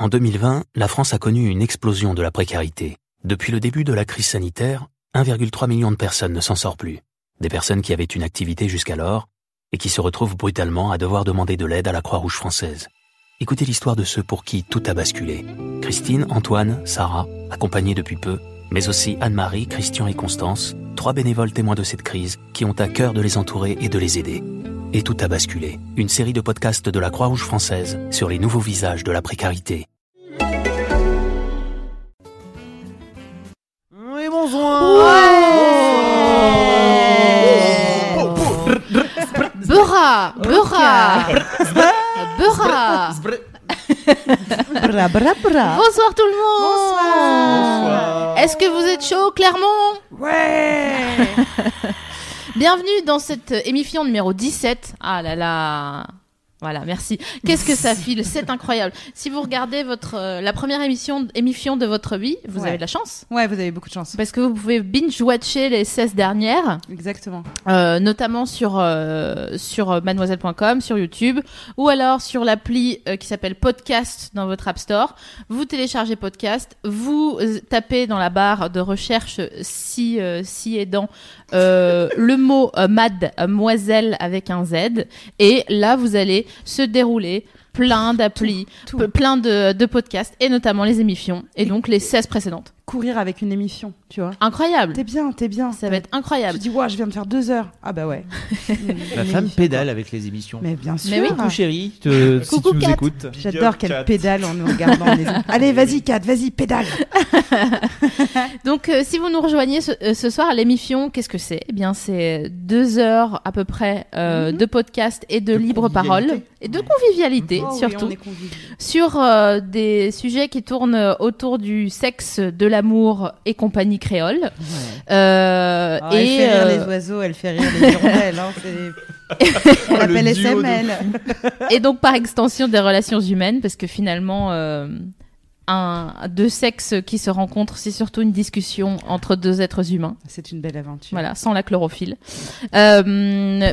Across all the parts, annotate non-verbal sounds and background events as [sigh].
En 2020, la France a connu une explosion de la précarité. Depuis le début de la crise sanitaire, 1,3 million de personnes ne s'en sortent plus. Des personnes qui avaient une activité jusqu'alors et qui se retrouvent brutalement à devoir demander de l'aide à la Croix-Rouge française. Écoutez l'histoire de ceux pour qui tout a basculé. Christine, Antoine, Sarah, accompagnés depuis peu, mais aussi Anne-Marie, Christian et Constance, trois bénévoles témoins de cette crise qui ont à cœur de les entourer et de les aider. Et tout a basculé. Une série de podcasts de la Croix-Rouge française sur les nouveaux visages de la précarité. Oui, bonsoir. Beurra Beurra Beurra Bra, bra, bra. Bonsoir tout le monde. Est-ce que vous êtes chaud, Clermont? Ouais Bienvenue dans cette émission numéro 17. Ah là là voilà, merci. Qu'est-ce que ça file? C'est incroyable. Si vous regardez votre euh, la première émission émission de votre vie, vous Ouais. avez de la chance Ouais, vous avez beaucoup de chance. parce que vous pouvez binge-watcher les 16 dernières. Exactement. Euh, notamment sur euh, sur mademoiselle.com, sur YouTube, ou alors sur l'appli qui s'appelle Podcast dans votre App Store. Vous téléchargez Podcast, vous tapez dans la barre de recherche si si aidant euh, le mot euh, mademoiselle avec un Z, et là vous allez se dérouler plein d'applis, plein de, de podcasts, et notamment les émissions, et donc les 16 précédentes. Courir avec une émission, tu vois. Incroyable T'es bien, t'es bien. Ça va être Je incroyable. dis, ouais, je viens de faire deux heures. Ah bah ouais. [laughs] La femme pédale avec les émissions. Mais bien sûr. Mais oui. Coucou chérie, te- si Coucou, tu nous Kat. écoutes. J'adore qu'elle pédale en nous regardant. [laughs] les. Allez, vas-y, Kat, vas-y, pédale. [laughs] Donc, euh, si vous nous rejoignez ce, euh, ce soir, l'émission, qu'est-ce que c'est? Eh bien, c'est deux heures à peu près euh, de podcast et de, De libre parole et de convivialité Oh oui, surtout on est conviviaux. sur euh, des sujets qui tournent autour du sexe, de l'amour et compagnie créole. Euh, Ah, elle et fait rire euh, les oiseaux, elle fait rire les hirondelles. Hein, c'est- [laughs] on Oh, l'appelle le duo de SML. [laughs] et donc par extension des relations humaines, parce que finalement, euh, un, deux sexes qui se rencontrent, c'est surtout une discussion entre deux êtres humains. C'est une belle aventure. Voilà, sans la chlorophylle. Euh,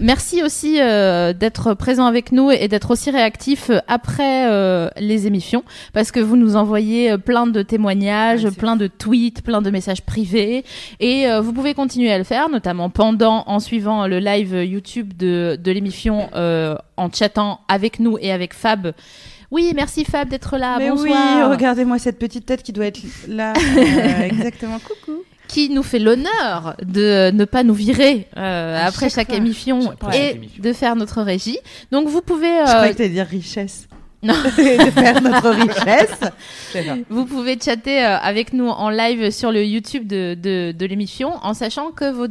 merci aussi euh, d'être présent avec nous et d'être aussi réactif euh, après euh, les émissions, parce que vous nous envoyez euh, plein de témoignages, c'est plein de tweets, plein de messages privés, et euh, vous pouvez continuer à le faire, notamment pendant, en suivant le live YouTube de, de l'émission, euh, en chattant avec nous et avec Fab. Oui, merci Fab d'être là. Mais oui, regardez-moi cette petite tête qui doit être là. [laughs] Euh, exactement. Coucou. qui nous fait l'honneur de ne pas nous virer euh, après chaque émission et chaque émission. de faire notre régie. Donc vous pouvez Je euh, croyais que t'allais dire richesse. [laughs] De faire notre richesse. Vous pouvez chatter euh, avec nous en live sur le YouTube de, de, de l'émission en sachant que vos,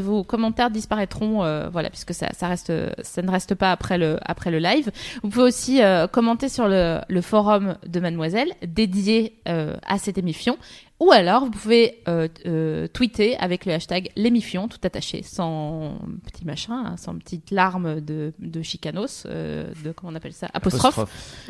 vos commentaires disparaîtront euh, voilà puisque ça, ça reste ça ne reste pas après le après le live. Vous pouvez aussi euh, commenter sur le, le forum de Mademoiselle dédié euh, à cette émission ou alors vous pouvez euh, euh, tweeter avec le hashtag l'émission tout attaché sans petit machin hein, sans petite larme de, de chicanos euh, de comment on appelle ça apostrophe.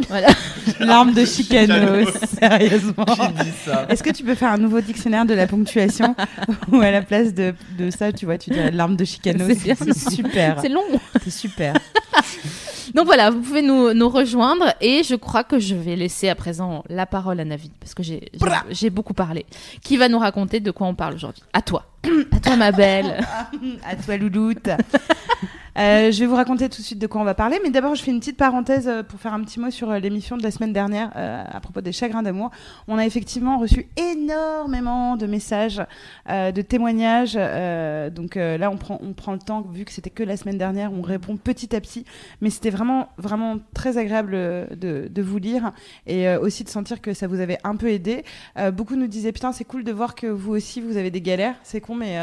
Voilà. [laughs] L'arme de chicanos, sérieusement. Qui dit ça? Est-ce que tu peux faire un nouveau dictionnaire de la ponctuation [laughs] où à la place de, de ça, tu vois, tu dirais l'arme de chicanos C'est bien. C'est super. C'est long. C'est super. [laughs] Donc voilà, vous pouvez nous, nous rejoindre et je crois que je vais laisser à présent la parole à Navi parce que j'ai j'ai- j'ai beaucoup parlé. Qui va nous raconter de quoi on parle aujourd'hui? À toi. [clears throat] à toi ma belle. [laughs] À toi, louloute. [laughs] Euh, je vais vous raconter tout de suite de quoi on va parler, mais d'abord je fais une petite parenthèse euh, pour faire un petit mot sur euh, l'émission de la semaine dernière euh, à propos des chagrins d'amour. On a effectivement reçu énormément de messages, euh, de témoignages. euh, donc euh, là, on prend, on prend le temps, vu que c'était que la semaine dernière, on répond petit à petit. Mais c'était vraiment, vraiment très agréable de, de vous lire et aussi de sentir que ça vous avait un peu aidé. Euh, beaucoup nous disaient putain, c'est cool de voir que vous aussi vous avez des galères. C'est con, mais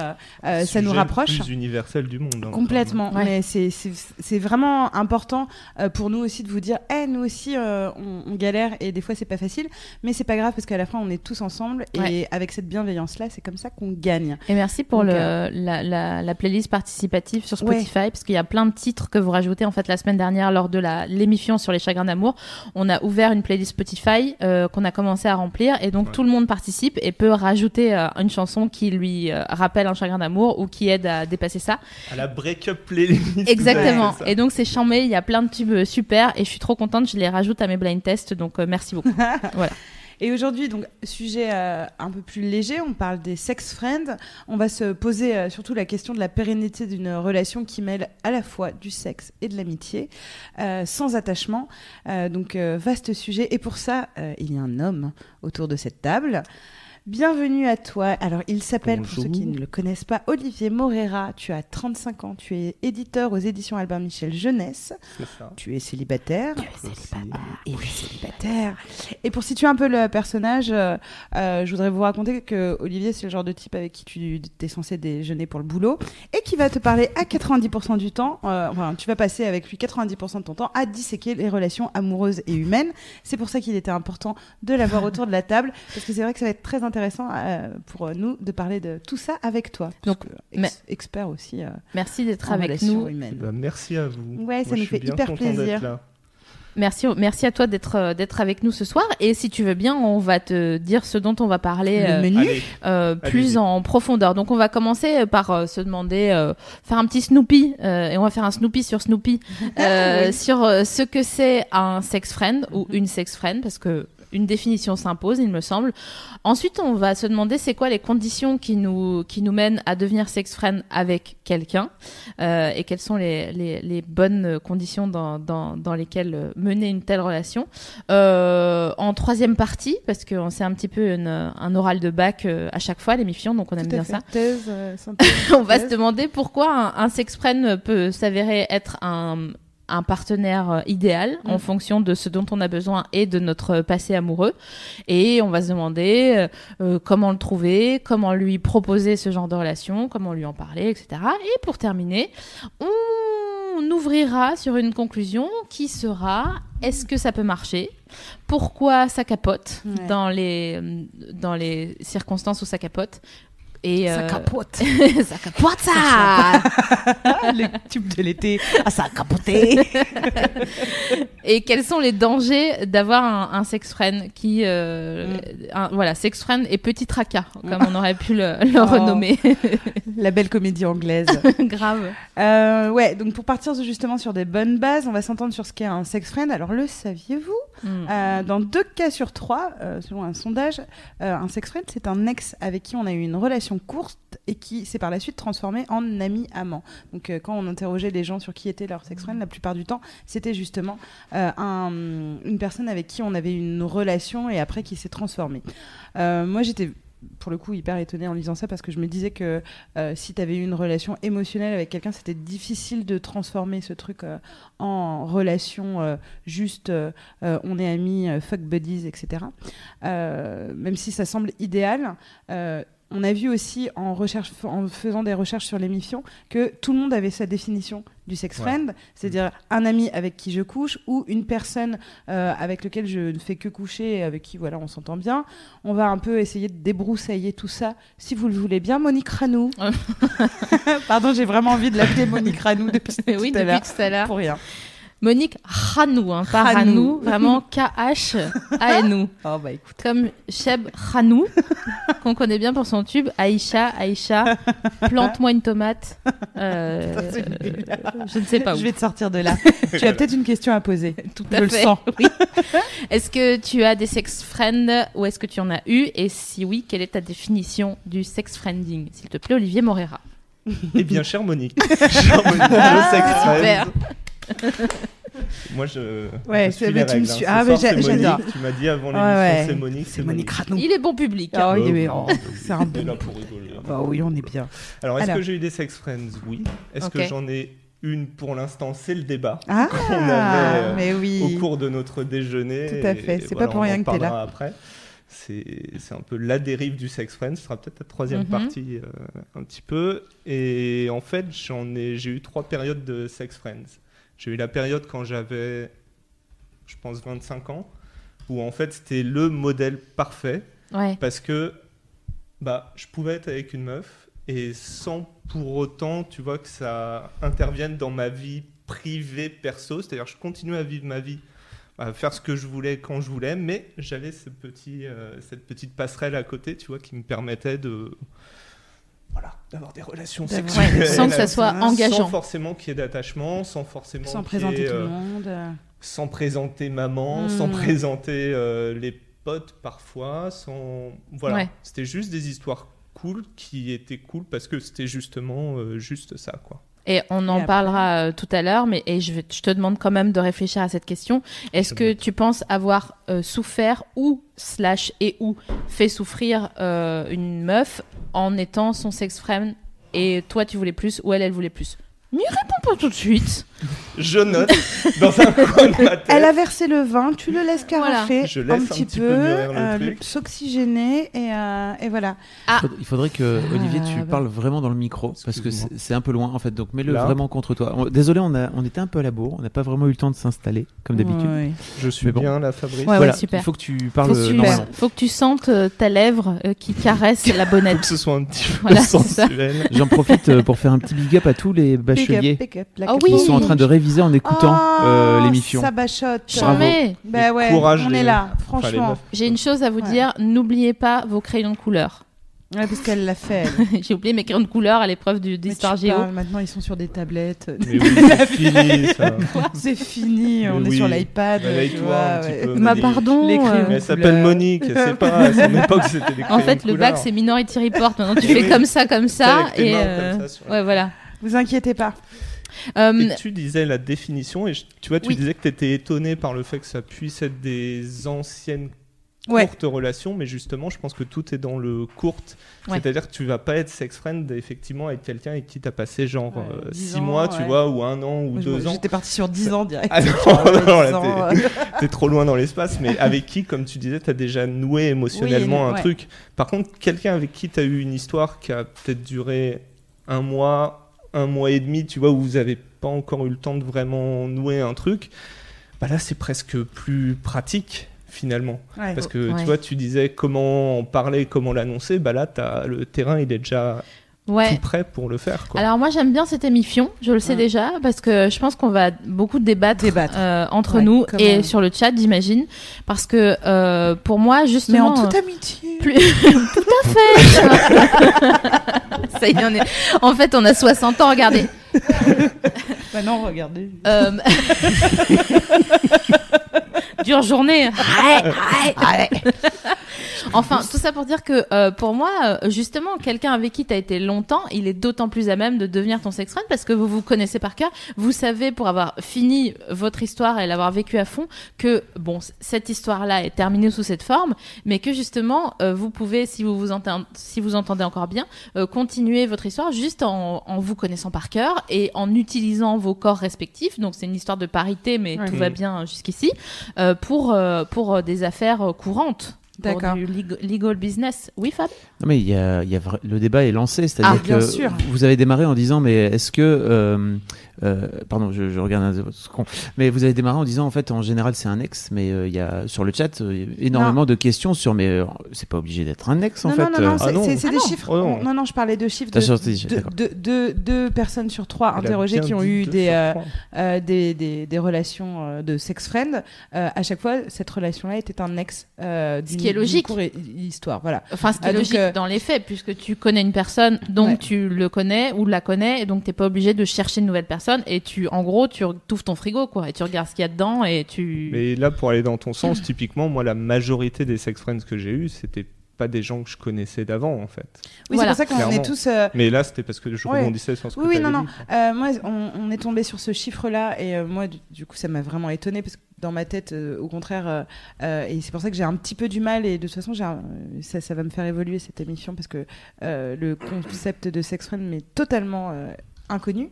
ça nous rapproche. Le plus universel du monde. hein. Complètement, Ouais. mais c'est- vraiment important euh, pour nous aussi de vous dire, Eh, nous aussi, euh, on, on galère et des fois c'est pas facile, mais c'est pas grave parce qu'à la fin on est tous ensemble et Ouais. avec cette bienveillance-là, c'est comme ça qu'on gagne. Et merci pour Donc, le, euh, la, la, la playlist participative sur Ouais. Spotify, parce qu'il y a plein de titres que vous rajoutez. En fait, la semaine dernière, lors de l'émission sur les chagrins d'amour, on a ouvert une playlist Spotify euh, qu'on a commencé à remplir. Et donc, Ouais. tout le monde participe et peut rajouter euh, une chanson qui lui euh, rappelle un chagrin d'amour ou qui aide à dépasser ça. À la break-up playlist. Exactement. Ouais. Et donc, c'est chambé. Il y a plein de tubes euh, super. Et je suis trop contente. Je les rajoute à mes blind tests. Donc, euh, merci beaucoup. [laughs] Et aujourd'hui, donc, sujet euh, un peu plus léger, on parle des sex friends. On va se poser euh, surtout la question de la pérennité d'une relation qui mêle à la fois du sexe et de l'amitié, euh, sans attachement. Euh, donc, euh, vaste sujet. Et pour ça, euh, il y a un homme autour de cette table. Bienvenue à toi. Alors, il s'appelle, pour ceux qui ne le connaissent pas, Olivier Morera. Tu as 35 ans. Tu es éditeur aux éditions Albin Michel Jeunesse. C'est ça. Tu es célibataire. Aussi. Et célibataire. Et pour situer un peu le personnage, euh, euh, je voudrais vous raconter que Olivier, c'est le genre de type avec qui tu es censé déjeuner pour le boulot et qui va te parler à 90% du temps. euh, enfin, tu vas passer avec lui 90% de ton temps à disséquer les relations amoureuses et humaines. C'est pour ça qu'il était important de l'avoir [laughs] autour de la table parce que c'est vrai que ça va être très intéressant euh, pour nous de parler de tout ça avec toi. Donc, ex- expert aussi euh, Merci d'être avec nous. Eh ben, merci à vous. Ouais, ça Moi, nous fait bien hyper plaisir. Merci, merci à toi d'être euh, d'être avec nous ce soir. Et si tu veux bien, on va te dire ce dont on va parler. Euh. Allez, euh, plus en profondeur. Donc on va commencer par euh, se demander, euh, faire un petit Snoopy, euh, et on va faire un Snoopy sur Snoopy, euh, Oui. sur euh, ce que c'est un sex friend ou une sex friend, parce que une définition s'impose, il me semble. Ensuite, on va se demander c'est quoi les conditions qui nous qui nous mènent à devenir sex friend avec quelqu'un, euh, et quelles sont les, les, les bonnes conditions dans, dans, dans lesquelles mener une telle relation. Euh, en troisième partie, parce qu'on c'est un petit peu une- un oral de bac euh, à chaque fois, l'émission, donc on aime bien fait. ça. Thèse, [laughs] synthèse, On va se demander pourquoi un, un sex friend peut s'avérer être un, un partenaire euh, idéal en Mm. fonction de ce dont on a besoin et de notre passé amoureux. Et on va se demander euh, euh, comment le trouver, comment lui proposer ce genre de relation, comment lui en parler, etc. Et pour terminer, on ouvrira sur une conclusion qui sera est-ce que ça peut marcher? Pourquoi ça capote Ouais. dans, les, dans les circonstances où ça capote? Et Ça euh, capote. [laughs] ça capote ça [laughs] le tube de l'été. Ah, ça a capoté. [laughs] Et quels sont les dangers d'avoir un, un sex friend qui, euh, Mm. un- voilà, sex friend et petit tracas, comme on aurait pu le, le Oh. renommer. La belle comédie anglaise. Grave. Euh, ouais, donc pour partir justement sur des bonnes bases, on va s'entendre sur ce qu'est un sex friend. Alors, le saviez-vous? Mm. Euh, Dans deux cas sur trois, euh, selon un sondage, euh, un sex friend, c'est un ex avec qui on a eu une relation courte et qui s'est par la suite transformé en ami amant. Donc, quand on interrogeait les gens sur qui était leur sex friend, la plupart du temps, c'était justement un- une personne avec qui on avait une relation et après qui s'est transformée. Moi, j'étais pour le coup hyper étonnée en lisant ça parce que je me disais que euh, si tu avais eu une relation émotionnelle avec quelqu'un, c'était difficile de transformer ce truc euh, en relation euh, juste on est amis, fuck buddies, etc. Même si ça semble idéal. On a vu aussi en, recherche, en faisant des recherches sur l'émission que tout le monde avait sa définition du sex Ouais. friend, c'est-à-dire un ami avec qui je couche ou une personne euh, avec lequel je ne fais que coucher et avec qui voilà on s'entend bien. On va un peu essayer de débroussailler tout ça, si vous le voulez bien. Monique Ranou. [laughs] Pardon, j'ai vraiment envie de l'appeler Monique Ranou [laughs] depuis oui, tout à depuis l'heure. tout à l'heure. Pour rien. Monique Ranou, hein, pas Ranou. Ranou, vraiment [laughs] K-H-A-N-O. Oh bah écoute. Comme Cheb Ranou, [laughs] qu'on connaît bien pour son tube Aïcha, Aïcha, plante-moi une tomate. Euh, Putain, nul. je ne sais pas où. Je vais te sortir de là. [laughs] tu as peut-être une question à poser. Tout Je à le fait. sens. Oui. Est-ce que tu as des sex friends ou est-ce que tu en as eu? Et si oui, quelle est ta définition du sex friending? S'il te plaît, Olivier Moreira. Eh bien, chère Monique. chère Monique, le sex super. friend. [laughs] Moi, je. Ouais, je suis les tu règles, hein. ah, mais j'adore. Tu m'as dit avant l'émission, ouais. c'est Monique, c'est Monique Monique. Ranou. Il est bon public. Ah oui, Oh, mais bon, c'est un on est bon. là pour rigoler. hein. Bah oui, on est bien. Alors, est-ce Alors. que j'ai eu des sex friends? Oui. Est-ce que j'en ai une pour l'instant? C'est le débat Ah, [laughs] qu'on avait euh, mais oui. au cours de notre déjeuner. Tout à fait. C'est voilà, pas pour rien en que t'es là. parlera après. c'est c'est un peu la dérive du sex friend. Ce sera peut-être la troisième Mhm. partie euh, un petit peu. Et en fait, j'en ai, j'ai eu trois périodes de sex friends. J'ai eu la période quand j'avais, je pense, 25 ans, où en fait c'était le modèle parfait Ouais. parce que bah, je pouvais être avec une meuf et sans pour autant, tu vois, que ça intervienne dans ma vie privée, perso. C'est-à-dire, je continuais à vivre ma vie, à faire ce que je voulais quand je voulais, mais j'avais ce petit, euh, cette petite passerelle à côté, tu vois, qui me permettait de. Voilà, d'avoir des relations sexuelles. Ouais, sans que ça soit engageant. Sans forcément qu'il y ait d'attachement, sans forcément Sans présenter ait, tout euh, le monde. euh. sans présenter maman, Hmm. sans présenter euh, les potes parfois, sans voilà. Ouais. C'était juste des histoires cool qui étaient cool parce que c'était justement euh, juste ça quoi. Et on en parlera euh, tout à l'heure, mais et je, vais- je te demande quand même de réfléchir à cette question. Est-ce que tu penses avoir euh, souffert ou slash et ou fait souffrir euh, une meuf en étant son sex friend et toi tu voulais plus ou elle elle voulait plus? M'y réponds pas tout de suite. Je note dans un coin de ma tête. Elle a versé le vin, tu le laisses Voilà. carafer Je laisse un un petit petit peu, euh, s'oxygéner et, euh, et voilà. Faud- Il faudrait que Olivier tu bah. parles vraiment dans le micro parce que c'est un peu loin en fait donc mets-le vraiment contre toi. On- Désolé on a on était un peu à la bourre, on n'a pas vraiment eu le temps de s'installer comme d'habitude. Ouais. Je suis bon. bien là, Fabrice. Ouais, voilà, super. il faut que tu parles Faut normalement. faut que tu sentes euh, ta lèvre euh, qui caresse la Faut bonnette. que ce soit un petit peu Voilà, sensuel. J'en profite pour faire un petit big up à tous les Big up, bacheliers big up, la Ah qui sont en train de réviser en écoutant Oh, euh, l'émission. Ça bachote. Charmé. Bah Et ouais, courage on les- est là, franchement. J'ai une chose à vous Ouais. dire, n'oubliez pas vos crayons de couleur. Ouais, parce qu'elle l'a fait. [laughs] J'ai oublié mes crayons de couleur à l'épreuve du d'histoire géo. parles, maintenant, ils sont sur des tablettes. Mais [laughs] oui, [laughs] c'est fini ça. C'est fini, on est sur l'iPad. tu Réveille-toi vois, un petit ouais. peu. Ma Monique. pardon. Les crayons euh, Mais elle s'appelle. Monique, c'est pas à son époque c'était des En fait, de le bac, c'est Minority Report. Maintenant, tu fais comme ça, comme ça. Et mains euh, comme ça ouais, voilà. Vous inquiétez pas. Euh, tu disais la définition, et je- tu vois, tu Oui. disais que tu étais étonné par le fait que ça puisse être des anciennes Ouais. courtes relations, mais justement, je pense que tout est dans le courte. Ouais. C'est-à-dire que tu vas pas être sex friend effectivement avec quelqu'un avec qui tu as passé genre Ouais, euh, 10 six ans, mois, tu vois, ou un an, ou Moi, je- deux ans. J'étais parti sur 10 ans direct. Ah non, [laughs] Genre, ouais, [laughs] non, là, 10 ans, t'es- euh, [laughs] T'es trop loin dans l'espace, mais avec qui, comme tu disais, t'as déjà noué émotionnellement Oui, un truc. Par contre, quelqu'un avec qui t'as eu une histoire qui a peut-être duré un mois, un mois et demi, tu vois, où vous avez pas encore eu le temps de vraiment nouer un truc, bah là, c'est presque plus pratique finalement. ouais. Parce que Ouais. tu vois, tu disais comment en parler, comment l'annoncer, bah là, le terrain, il est déjà tout ouais. prêt pour le faire. Quoi. Alors moi j'aime bien cette émission, je le sais Ouais. déjà, parce que je pense qu'on va beaucoup débattre, Débattre. euh, entre Ouais, nous et on- sur le chat, j'imagine, parce que euh, pour moi Mais justement, en toute euh, amitié. plus... [laughs] tout à fait. Ça y est, on est. En fait, on a 60 ans, regardez. Bah non, regardez. Euh, [laughs] Dure journée. Ouais, ouais, ouais. [laughs] Enfin, tout ça pour dire que euh, pour moi, euh, justement, quelqu'un avec qui tu as été longtemps, il est d'autant plus à même de devenir ton sex friend parce que vous vous connaissez par cœur. Vous savez, pour avoir fini votre histoire et l'avoir vécu à fond, que bon, cette histoire-là est terminée sous cette forme, mais que justement, euh, vous pouvez, si vous vous entendez, si vous entendez encore bien, euh, continuer votre histoire juste en, en vous connaissant par cœur et en utilisant vos corps respectifs. Donc c'est une histoire de parité, mais Ouais. tout va bien jusqu'ici euh, pour euh, pour des affaires courantes. D'accord. du leg- legal business. Oui, Fab? Non mais il y a, il y a le débat est lancé, c'est-à-dire Ah, bien que sûr. vous avez démarré en disant mais est-ce que euh, euh, pardon je, je regarde un second. mais vous avez démarré en disant en fait en général c'est un ex mais euh, il y a sur le chat euh, énormément de questions sur mais euh, c'est pas obligé d'être un ex en non, fait. non, non, non, c'est Ah non. c'est- Ah des non. chiffres. Oh non. non, non, je parlais de chiffres de, sorti, de- d'accord. de- de- deux personnes sur trois interrogées qui ont eu des, euh, euh, des, des, des relations euh, de sex friend. Euh, à chaque fois, cette relation-là était un ex euh, d'une qui est logique. courte histoire. Voilà. Enfin, ce qui Ah, est donc, logique euh, dans les faits, puisque tu connais une personne, donc Ouais. tu le connais ou la connais, et donc t'es pas obligé de chercher une nouvelle personne, et tu, en gros, tu ouvres ton frigo, quoi, et tu regardes ce qu'il y a dedans, et tu. Mais là, pour aller dans ton sens, typiquement, moi, la majorité des sex friends que j'ai eu, c'était pas des gens que je connaissais d'avant, en fait. Oui, Voilà. c'est pour ça qu'on est tous. euh, Mais là, c'était parce que je Ouais. rebondissais sur ce Oui, que oui, non, non. dit. Euh, moi, on, on est tombé sur ce chiffre-là et euh, moi, du, du coup, ça m'a vraiment étonné parce que dans ma tête, euh, au contraire, et c'est pour ça que j'ai un petit peu du mal et de toute façon, un- ça, ça va me faire évoluer cette émission parce que euh, le concept de sex friend m'est totalement euh, inconnu.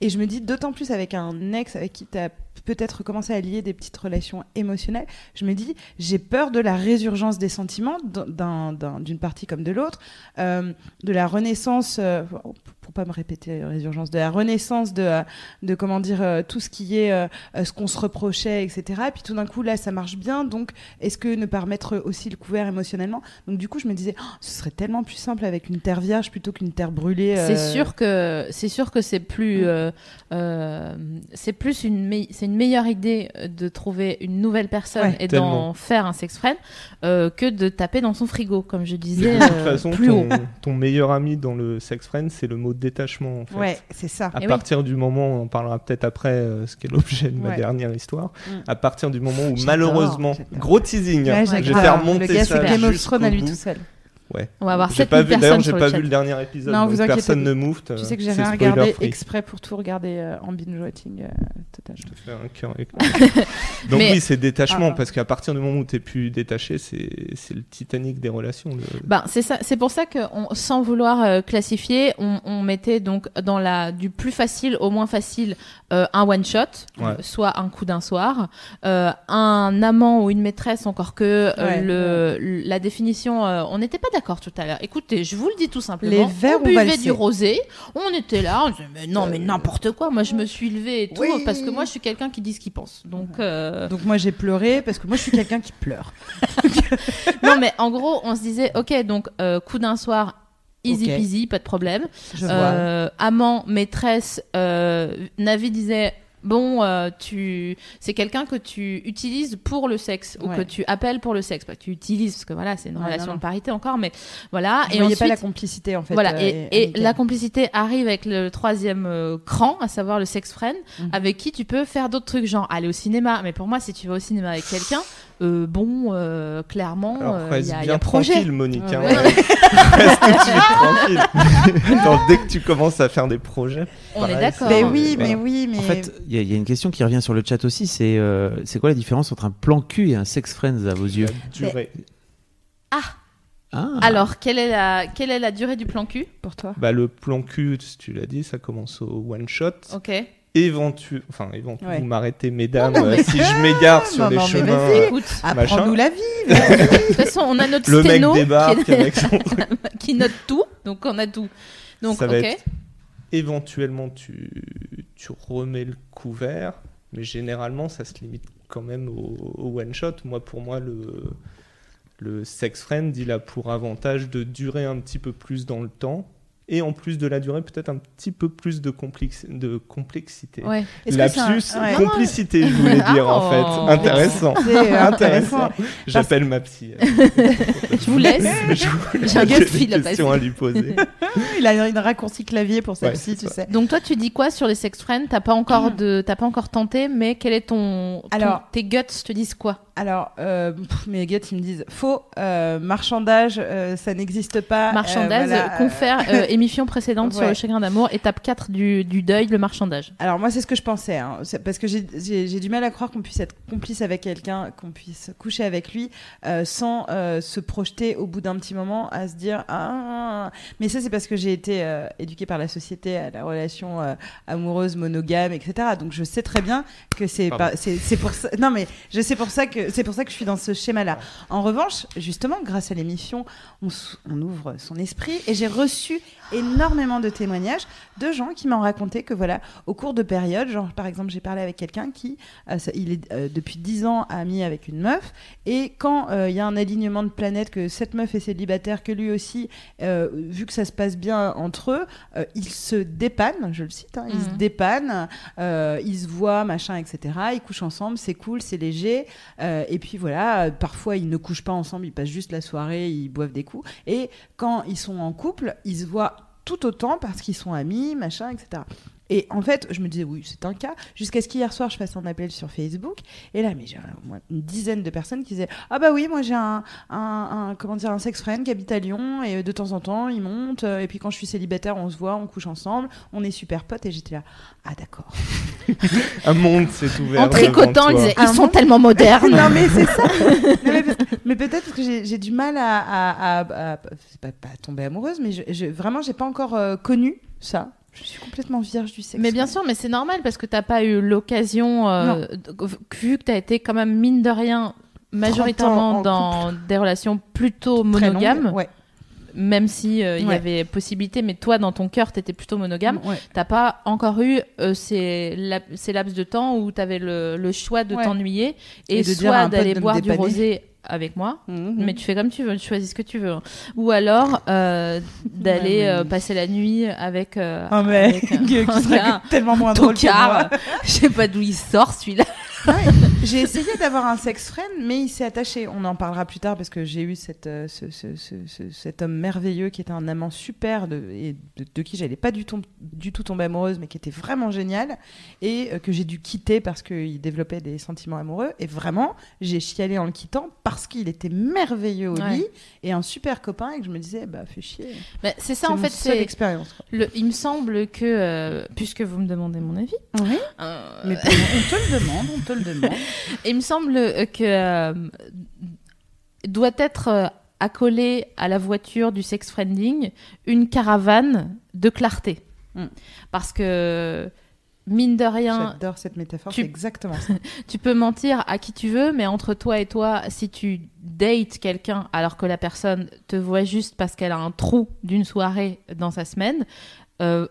Et je me dis d'autant plus avec un ex avec qui tu peut-être commencer à lier des petites relations émotionnelles, je me dis, j'ai peur de la résurgence des sentiments d'un- d'un- d'une partie comme de l'autre, euh, de la renaissance, euh, pour pas me répéter, euh, résurgence, de la renaissance de, euh, de comment dire, euh, tout ce qui est ce qu'on se reprochait, etc. Et puis tout d'un coup, là, ça marche bien, donc est-ce que ne pas remettre aussi le couvert émotionnellement? Donc du coup, je me disais, Oh, ce serait tellement plus simple avec une terre vierge plutôt qu'une terre brûlée. C'est sûr que c'est sûr que c'est plus euh, c'est plus une c'est une meilleure idée euh, de trouver une nouvelle personne Ouais. et d'en faire un sex friend euh, que de taper dans son frigo comme je De disais toute euh, façon, plus haut. ton, ton meilleur ami dans le sex friend, c'est le mot détachement. En fait. Ouais, c'est ça. À Eh oui. partir du moment, on en parlera peut-être après, euh, ce qui est l'objet de ma Ouais. dernière histoire. Mm. À partir du moment où malheureusement, gros teasing, Ouais, hein, j'adore. je vais faire Le monter gars, ça c'est Game of Thrones à lui bout. tout seul. Ouais. On va avoir J'ai 7000 pas vu, d'ailleurs, j'ai pas le vu le dernier épisode. Non, donc vous inquiétez personne pas. ne move. Tu sais que rien spoiler regardé free. exprès pour tout regarder euh, en binge-watching euh, total. Je te fais un cœur avec- [laughs] Donc Mais- oui, c'est détachement, Ah. parce qu'à partir du moment où t'es plus détaché, c'est c'est le Titanic des relations. le- Ben, c'est ça, c'est pour ça que on, sans vouloir euh, classifier, on, on mettait donc dans la du plus facile au moins facile euh, un one shot, Ouais. euh, soit un coup d'un soir, euh, un amant ou une maîtresse encore que euh, Ouais, le la définition, euh, on n'était pas d'accord tout à l'heure. Écoutez, je vous le dis tout simplement. Les verres on buvait du rosé, on était là, on disait mais non mais n'importe quoi. Moi je me suis levée et tout Oui. parce que moi je suis quelqu'un qui dit ce qu'il pense. Donc euh, Donc moi j'ai pleuré parce que moi je suis quelqu'un qui pleure. [laughs] non mais en gros on se disait ok donc euh, coup d'un soir. Easy Ok. peasy, pas de problème. Je vois. Euh, amant, maîtresse, euh, Navi disait bon, euh, tu, c'est quelqu'un que tu utilises pour le sexe ou que tu appelles pour le sexe, pas que tu utilises parce que voilà, c'est une Ouais, relation non, non. de parité encore, mais voilà. Je et ensuite, pas la complicité en fait. voilà, euh, et, la complicité arrive avec le troisième euh, cran, à savoir le sex friend, Mhm. avec qui tu peux faire d'autres trucs, genre aller au cinéma. Mais pour moi, si tu vas au cinéma avec quelqu'un, euh, bon, euh, clairement, euh, il reste y a, il y bien a projet. tranquille, Monique. Ouais, hein. ouais. [laughs] reste tout de suite tranquille. [laughs] Attends, dès que tu commences à faire des projets, On pareil, est d'accord. Mais oui, voilà. mais oui, mais En fait, il y, a- il y a une question qui revient sur le chat aussi, c'est euh, c'est quoi la différence entre un plan cul et un sex friends à vos yeux la durée. Ah. Alors, quelle est la quelle est la durée du plan cul? Pour toi. Bah, le plan cul, tu l'as dit, ça commence au one shot. Ok. Éventu... Enfin, éventu... Ouais. vous m'arrêtez, mesdames, Non, non, mais- euh, si je m'égare sur Non, des non, chemins. Apprends-nous la vie. [laughs] de toute façon, on a notre Le mec sténo débarque qui, avec son [laughs] qui note tout, donc on a tout. Donc, Ça va ok. être- Éventuellement, tu... tu remets le couvert, mais généralement, ça se limite quand même au, au one shot. Moi, pour moi, le, le sex friend, il a pour avantage de durer un petit peu plus dans le temps. Et en plus de la durée, peut-être un petit peu plus de, complex... de complexité. Ouais. Un- Lapsus, ouais. complicité, je voulais dire en Oh. fait. Intéressant. Euh, [laughs] Intéressant. J'appelle ma psy. [laughs] [laughs] Je vous laisse. J'ai un des à passer. à lui poser. Il a une raccourci clavier pour Ouais, celle-ci, c'est tu ça. sais. Donc toi, tu dis quoi sur les sex friends? T'as pas encore de, t'as pas encore tenté, mais quel est ton, ton- Alors- tes guts te disent quoi? Alors, euh, pff, mes gars, ils me disent faux, euh, marchandage, euh, ça n'existe pas. euh, Marchandage, voilà, confère euh, [laughs] émission précédente sur le chagrin d'amour, étape 4 du, du deuil, le marchandage. Alors moi c'est ce que je pensais, hein. C'est parce que j'ai- du mal à croire qu'on puisse être complice avec quelqu'un, qu'on puisse coucher avec lui euh, sans euh, se projeter au bout d'un petit moment à se dire ah mais ça c'est parce que j'ai été euh, éduquée par la société à la relation euh, amoureuse monogame etc. Donc je sais très bien que c'est Pardon. pas c'est c'est pour ça non mais je sais pour ça que c'est pour ça que je suis dans ce schéma là. En revanche justement grâce à l'émission on, s- on ouvre son esprit et j'ai reçu énormément de témoignages de gens qui m'ont raconté que voilà au cours de périodes genre par exemple j'ai parlé avec quelqu'un qui euh, ça- il est euh, depuis 10 ans ami avec une meuf et quand euh, il y a un alignement de planètes que cette meuf est célibataire que lui aussi vu que ça se passe bien entre eux ils se dépannent je le cite hein, ils se Mhm. dépannent ils se voient machin etc ils couchent ensemble c'est cool c'est léger et puis voilà parfois ils ne couchent pas ensemble ils passent juste la soirée ils boivent des coups et quand ils sont en couple ils se voient tout autant parce qu'ils sont amis, machin, etc. Et en fait, je me disais, oui, c'est un cas, jusqu'à ce qu'hier soir, je fasse un appel sur Facebook. Et là, mais j'ai au moins une dizaine de personnes qui disaient, ah bah oui, moi j'ai un, un, un- comment dire, un sex friend qui habite à Lyon, et de temps en temps, il monte, euh, et puis quand je suis célibataire, on se voit, on couche ensemble, on est super potes, et j'étais là, ah d'accord. [laughs] Un monde s'est ouvert. En tricotant, ils sont monde- tellement modernes. [laughs] non mais c'est ça. Non, mais, peut-être que j'ai du mal à, à, à- à- c'est pas, pas tomber amoureuse, mais je, je- vraiment j'ai pas encore euh, connu ça. Je suis complètement vierge du sexe. Mais bien sûr, mais c'est normal parce que t'as pas eu l'occasion, euh, vu que t'as été quand même mine de rien majoritairement en dans des relations plutôt longue, monogames, Ouais. même si euh, il y avait possibilité, mais toi dans ton cœur t'étais plutôt monogame. Ouais. T'as pas encore eu euh, ces, ces laps de temps où t'avais le, le choix de t'ennuyer et, Et de soit d'aller boire du rosé avec moi. Mhm. Mais tu fais comme tu veux, tu choisis ce que tu veux. Ou alors euh, [laughs] d'aller Ouais, euh, passer la nuit avec, euh, Un mec avec [laughs] un- qui [laughs] serait tellement moins drôle que tocard. moi. Je sais pas d'où il sort celui-là. J'ai essayé d'avoir un sex friend, mais il s'est attaché. On en parlera plus tard parce que j'ai eu cette, euh, ce- ce- ce- ce- cet homme merveilleux qui était un amant super de, et de, de qui j'allais pas du tout, du tout tomber amoureuse, mais qui était vraiment génial et euh, que j'ai dû quitter parce qu'il développait des sentiments amoureux. Et vraiment, j'ai chialé en le quittant parce qu'il était merveilleux au Ouais. lit et un super copain et que je me disais, bah fais chier. Mais c'est ça en fait. C'est expérience. quoi. le. Il me semble que euh, puisque vous me demandez mon avis, Oui, mais on te le demande, on te le demande. [laughs] il me semble que euh, doit être euh, accolé à la voiture du sex friending une caravane de clarté, Mm. parce que mine de rien, J'adore cette métaphore, tu- c'est exactement ça. [laughs] Tu peux mentir à qui tu veux, mais entre toi et toi, si tu dates quelqu'un alors que la personne te voit juste parce qu'elle a un trou d'une soirée dans sa semaine, euh,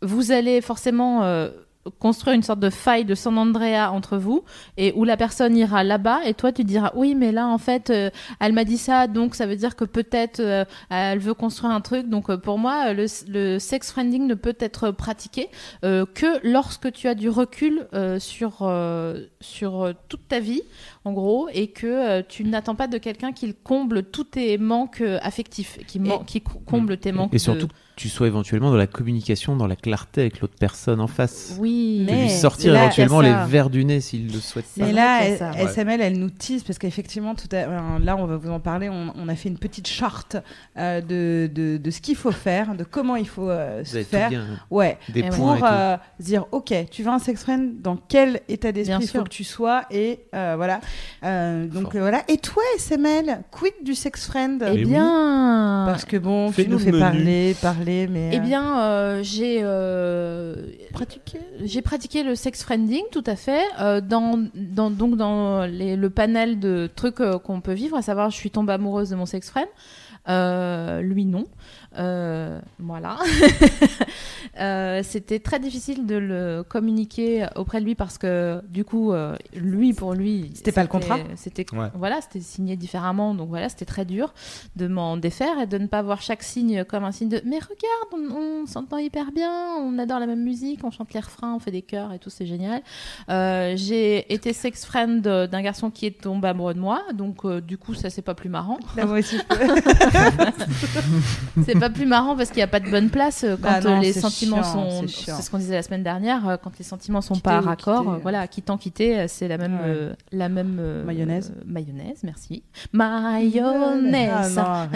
vous allez forcément euh, construire une sorte de faille de San Andrea entre vous et où la personne ira là-bas et toi tu diras oui mais là en fait euh, elle m'a dit ça donc ça veut dire que peut-être euh, elle veut construire un truc. Donc euh, pour moi le, le sex friending ne peut être pratiqué que lorsque tu as du recul sur, sur toute ta vie, en gros, et que euh, tu n'attends pas de quelqu'un qu'il comble tous tes manques euh, affectifs, qui, man- qui co- comble tes manques. Et surtout de- que tu sois éventuellement dans la communication, dans la clarté avec l'autre personne en face. Oui, De Mais lui sortir là, éventuellement les verres du nez s'il le souhaite. Mais là, SML, elle nous tease parce qu'effectivement, tout à- là, on va vous en parler. On, on a fait une petite charte euh, de, de, de ce qu'il faut faire, de comment il faut euh, se faire. bien. Ouais, Des Et points et pour euh, dire, ok, tu veux un sex friend, dans quel état d'esprit il faut que tu sois et euh, voilà. Euh, donc Fort. euh, voilà. Et toi, SML, quid du sex friend Eh oui. bien, Parce que bon, tu nous fais menu. parler, parler, mais eh euh, bien, euh, j'ai euh, pratiquer. J'ai pratiqué le sex friending, tout à fait, euh, dans, dans, donc dans les- le panel de trucs euh, qu'on peut vivre, à savoir je suis tombée amoureuse de mon sex friend, Euh, lui non. Euh, voilà. [laughs] Euh, C'était très difficile de le communiquer auprès de lui parce que du coup, euh, lui pour lui, C'était pas le contrat C'était Ouais. voilà, c'était signé différemment, donc voilà, c'était très dur de m'en défaire et de ne pas voir chaque signe comme un signe de mais regarde, on, on s'entend hyper bien, on adore la même musique, on chante les refrains, on fait des chœurs et tout, c'est génial. Euh, j'ai été sex friend d'un garçon qui est tombé amoureux de moi, donc euh, du coup ça c'est pas plus marrant. Là, moi aussi, je peux. [laughs] c'est pas plus marrant parce qu'il n'y a pas de bonne place euh, quand Bah non, euh, les sentiments chiant, sont. c'est ce qu'on disait la semaine dernière, euh, quand les sentiments sont Quitter pas ou raccord, quitter, voilà, quittant quitter, c'est la même, Ouais. euh, la même euh, Mayonnaise. euh, mayonnaise, merci. Mayonnaise. Ah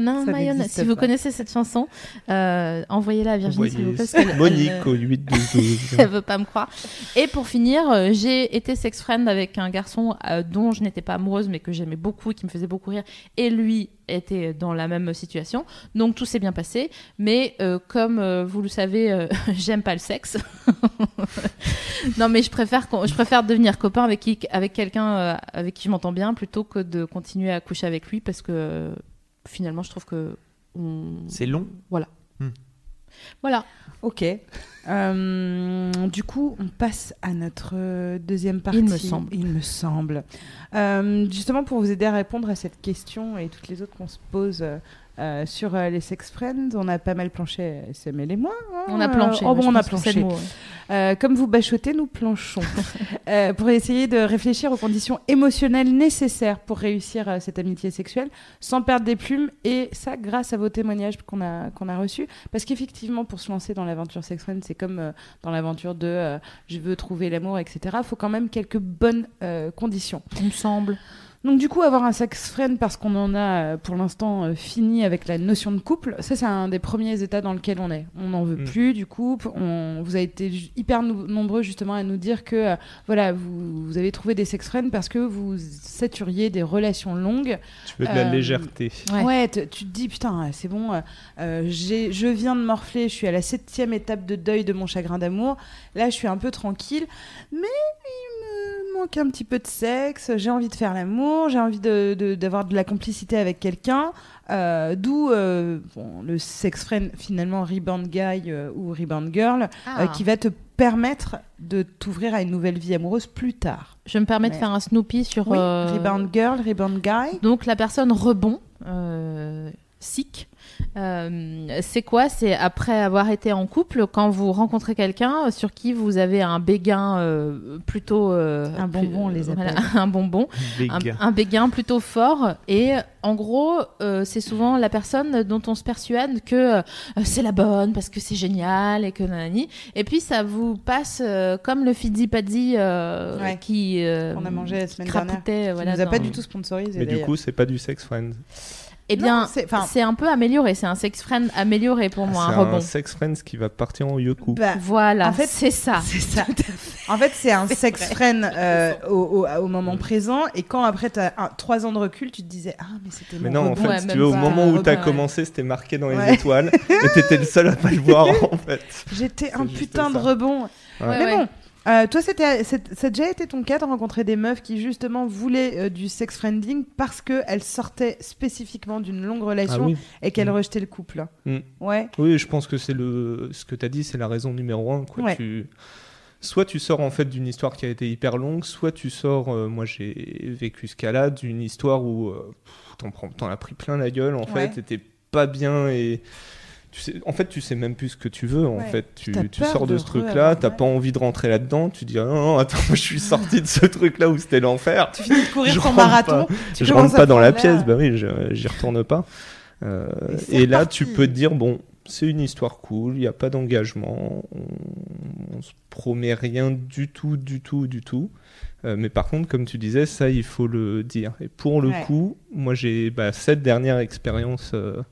non, mayonnaise. Si vous pas. connaissez cette chanson, euh, envoyez-la à Virginie s'il vous plaît. parce Monique elle, au 8 12 12. elle veut pas me croire. Et pour finir, j'ai été sex friend avec un garçon euh, dont je n'étais pas amoureuse, mais que j'aimais beaucoup et qui me faisait beaucoup rire. Et lui était dans la même situation. Donc tout s'est bien passé. Mais euh, comme euh, vous le savez, euh, [laughs] j'aime pas le sexe. [laughs] non, mais je préfère, je préfère devenir copain avec, qui, avec quelqu'un avec qui je m'entends bien plutôt que de continuer à coucher avec lui parce que finalement, je trouve que. on- C'est long. Voilà. Voilà. Ok. Euh, du coup, on passe à notre euh, deuxième partie. Il me semble. Il me semble. Euh, justement, pour vous aider à répondre à cette question et toutes les autres qu'on se pose euh, sur euh, les sex friends, on a pas mal planché, SML et moi. hein. On a planché. Oh, bon, on a planché. le mot, ouais. Euh, comme vous bachotez, nous planchons. [laughs] Pour essayer de réfléchir aux conditions émotionnelles nécessaires pour réussir cette amitié sexuelle sans perdre des plumes. Et ça, grâce à vos témoignages qu'on a, qu'on a reçus. Parce qu'effectivement, pour se lancer dans l'aventure sex friend, c'est comme dans l'aventure de je veux trouver l'amour, etc. Il faut quand même quelques bonnes conditions. Il me semble. Donc du coup, avoir un sex friend parce qu'on en a euh, pour l'instant euh, fini avec la notion de couple, ça c'est un des premiers états dans lequel on est. On n'en veut Mm. plus du couple. On, vous avez été hyper nombreux justement à nous dire que euh, voilà, vous, vous avez trouvé des sex friends parce que vous saturiez des relations longues. Tu veux de la Euh, légèreté. Ouais. Ouais, te- tu te dis putain, c'est bon, euh, j'ai- je viens de morfler, je suis à la septième étape de deuil de mon chagrin d'amour. Là, je suis un peu tranquille, mais il me manque un petit peu de sexe. J'ai envie de faire l'amour, j'ai envie de- de- d'avoir de, la complicité avec quelqu'un. Euh, D'où euh, bon, le sex friend finalement rebound guy euh, ou rebound girl Ah. qui va te permettre de t'ouvrir à une nouvelle vie amoureuse plus tard. Je me permets de faire un Snoopy sur. Oui, rebound girl, rebound guy. Donc la personne rebond, sick. Euh, c'est quoi? C'est après avoir été en couple, quand vous rencontrez quelqu'un sur qui vous avez un béguin euh, plutôt euh, Un bonbon, on les voilà, appelle. [laughs] un bonbon, un, béguin plutôt fort. Et en gros, euh, c'est souvent la personne dont on se persuade que euh, c'est la bonne parce que c'est génial et que nanani. Et puis ça vous passe euh, comme le fidzi padzi euh, Ouais. qui euh, On a mangé la semaine dernière. crapoutait, Qui voilà, nous a pas du tout sponsorisé. Mais du coup, c'est pas du sex friend. Eh bien, c'est- enfin- c'est un peu amélioré. C'est un sex friend amélioré pour moi, c'est un un sex friend qui va partir en yoku. Bah, Voilà, En fait, c'est ça. C'est ça. [laughs] En fait, c'est un sex friend euh, au, au- au moment présent. Et quand après, tu as trois ans de recul, tu te disais Ah, mais c'était Mais non, en fait, Ouais, si tu veux, au moment où t'as ouais. commencé, c'était marqué dans les Ouais. étoiles. et t'étais le seul à pas le voir, en [laughs] fait. J'étais un putain de rebond. Ouais. Mais ouais. bon, euh, toi, c'était, ça a déjà été ton cas de rencontrer des meufs qui justement voulaient euh, du sex friending parce qu'elles sortaient spécifiquement d'une longue Ah relation oui. et qu'elles Mm. rejetaient le couple. Mm. Ouais. Oui, je pense que c'est le ce que tu as dit, c'est la raison numéro un. Quoi. Ouais. Tu... Soit tu sors en fait d'une histoire qui a été hyper longue, soit tu sors. euh, moi, j'ai vécu ce cas-là d'une histoire où t'en prends, t'en as pris plein la gueule. En Ouais. fait, t'étais pas bien et tu sais, en fait, tu sais même plus ce que tu veux. En Ouais. fait, tu, tu sors de, de ce truc-là, t'as ouais. pas envie de rentrer là-dedans. Tu dis ah non, non, attends, [laughs] je suis sorti de ce truc-là où c'était l'enfer. Tu finis de courir Je ton marathon. pas. tu je rentre pas dans la pièce, bah oui, je- j'y retourne pas. Euh, Et là, tu peux te dire bon, c'est une histoire cool, il n'y a pas d'engagement, on, on se promet rien du tout, du tout, du tout. Euh, mais par contre, comme tu disais, ça, il faut le dire. Et pour le Ouais. coup, moi, j'ai bah, cette dernière expérience. euh,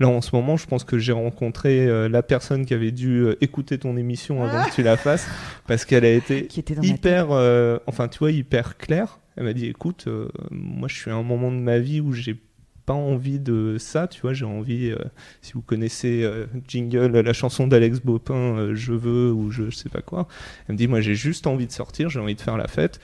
Là, en ce moment, je pense que j'ai rencontré euh, la personne qui avait dû euh, écouter ton émission avant que tu la fasses, parce qu'elle a été Qui était hyper, euh, enfin tu vois, hyper clair. Elle m'a dit, écoute, moi je suis à un moment de ma vie où j'ai pas envie de ça, tu vois, j'ai envie, si vous connaissez Jingle, la chanson d'Alex Bopin, Je veux ou je, je sais pas quoi. Elle me dit, moi j'ai juste envie de sortir, j'ai envie de faire la fête.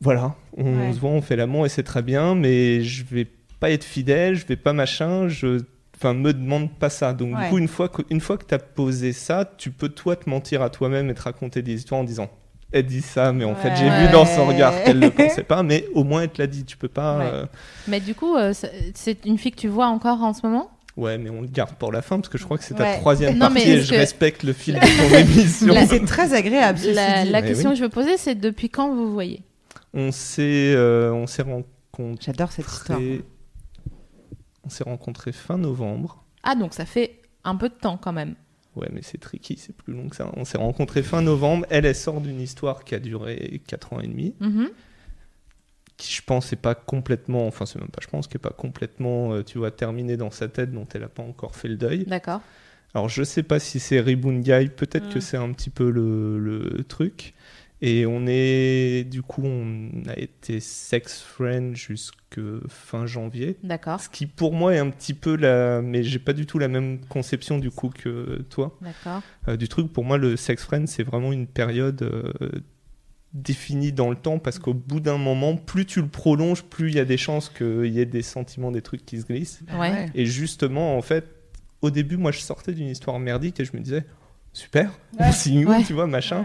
Voilà, on Ouais. se voit, on fait l'amour et c'est très bien, mais je vais pas être fidèle, je vais pas machin, je enfin me demande pas ça. Donc Ouais. du coup une fois que une fois que tu as posé ça, tu peux toi te mentir à toi-même et te raconter des histoires en disant elle dit ça mais en fait j'ai vu dans son regard [laughs] qu'elle ne pensait pas mais au moins elle te l'a dit, tu peux pas Ouais. euh, Mais du coup, euh, c'est- une fille que tu vois encore en ce moment? Ouais, mais on le garde pour la fin parce que je crois que c'est ta Ouais. troisième Non, partie et je que- respecte le fil de ton [laughs] émission. C'est très agréable. La, question oui. que je veux poser, c'est depuis quand vous voyez? On s'est euh, on s'est rencontrés J'adore cette histoire. On s'est rencontrés fin novembre. Ah, donc ça fait un peu de temps quand même. Ouais, mais c'est tricky, c'est plus long que ça. On s'est rencontrés fin novembre. Elle, elle sort d'une histoire qui a duré 4 ans et demi, Mhm. qui je pense est pas complètement, enfin c'est même pas je pense, qui est pas complètement, euh, tu vois, terminée dans sa tête, dont elle a pas encore fait le deuil. D'accord. Alors je sais pas si c'est Guy, peut-être Mm. que c'est un petit peu le, le truc. Et on est, du coup, on a été sex friend jusque fin janvier. D'accord. Ce qui pour moi est un petit peu la, mais j'ai pas du tout la même conception du coup que toi. D'accord. Euh, du truc, pour moi, le sex friend, c'est vraiment une période euh, définie dans le temps parce qu'au bout d'un moment, plus tu le prolonges, plus il y a des chances qu'il y ait des sentiments, des trucs qui se glissent. Ouais. Et justement, en fait, au début, moi, je sortais d'une histoire merdique et je me disais, super, Ouais. signe où, Ouais. tu vois, machin.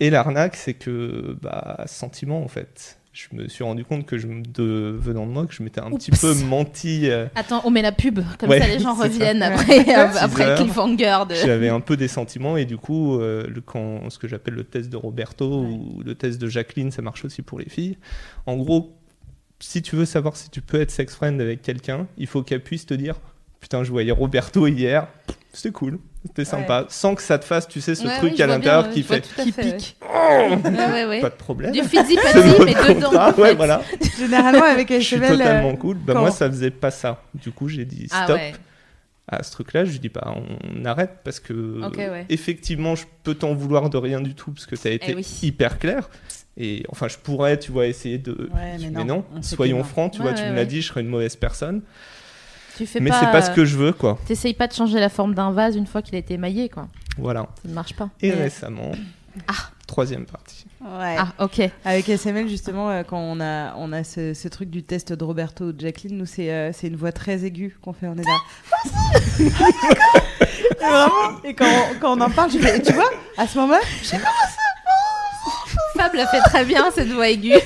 Et l'arnaque, c'est que, bah, sentiment, en fait. Je me suis rendu compte que je, me- de, venant de moi, que je m'étais un petit peu menti. euh, Attends, on met la pub, comme Ouais, ça les [laughs] gens ça. reviennent après, [laughs] euh, après heures. cliffhanger. De... J'avais un peu des sentiments et du coup, euh, le, quand, ce que j'appelle le test de Roberto Ouais. ou le test de Jacqueline, ça marche aussi pour les filles. En gros, si tu veux savoir si tu peux être sex friend avec quelqu'un, il faut qu'elle puisse te dire putain, je voyais Roberto hier, c'était cool, c'était sympa, sans que ça te fasse, tu sais, ce Ouais, truc oui, à l'intérieur qui fait qui pique. Ouais, [laughs] ouais, ouais. pas de problème. Du votre [laughs] mais dedans. en ouais, fait. voilà. Généralement, avec Je suis SML, euh, totalement cool. Bah, moi, ça faisait pas ça. Du coup, j'ai dit Ah stop ouais. à ce truc-là. Je lui dis, bah, on arrête parce que ouais. effectivement, je peux t'en vouloir de rien du tout parce que tu as été Eh oui. hyper clair. Et enfin, je pourrais, tu vois, essayer de. Ouais, mais non, soyons francs, tu Ouais, vois, tu ouais, me l'as dit, je serais une mauvaise personne. Tu fais mais c'est pas ce euh, que je veux, quoi. T'essayes pas de changer la forme d'un vase une fois qu'il a été émaillé, quoi. Voilà. Ça ne marche pas. Et Mais- récemment, troisième partie. Ouais. Ah, ok. Avec SML, justement, euh, quand on a, on a ce, ce truc du test de Roberto ou de Jacqueline, nous, c'est euh, c'est une voix très aiguë qu'on fait. On est là. [laughs] et vraiment, et quand on, quand on en parle, je fais, tu vois, à ce moment-là, Fab l'a fait très bien, cette voix aiguë.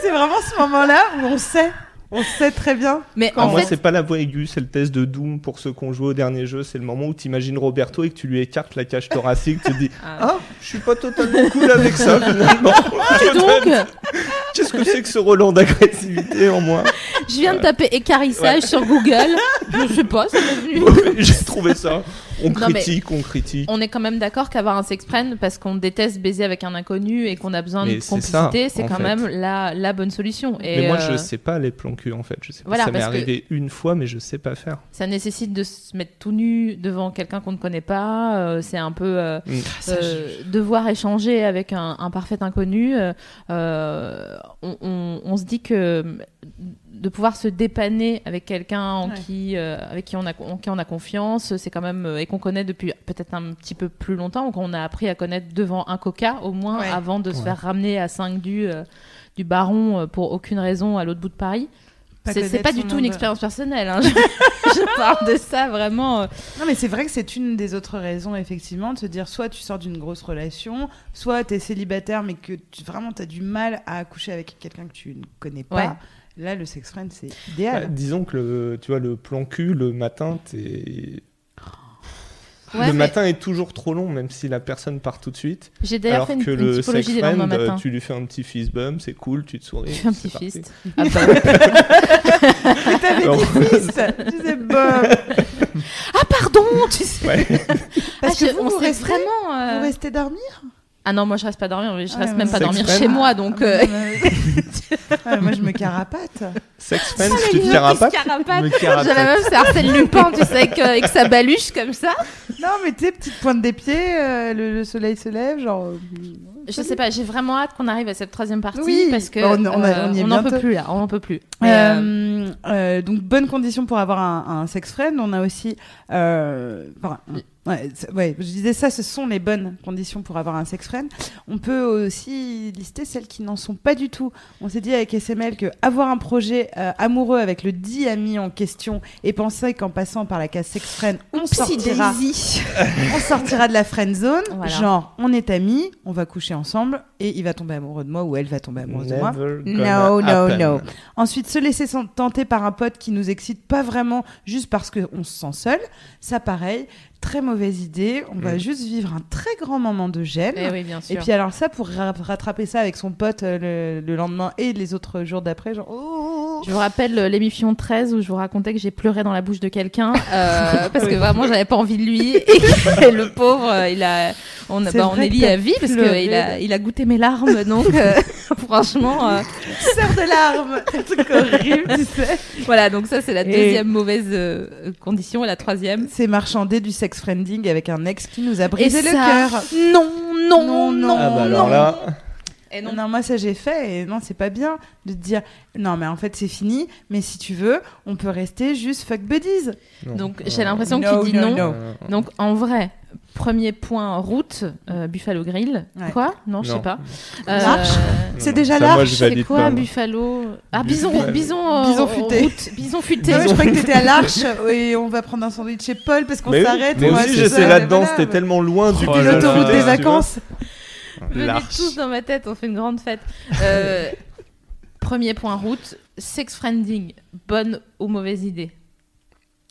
c'est vraiment ce moment-là où on sait. On sait très bien. Mais en moi, fait, c'est pas la voix aiguë, c'est le test de Doom pour ceux qui ont joué au dernier jeu. C'est le moment où tu imagines Roberto et que tu lui écartes la cage thoracique. tu te dis, Ah. oh, je suis pas totalement cool avec ça finalement. [laughs] donc, [laughs] Qu'est-ce que c'est que ce Roland d'agressivité en moi? Je viens de taper écarissage sur Google. Je sais pas, ça m'est [laughs] venu. J'ai trouvé ça. On critique, on critique. On est quand même d'accord qu'avoir un sex friend parce qu'on déteste baiser avec un inconnu et qu'on a besoin Mais de complicité, c'est quand fait. même la, la bonne solution. Et Mais moi, euh, je sais pas les plans cul en fait. Je sais pas. voilà, ça m'est arrivé une fois, mais je sais pas faire. ça nécessite de se mettre tout nu devant quelqu'un qu'on ne connaît pas. euh, c'est un peu euh, Mm. euh, devoir échanger avec un, un parfait inconnu. on, on- on se dit que de pouvoir se dépanner avec quelqu'un en Ouais. qui, euh, avec qui on a, en qui on a confiance, c'est quand même euh, et qu'on connaît depuis peut-être un petit peu plus longtemps, ou qu'on a appris à connaître devant un coca au moins Ouais. avant de se faire ramener à 5 du euh, du baron euh, pour aucune raison à l'autre bout de Paris. C'est pas du tout une expérience personnelle. hein. [laughs] Je, je parle de ça vraiment. Non, mais c'est vrai que c'est une des autres raisons, effectivement, de se dire soit tu sors d'une grosse relation, soit tu es célibataire, mais que tu, vraiment tu as du mal à accoucher avec quelqu'un que tu ne connais pas. Là, le sex friend, c'est Bah, idéal. disons que le, tu vois, le plan cul le matin, t'es. Ouais, le mais matin est toujours trop long, même si la personne part tout de suite. J'ai d'ailleurs fait une, que une le sex typologie des lendemains friend, matin. tu lui fais un petit fist bump, c'est cool, tu te souris. Tu fais un petit fist. Ah bah [laughs] Alors, dit fist Tu sais, Ah pardon, tu sais. ouais. Parce Ah, que je- vous, on vous restez- vraiment. euh, Vous restez dormir? Ah non, moi je reste pas dormir, je Ah, reste ouais, même pas sex dormir chez moi, donc. euh, Ah, [laughs] Moi, je me carapate. Sex friend, Ah, tu te carapates J'ai la même, c'est Arsène Lupin, tu sais, avec, euh, avec sa baluche comme ça. Non, mais tu sais, petite pointe des pieds, euh, le, le soleil se lève, genre. euh, Je sais pas, j'ai vraiment hâte qu'on arrive à cette troisième partie Oui, parce que on- on a- euh, on y est n'en peut plus là, on n'en peut plus. Euh, Euh, euh, donc bonne condition pour avoir un, un sex friend. On a aussi, euh, enfin, ouais, je disais ça, ce sont les bonnes conditions pour avoir un sex friend. On peut aussi lister celles qui n'en sont pas du tout. On s'est dit avec SML que avoir un projet euh, amoureux avec le dit ami en question et penser qu'en passant par la case sex friend, on sortira, [laughs] on sortira de la friend zone. Voilà. Genre, on est amis, on va coucher ensemble et il va tomber amoureux de moi ou elle va tomber amoureuse de moi. No, gonna no, happen. no. Ensuite, se laisser tenter par un pote qui nous excite pas vraiment juste parce qu'on se sent seul, ça pareil, très mauvaise idée. On va Mm. juste vivre un très grand moment de gêne. eh oui, bien sûr. Et puis alors ça, pour ra- rattraper ça avec son pote euh, le, le lendemain et les autres jours d'après, genre... oh. Je vous rappelle euh, l'émission 13 où je vous racontais que j'ai pleuré dans la bouche de quelqu'un euh, [laughs] parce que vraiment j'avais pas envie de lui et, [laughs] le pauvre euh, il a on, bah, on est lié à vie parce qu'il a il a goûté mes larmes donc euh, [laughs] franchement euh, Serre de larmes Un truc horrible, tu sais. voilà donc ça c'est la Et- deuxième mauvaise euh, condition et la troisième C'est marchander du sex friending avec un ex qui nous a et brisé le ça, cœur. non non Non, non non. Ah bah alors non. là, et Non. non moi ça j'ai fait et non c'est pas bien de te dire non mais en fait c'est fini mais si tu veux on peut rester juste fuck buddies. non. donc j'ai l'impression No, qu'il dit no, non no. Euh, donc en vrai premier point route euh, Buffalo Grill Ouais. quoi? Non je sais pas L'arche non, C'est déjà je C'est quoi pas. Buffalo? Ah bison bison euh, Bison futé. route. bison futé. Non, mais je croyais que t'étais à l'arche [laughs] et on va prendre un sandwich chez Paul parce qu'on Mais oui, s'arrête. mais va aussi j'étais là-dedans, c'était tellement loin du là là. là, des tu vois. vacances. Venez tous dans ma tête, on fait une grande fête. Euh, premier point route, sex friending, bonne ou mauvaise idée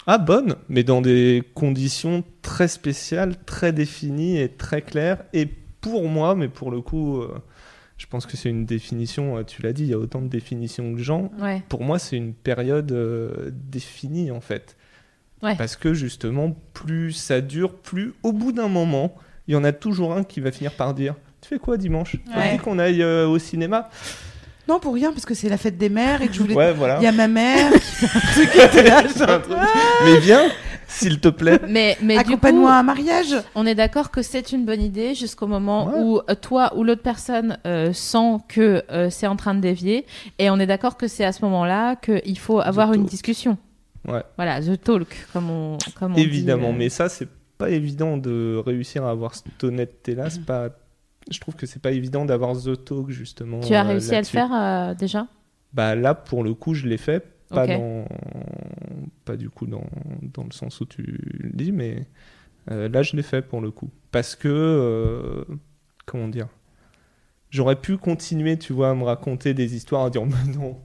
Ah, bonne, mais dans des conditions très spéciales, très définies et très claires. Et pour moi, mais pour le coup, euh, je pense que c'est une définition, euh, tu l'as dit, il y a autant de définitions que de gens. Ouais. Pour moi, c'est une période euh, définie, en fait. Ouais. Parce que justement, plus ça dure, plus au bout d'un moment, il y en a toujours un qui va finir par dire Tu fais quoi dimanche? Tu qu'on aille euh, au cinéma? Non, pour rien, parce que c'est la fête des mères et que je voulais. Ouais, voilà. Il y a ma mère. Mais viens, s'il te plaît. Mais, mais Accompagne-moi à un mariage. on est d'accord que c'est une bonne idée jusqu'au moment Ouais. où euh, toi ou l'autre personne euh, sent que euh, c'est en train de dévier. Et on est d'accord que c'est à ce moment-là qu'il faut avoir une discussion. Ouais. Voilà, the talk, comme on, comme on Évidemment, dit, euh. mais ça, c'est pas évident de réussir à avoir cette honnêteté-là. C'est pas. Je trouve que c'est pas évident d'avoir The Talk justement. Tu as euh, réussi à le faire euh, déjà? Bah là, pour le coup, je l'ai fait. Pas dans, pas du coup dans, dans le sens où tu le dis, mais euh, là, je l'ai fait pour le coup, parce que euh, comment dire, j'aurais pu continuer, tu vois, à me raconter des histoires, à dire [laughs] mais non,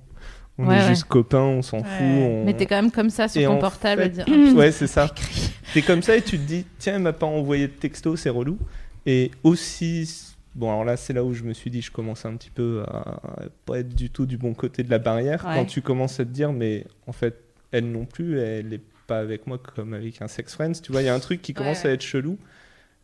on Ouais, est ouais. juste copains, on s'en Ouais. fout. on- Mais t'es quand même comme ça sur Et ton portable. à fait- dire, [clears throat] putain, ouais, c'est ça. T'es comme ça et tu te dis, tiens, elle m'a pas envoyé de texto, c'est relou. Et aussi, bon, alors là, c'est là où je me suis dit, je commence un petit peu à pas être du tout du bon côté de la barrière. Ouais. Quand tu commences à te dire, mais en fait, elle non plus, elle est pas avec moi comme avec un sex friends. Tu vois, il y a un truc qui commence Ouais. à être chelou.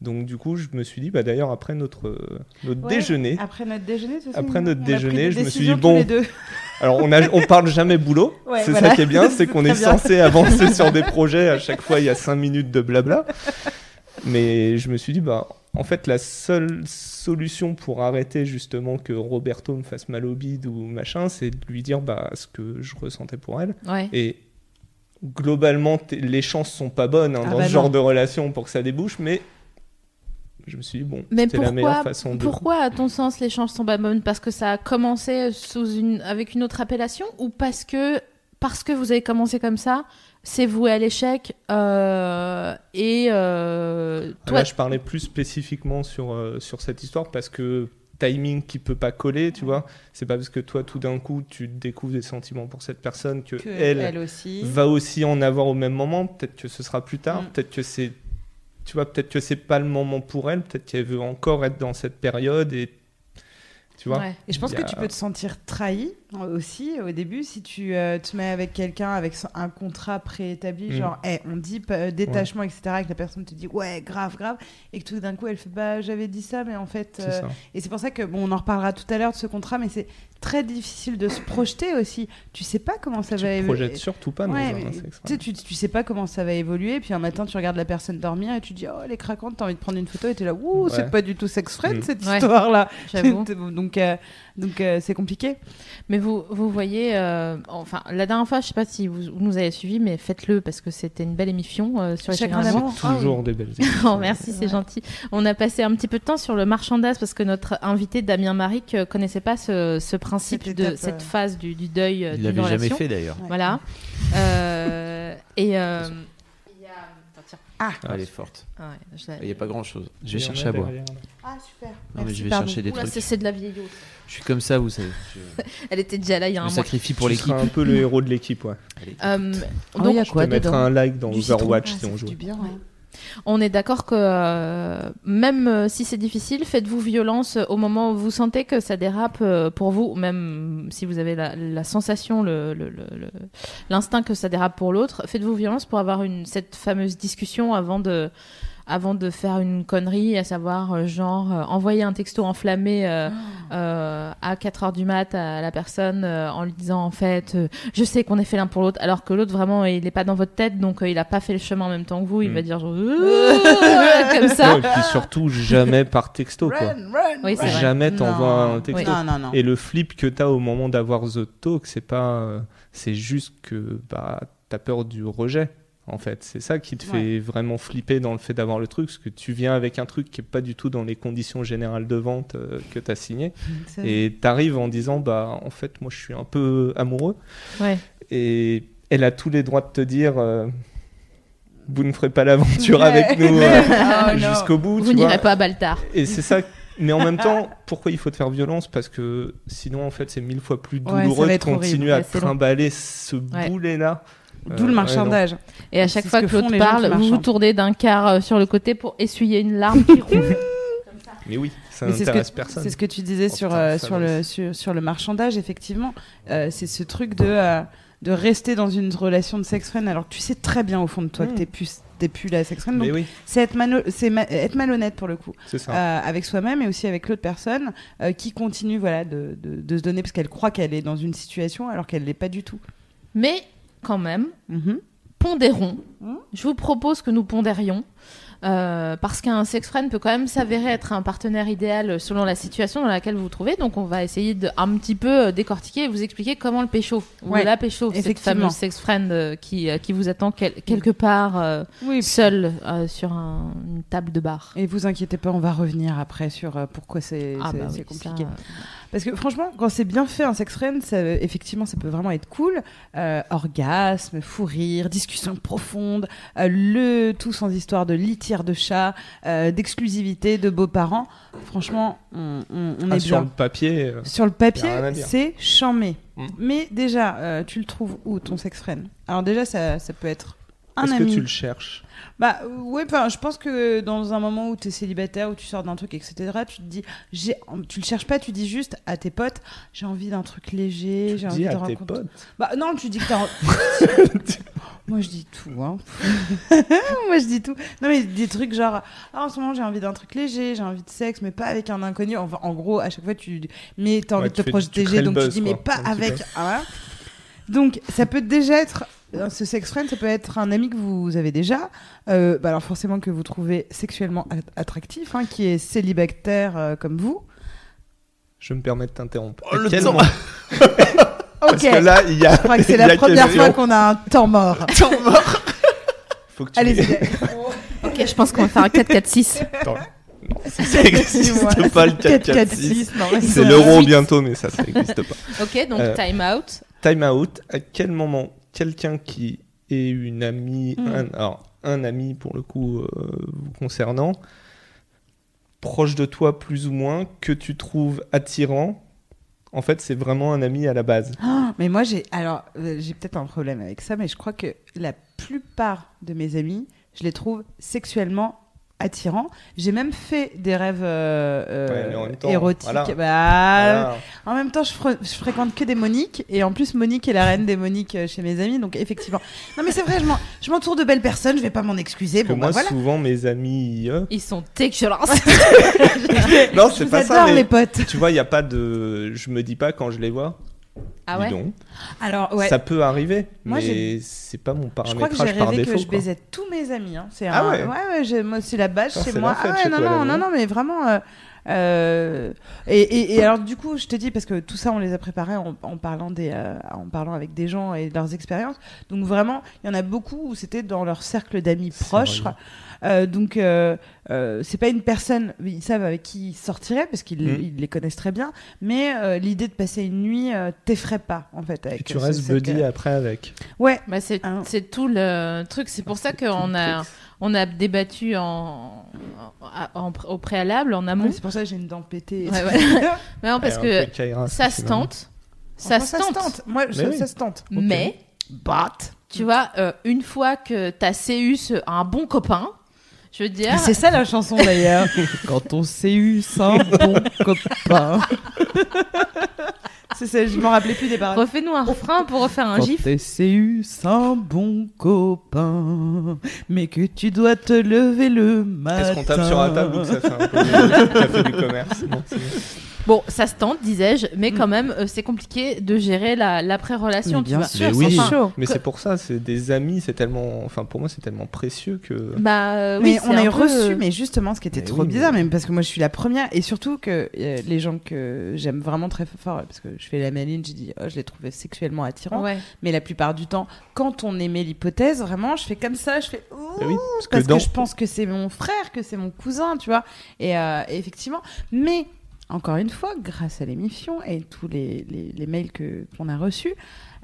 Donc, du coup, je me suis dit, bah d'ailleurs, après notre, euh, notre Ouais, déjeuner, Après notre déjeuner, Après notre déjeuner, je me suis dit, bon, [laughs] alors on, a, on parle jamais boulot, [laughs] Ouais, c'est voilà. ça qui est bien, c'est [laughs] qu'on est bien. censé avancer sur des projets, à chaque fois il y a 5 minutes de blabla. Mais je me suis dit, bah en fait la seule solution pour arrêter justement que Roberto me fasse mal au bide ou machin, c'est de lui dire bah, ce que je ressentais pour elle. Ouais. Et globalement, les chances sont pas bonnes hein, Ah dans bah ce genre de relation pour que ça débouche, mais je me suis dit, bon, c'est la meilleure façon de... pourquoi, à ton sens, les chances sont pas bonnes? Parce que ça a commencé sous une, avec une autre appellation ou parce que, parce que vous avez commencé comme ça, c'est voué à l'échec euh, et euh, Ah, toi, Là, je parlais plus spécifiquement sur, euh, sur cette histoire parce que timing qui peut pas coller, tu vois. C'est pas parce que toi, tout d'un coup, tu découvres des sentiments pour cette personne que, Que elle, elle aussi. va aussi en avoir au même moment. Peut-être que ce sera plus tard. Mm. Peut-être que c'est, tu vois, peut-être que c'est pas le moment pour elle. Peut-être qu'elle veut encore être dans cette période et, tu vois. Ouais. Et je pense que tu peux te sentir trahi aussi au début si tu euh, te mets avec quelqu'un avec un contrat préétabli, Mm. genre Eh, on dit euh, détachement, etc., et que la personne te dit ouais, grave, grave, et que tout d'un coup elle fait bah j'avais dit ça, mais en fait. Euh. Et c'est pour ça que, bon, on en reparlera tout à l'heure de ce contrat, mais c'est très difficile de se projeter aussi. Tu sais pas comment ça Tu va évoluer. projettes surtout pas dans Ouais, un mais sexe. tu sais, tu, tu sais pas comment ça va évoluer, puis un matin tu regardes la personne dormir et tu dis oh elle est craquante, t'as envie de prendre une photo et t'es là ouh Ouais. c'est pas du tout sex friend Mm. cette Ouais. histoire là. [laughs] donc euh, donc euh, c'est compliqué. Mais vous, vous voyez, euh, enfin, la dernière fois, je sais pas si vous, vous nous avez suivis, mais faites-le parce que c'était une belle émission euh, sur les Chagrin chagrins d'amour. Toujours des belles [laughs] Oh, merci, c'est gentil. On a passé un petit peu de temps sur le marchandage parce que notre invité Damien Maric euh, connaissait pas ce, ce principe Cette de étape, cette euh. phase du, du deuil Il l'avait jamais fait d'ailleurs. Ouais. Voilà. Euh, et euh, il y a... Attends, tiens. Ah, Ah, elle est forte. Ah ouais, je Il n'y a pas grand chose. Je vais chercher à boire. ah super. Non, mais Merci, je vais chercher des Oula, trucs. c'est- c'est de la vieillotte. Je suis comme ça, vous savez. Je, [laughs] Elle était déjà là il y je a me un mois. sacrifie pour Tu l'équipe. seras un peu le héros de l'équipe, ouais. Euh, donc, il y a Je quoi mettrai dedans un like dans Du citron. Overwatch Ah, si on joue. bien. ouais. On est d'accord que euh, même euh, si c'est difficile, faites-vous violence au moment où vous sentez que ça dérape euh, pour vous, même si vous avez la, la sensation, le- le- le- le- l'instinct que ça dérape pour l'autre. Faites-vous violence pour avoir une, cette fameuse discussion avant de, avant de faire une connerie, à savoir euh, genre euh, envoyer un texto enflammé euh, euh, à 4 heures du mat à la personne euh, en lui disant en fait euh, je sais qu'on est fait l'un pour l'autre alors que l'autre vraiment il n'est pas dans votre tête donc euh, il a pas fait le chemin en même temps que vous il Mm. va dire genre [laughs] comme ça Non, et puis surtout, jamais par texto, quoi. Run, run, Oui. Jamais t'envoies un texto. Non, non, non. Et le flip que t'as au moment d'avoir The Talk, c'est pas. euh, c'est juste que bah, t'as peur du rejet, en fait. C'est ça qui te fait vraiment flipper dans le fait d'avoir le truc, parce que tu viens avec un truc qui est pas du tout dans les conditions générales de vente euh, que t'as signé. C'est- Et t'arrives en disant, bah, en fait, moi, je suis un peu amoureux. ouais Et elle a tous les droits de te dire. euh, vous ne ferez pas l'aventure Ouais. avec nous [laughs] euh, Oh, jusqu'au bout. vous tu n'irez pas à Baltar Et c'est ça. Mais en même temps, [laughs] pourquoi il faut te faire violence? Parce que sinon, en fait, c'est mille fois plus douloureux de horrible. continuer à Ouais, c'est long. trimballer ce Ouais. boulet-là. D'où Euh, le marchandage. et à chaque fois que l'autre parle vous vous tournez d'un quart euh, sur le côté pour essuyer une larme qui [laughs] roule Mais oui, ça Mais c'est ce n'intéresse que personne. C'est ce que tu disais Oh, sur, putain, euh, sur, le, sur, sur le marchandage, effectivement. Euh, c'est ce truc de, euh, de rester dans une relation de sex friend alors que tu sais très bien au fond de toi que Mm. t'es plus, t'es plus la sex friend. Donc, oui, c'est être, ma- être malhonnête pour le coup. c'est ça. Euh, avec soi-même et aussi avec l'autre personne euh, qui continue voilà, de, de, de se donner parce qu'elle croit qu'elle est dans une situation alors qu'elle l'est pas du tout. Mais quand même, Mhm. pondérons. Hmm. Je vous propose que nous pondérions. euh, parce qu'un sex friend peut quand même s'avérer être un partenaire idéal selon la situation dans laquelle vous vous trouvez. Donc, on va essayer de un petit peu euh, décortiquer et vous expliquer comment le pécho ou Ouais, la pécho, cette fameuse sex friend euh, qui, qui vous attend quel- quelque part euh, Oui. seul euh, sur un- une table de bar. Et vous inquiétez pas, on va revenir après sur pourquoi c'est Ah bah oui, compliqué. ça, Parce que franchement, quand c'est bien fait un sex friend, ça, effectivement, ça peut vraiment être cool. Euh, orgasme, fou rire, discussion profonde, euh, le tout sans histoire de litière de chat, euh, d'exclusivité, de beaux-parents. Franchement, on, on- on Ah, est sur bien. le papier, Sur le papier, c'est chamé. Mm. Mais déjà, tu le trouves où ton sex friend? Alors déjà, ça, ça peut être un est-ce que tu le cherches? Bah enfin, je pense que dans un moment où tu es célibataire, où tu sors d'un truc, etc., tu te dis, j'ai, tu le cherches pas, tu dis juste à tes potes, j'ai envie d'un truc léger, j'ai envie Dis de à tes rencontrer. potes? Bah non, tu dis que t'as. [laughs] Moi je dis tout, hein. [laughs] Moi je dis tout. Non mais des trucs genre, ah, en ce moment j'ai envie d'un truc léger, j'ai envie de sexe, mais pas avec un inconnu. Enfin, en gros, à chaque fois tu. Mais t'as envie Ouais, de tu te tu le donc tu dis, mais quoi, pas avec. Donc ça peut déjà être. euh, Ce sex friend, ça peut être un ami que vous avez déjà, euh, bah alors forcément que vous trouvez sexuellement a- attractif, hein, qui est célibataire euh, comme vous. Je me permets de t'interrompre. Oh, le temps. [laughs] Parce Ok, que là, il y a. je crois que c'est [laughs] la première fois qu'on a un [laughs] temps mort. Faut que tu Allez-y. Ok, je pense qu'on va faire un 4-4-6. Attends. Ça n'existe pas le 4-4-6. non, mais C'est l'euro bientôt, mais ça, ça n'existe pas. ok, donc Euh, time out. Time out. À quel moment quelqu'un qui est une amie, Mm. un, alors un ami pour le coup euh, vous concernant, proche de toi plus ou moins, que tu trouves attirant, en fait, c'est vraiment un ami à la base. Ah, [gasps] mais moi, j'ai alors euh, j'ai peut-être un problème avec ça, mais je crois que la plupart de mes amis, je les trouve sexuellement attirants. J'ai même fait des rêves euh, euh, Ouais, mais en même temps, érotiques. voilà. Bah, Voilà. En même temps, je, fre- je fréquente que des Moniques, et en plus, Monique est la reine des Moniques euh, chez mes amis, donc effectivement. Non, mais c'est vrai, je m'en- je m'entoure de belles personnes, je vais pas m'en excuser. que Bon, moi, bah voilà. souvent, mes amis. euh, Ils sont dégueulasses. [laughs] Non, c'est pas ça. les potes. Tu vois, il y a pas de. Je me dis pas quand je les vois. Ah ouais donc. Alors, ouais. Ça peut arriver, Moi, mais c'est pas mon Je crois que j'ai paramétrage par rêvé défaut. que je quoi. baisais tous mes amis. Hein. C'est Ah un- ouais ouais, ouais, moi c'est la base Putain, chez moi. ah ouais, non, non non, mais vraiment. euh, euh, et, et, et alors du coup, je te dis parce que tout ça, on les a préparés en, en parlant des, euh, en parlant avec des gens et de leurs expériences. Donc vraiment, il y en a beaucoup où c'était dans leur cercle d'amis proches. Euh, donc euh, euh, c'est pas une personne, ils savent avec qui ils sortiraient parce qu'ils Mm. ils les connaissent très bien. Mais euh, l'idée de passer une nuit euh, t'effraie pas en fait. Avec Et tu restes buddy après avec. Ouais. Bah, c'est c'est tout le truc. C'est pour ça qu'on a, on a débattu en, en- en- au préalable, en amont. Ouais, c'est pour ça que j'ai une dent pétée. Ouais, ouais. [laughs] Mais non, parce que ça se tente. Ça se tente. Moi, ça, oui. ça se tente. Mais, But. tu vois, euh, une fois que t'as CU ce- un bon copain, je veux dire. C'est ça la chanson d'ailleurs. [laughs] Quand on s'est eu sans bon copain. [laughs] c'est ça, je m'en rappelais plus des paroles. Refais-nous un refrain pour refaire un Quand gif. t'es CU sans bon copain, mais que tu dois te lever le matin. Est-ce qu'on tape sur la table ou que ça fait un peu [laughs] café du commerce Non, c'est bon. Ça se tente, disais-je, mais Mm. quand même, euh, c'est compliqué de gérer la- l'après-relation. Mais tu bien vois. sûr, Mais oui. c'est Enfin, chaud. Mais Que- c'est pour ça, c'est des amis, c'est tellement. Enfin, pour moi, c'est tellement précieux que. Bah euh, mais oui, on c'est a reçu, euh, mais justement, ce qui était Mais trop oui, bizarre, mais- même parce que moi je suis la première, et surtout que euh, les gens que j'aime vraiment très fort, parce que je fais la maline, j'ai dit, oh, je les trouvais sexuellement attirants, Ouais. mais la plupart du temps, quand on émet l'hypothèse, vraiment, je fais comme ça, je fais, ouh, Mais oui, parce que parce que, dans. je pense que c'est mon frère, que c'est mon cousin, tu vois, et, euh, et effectivement, mais encore une fois, grâce à l'émission et tous les, les, les mails que qu'on a reçus,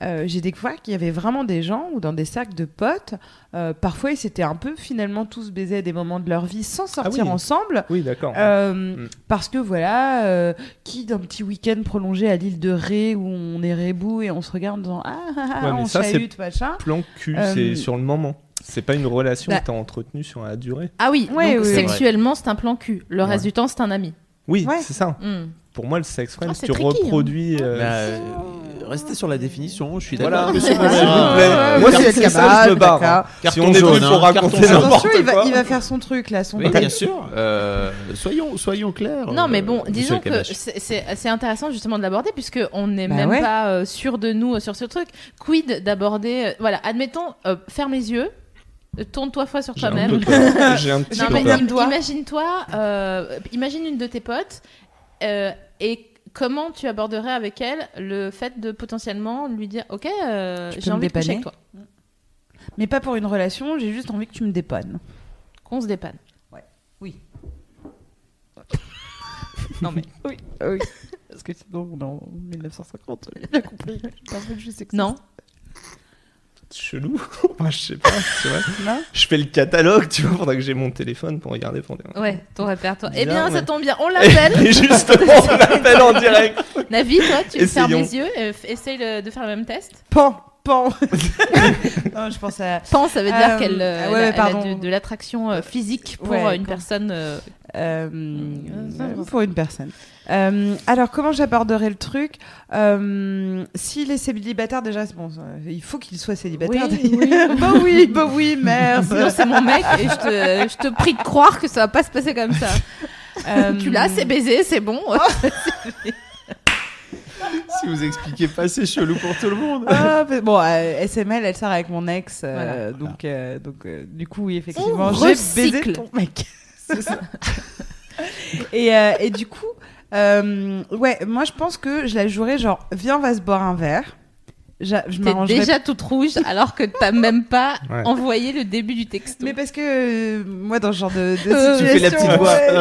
euh, j'ai découvert qu'il y avait vraiment des gens ou dans des cercles de potes, euh, parfois ils s'étaient un peu finalement tous baisés à des moments de leur vie sans sortir oui. ensemble. Oui, d'accord. Euh, Mm. Parce que voilà, euh, qui d'un petit week-end prolongé à l'île de Ré où on est rebou et on se regarde en disant ah, ah, ah, Ouais, mais on ça, chahute, machin. Plan cul, Euh, c'est sur le moment. C'est pas une relation bah- que t'as entretenue sur la durée. Ah oui, Ouais, donc oui, oui. sexuellement, c'est un plan cul. Le reste Ouais. du temps, c'est un ami. Oui, Ouais. c'est ça. Hmm. Pour moi, le sex friend, Ah, si c'est tu tricky, hein. reproduis. euh, Bah, euh, restez sur la définition, je suis Voilà, d'accord. monsieur Ah, Monet, s'il vous plaît. Moi, c'est ça, je me barre. hein. Si on est venu pour hein, raconter carton jaune. n'importe Attention, il va, quoi. il va faire son truc là, son Oui, bien sûr. euh, soyons, soyons clairs. Non, mais bon, disons que c'est- intéressant justement de l'aborder puisque on n'est Bah même ouais. pas euh, sûr de nous euh, sur ce truc. Quid d'aborder, euh, voilà, admettons, euh, ferme les yeux, tourne-toi fois sur toi-même. [laughs] J'ai un petit Non, peu mais peur. imagine-toi, euh, imagine une de tes potes euh, et comment tu aborderais avec elle le fait de potentiellement lui dire Ok, euh, j'ai me envie de coucher dépanner avec toi. Mais pas pour une relation, j'ai juste envie que tu me dépannes. Qu'on se dépanne. Oui. [laughs] Non, mais. [laughs] Oui, oui. Parce que sinon, on est en 1950, j'ai bien compris. Personne, je sais que Non. Chelou. [laughs] Moi, je sais pas. tu vois. Non Je fais le catalogue, tu vois, faudra que j'ai mon téléphone pour regarder. Pour. Ouais, ton répertoire. Eh Bien, ça tombe bien, on [laughs] l'appelle. Et justement, on l'appelle en direct. Navi, toi, tu fermes les yeux, euh, f- essaye le- de faire le même test. Pan Pan [laughs] Non, je pense à. Pense, ça veut dire Euh, qu'elle euh, ah elle a- elle a pardon. de, de l'attraction euh, physique pour Ouais, euh, une quand- personne. euh, euh, pour une personne. Euh, alors, comment j'aborderai le truc? Euh, S'il est célibataire, déjà, c'est bon, il faut qu'il soit célibataire. Oui, oui. [laughs] bah oui, bah oui, merde. Sinon, c'est mon mec et je te, je te prie de croire que ça va pas se passer comme ça. Euh, Tu l'as, c'est baisé, c'est bon. [laughs] Si vous expliquez pas, c'est chelou pour tout le monde. Ah, bon, euh, SML, elle sort avec mon ex, euh, Voilà. donc, euh, donc euh, du coup, oui, effectivement, j'ai baisé ton mec. C'est ça. [laughs] et, euh, et du coup, euh, ouais, moi je pense que je la jouerais genre, viens, on va se boire un verre. J'a- Je T'es déjà toute rouge [laughs] alors que t'as même pas Ouais. envoyé le début du texto. Mais parce que euh, moi, dans ce genre de, de Euh, situation, tu fais la petite voix. ouais,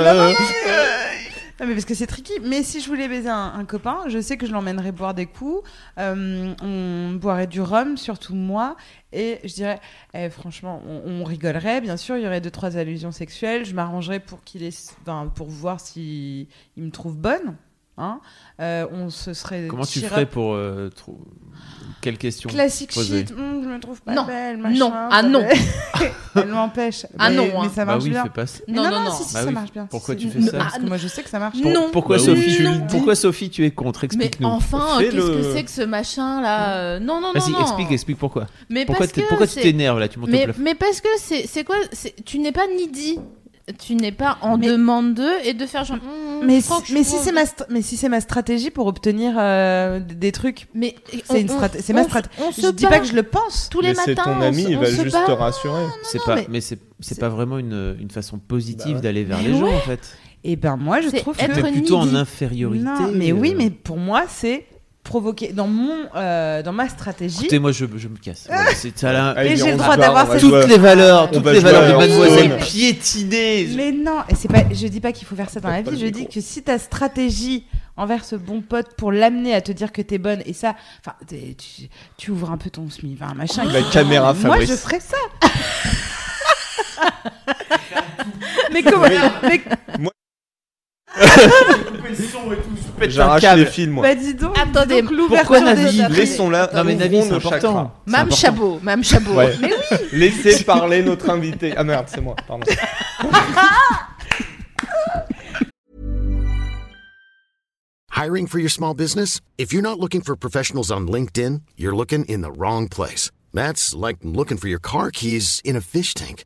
non, mais parce que c'est tricky. Mais si je voulais baiser un, copain, je sais que je l'emmènerais boire des coups. euh, on boirait du rhum, surtout moi. Et je dirais, eh, franchement, on, rigolerait. Bien sûr, il y aurait deux trois allusions sexuelles. Je m'arrangerais pour qu'il enfin, pour voir si il me trouve bonne. Hein Euh, on se serait. Comment tu ferais pour. euh, trou- Quelle question Classique shit, hum, je me trouve pas Non. belle, Non. machin. Ah non. [laughs] Elle m'empêche. Ah Mais- non, Mais hein. ça Bah marche oui, bien. fais pas ça. Mais Non, non, non. si, si, Bah ça oui. marche bien. Pourquoi tu fais Non, ça ah, Parce que moi, je sais que ça marche. non. Pourquoi Bah Sophie tu. Pourquoi Sophie tu es contre Mais Explique-nous. enfin, euh, Fais-le. qu'est-ce que c'est que ce machin là euh, Non, non, non, Vas-y, non. explique, explique pourquoi. Mais Pourquoi, tu t'énerves là Tu mais, mais parce que c'est quoi? Tu n'es pas needy. Tu n'es pas en Mais- demande d'eux et de faire genre. Hum, Mais, si c'est ma mais si c'est ma stratégie pour obtenir euh, des trucs, Mais c'est ma stratégie. Je dis pas que je le pense. tous les Mais c'est matins. ton on ami, il va juste bat. te rassurer. C'est pas, mais- mais, c'est pas vraiment une, une façon positive Bah ouais. d'aller vers Mais les gens en fait. Et ben moi, je trouve être que plutôt en infériorité. non, mais oui, euh. mais pour moi, c'est provoquer dans mon euh, dans ma stratégie. Écoutez, moi je, je me casse. [laughs] C'est ça là. Allez, Mais j'ai le droit d'avoir cette-. Toutes les valeurs, On toutes les valeurs de mademoiselle piétinées. Mais non, et c'est pas, je dis pas qu'il faut faire ça dans la vie. Je dis que si ta stratégie envers ce bon pote pour l'amener à te dire que t'es bonne et ça, enfin, tu, tu ouvres un peu ton smi, enfin, machin. La caméra, Moi, Fabrice. je ferais ça. [laughs] mais comment mais, [laughs] J'arrache les fils, moi. Bah dis donc. Attendez, dis donc l'ouverture pourquoi des Navi chakras. Laissons-la. Non mais Navi, ouvrons c'est nos important. chakras. C'est Mme important. Chabot, Mme Chabot. Ouais. Mais oui, Laissez parler notre invité. Ah merde, c'est moi, pardon. [laughs] Hiring for your small business? If you're not looking for professionals on LinkedIn, you're looking in the wrong place. That's like looking for your car keys in a fish tank.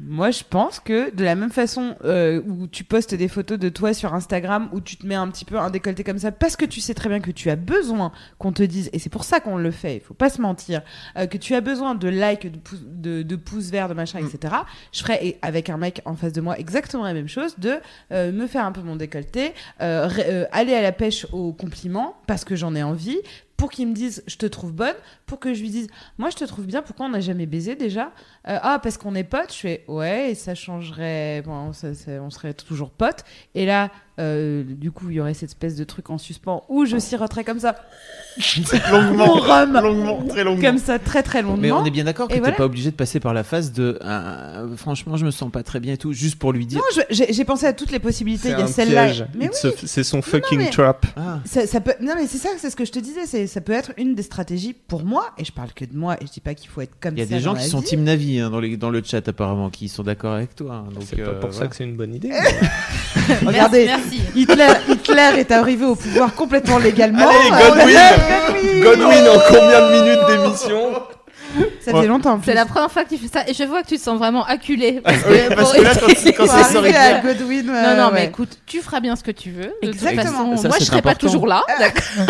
Moi, je pense que de la même façon euh, où tu postes des photos de toi sur Instagram, où tu te mets un petit peu un décolleté comme ça, parce que tu sais très bien que tu as besoin qu'on te dise, et c'est pour ça qu'on le fait, il faut pas se mentir, euh, que tu as besoin de likes, de, pouces- de, de pouces verts, de machin, etc. Je ferais avec un mec en face de moi exactement la même chose, de euh, me faire un peu mon décolleté, aller à la pêche aux compliments, parce que j'en ai envie, pour qu'il me dise je te trouve bonne, pour que je lui dise moi je te trouve bien, pourquoi on n'a jamais baisé déjà Euh, Ah, parce qu'on est potes, je fais ouais, ça changerait, on serait toujours potes. Et là, euh, du coup, il y aurait cette espèce de truc en suspens où je siroterais comme ça, [laughs] longuement, rhum. longuement, très longuement. comme ça, très très longuement. Mais on est bien d'accord que t'es voilà. pas obligé de passer par la phase de euh, franchement je me sens pas très bien et tout juste pour lui dire Non, j'ai pensé à toutes les possibilités. Il y a celle-là. oui, C'est son fucking mais- trap. ah Ça, ça peut... Non, mais c'est ça, c'est ce que je te disais. c'est Ça peut être une des stratégies pour moi, et je parle que de moi, et je dis pas qu'il faut être comme il y a ça des gens qui sont vie. team Navi hein, dans, les, dans le chat apparemment qui sont d'accord avec toi hein, donc C'est pas euh, pour ça voilà. que c'est une bonne idée. [laughs] Regardez, Merci. Hitler, Hitler est arrivé au pouvoir complètement légalement. Allez, Euh, Godwin Godwin en combien de minutes d'émission Ça fait longtemps. en plus. C'est la première fois que tu fais ça et je vois que tu te sens vraiment acculé. Parce Oui, que parce pour- que là, quand c'est- quand c'est sorti à Godwin. Non, euh, non, mais ouais. écoute, tu feras bien ce que tu veux. De Exactement. toute façon, Ça, moi, [laughs] [laughs] je serai pas toujours là. D'accord.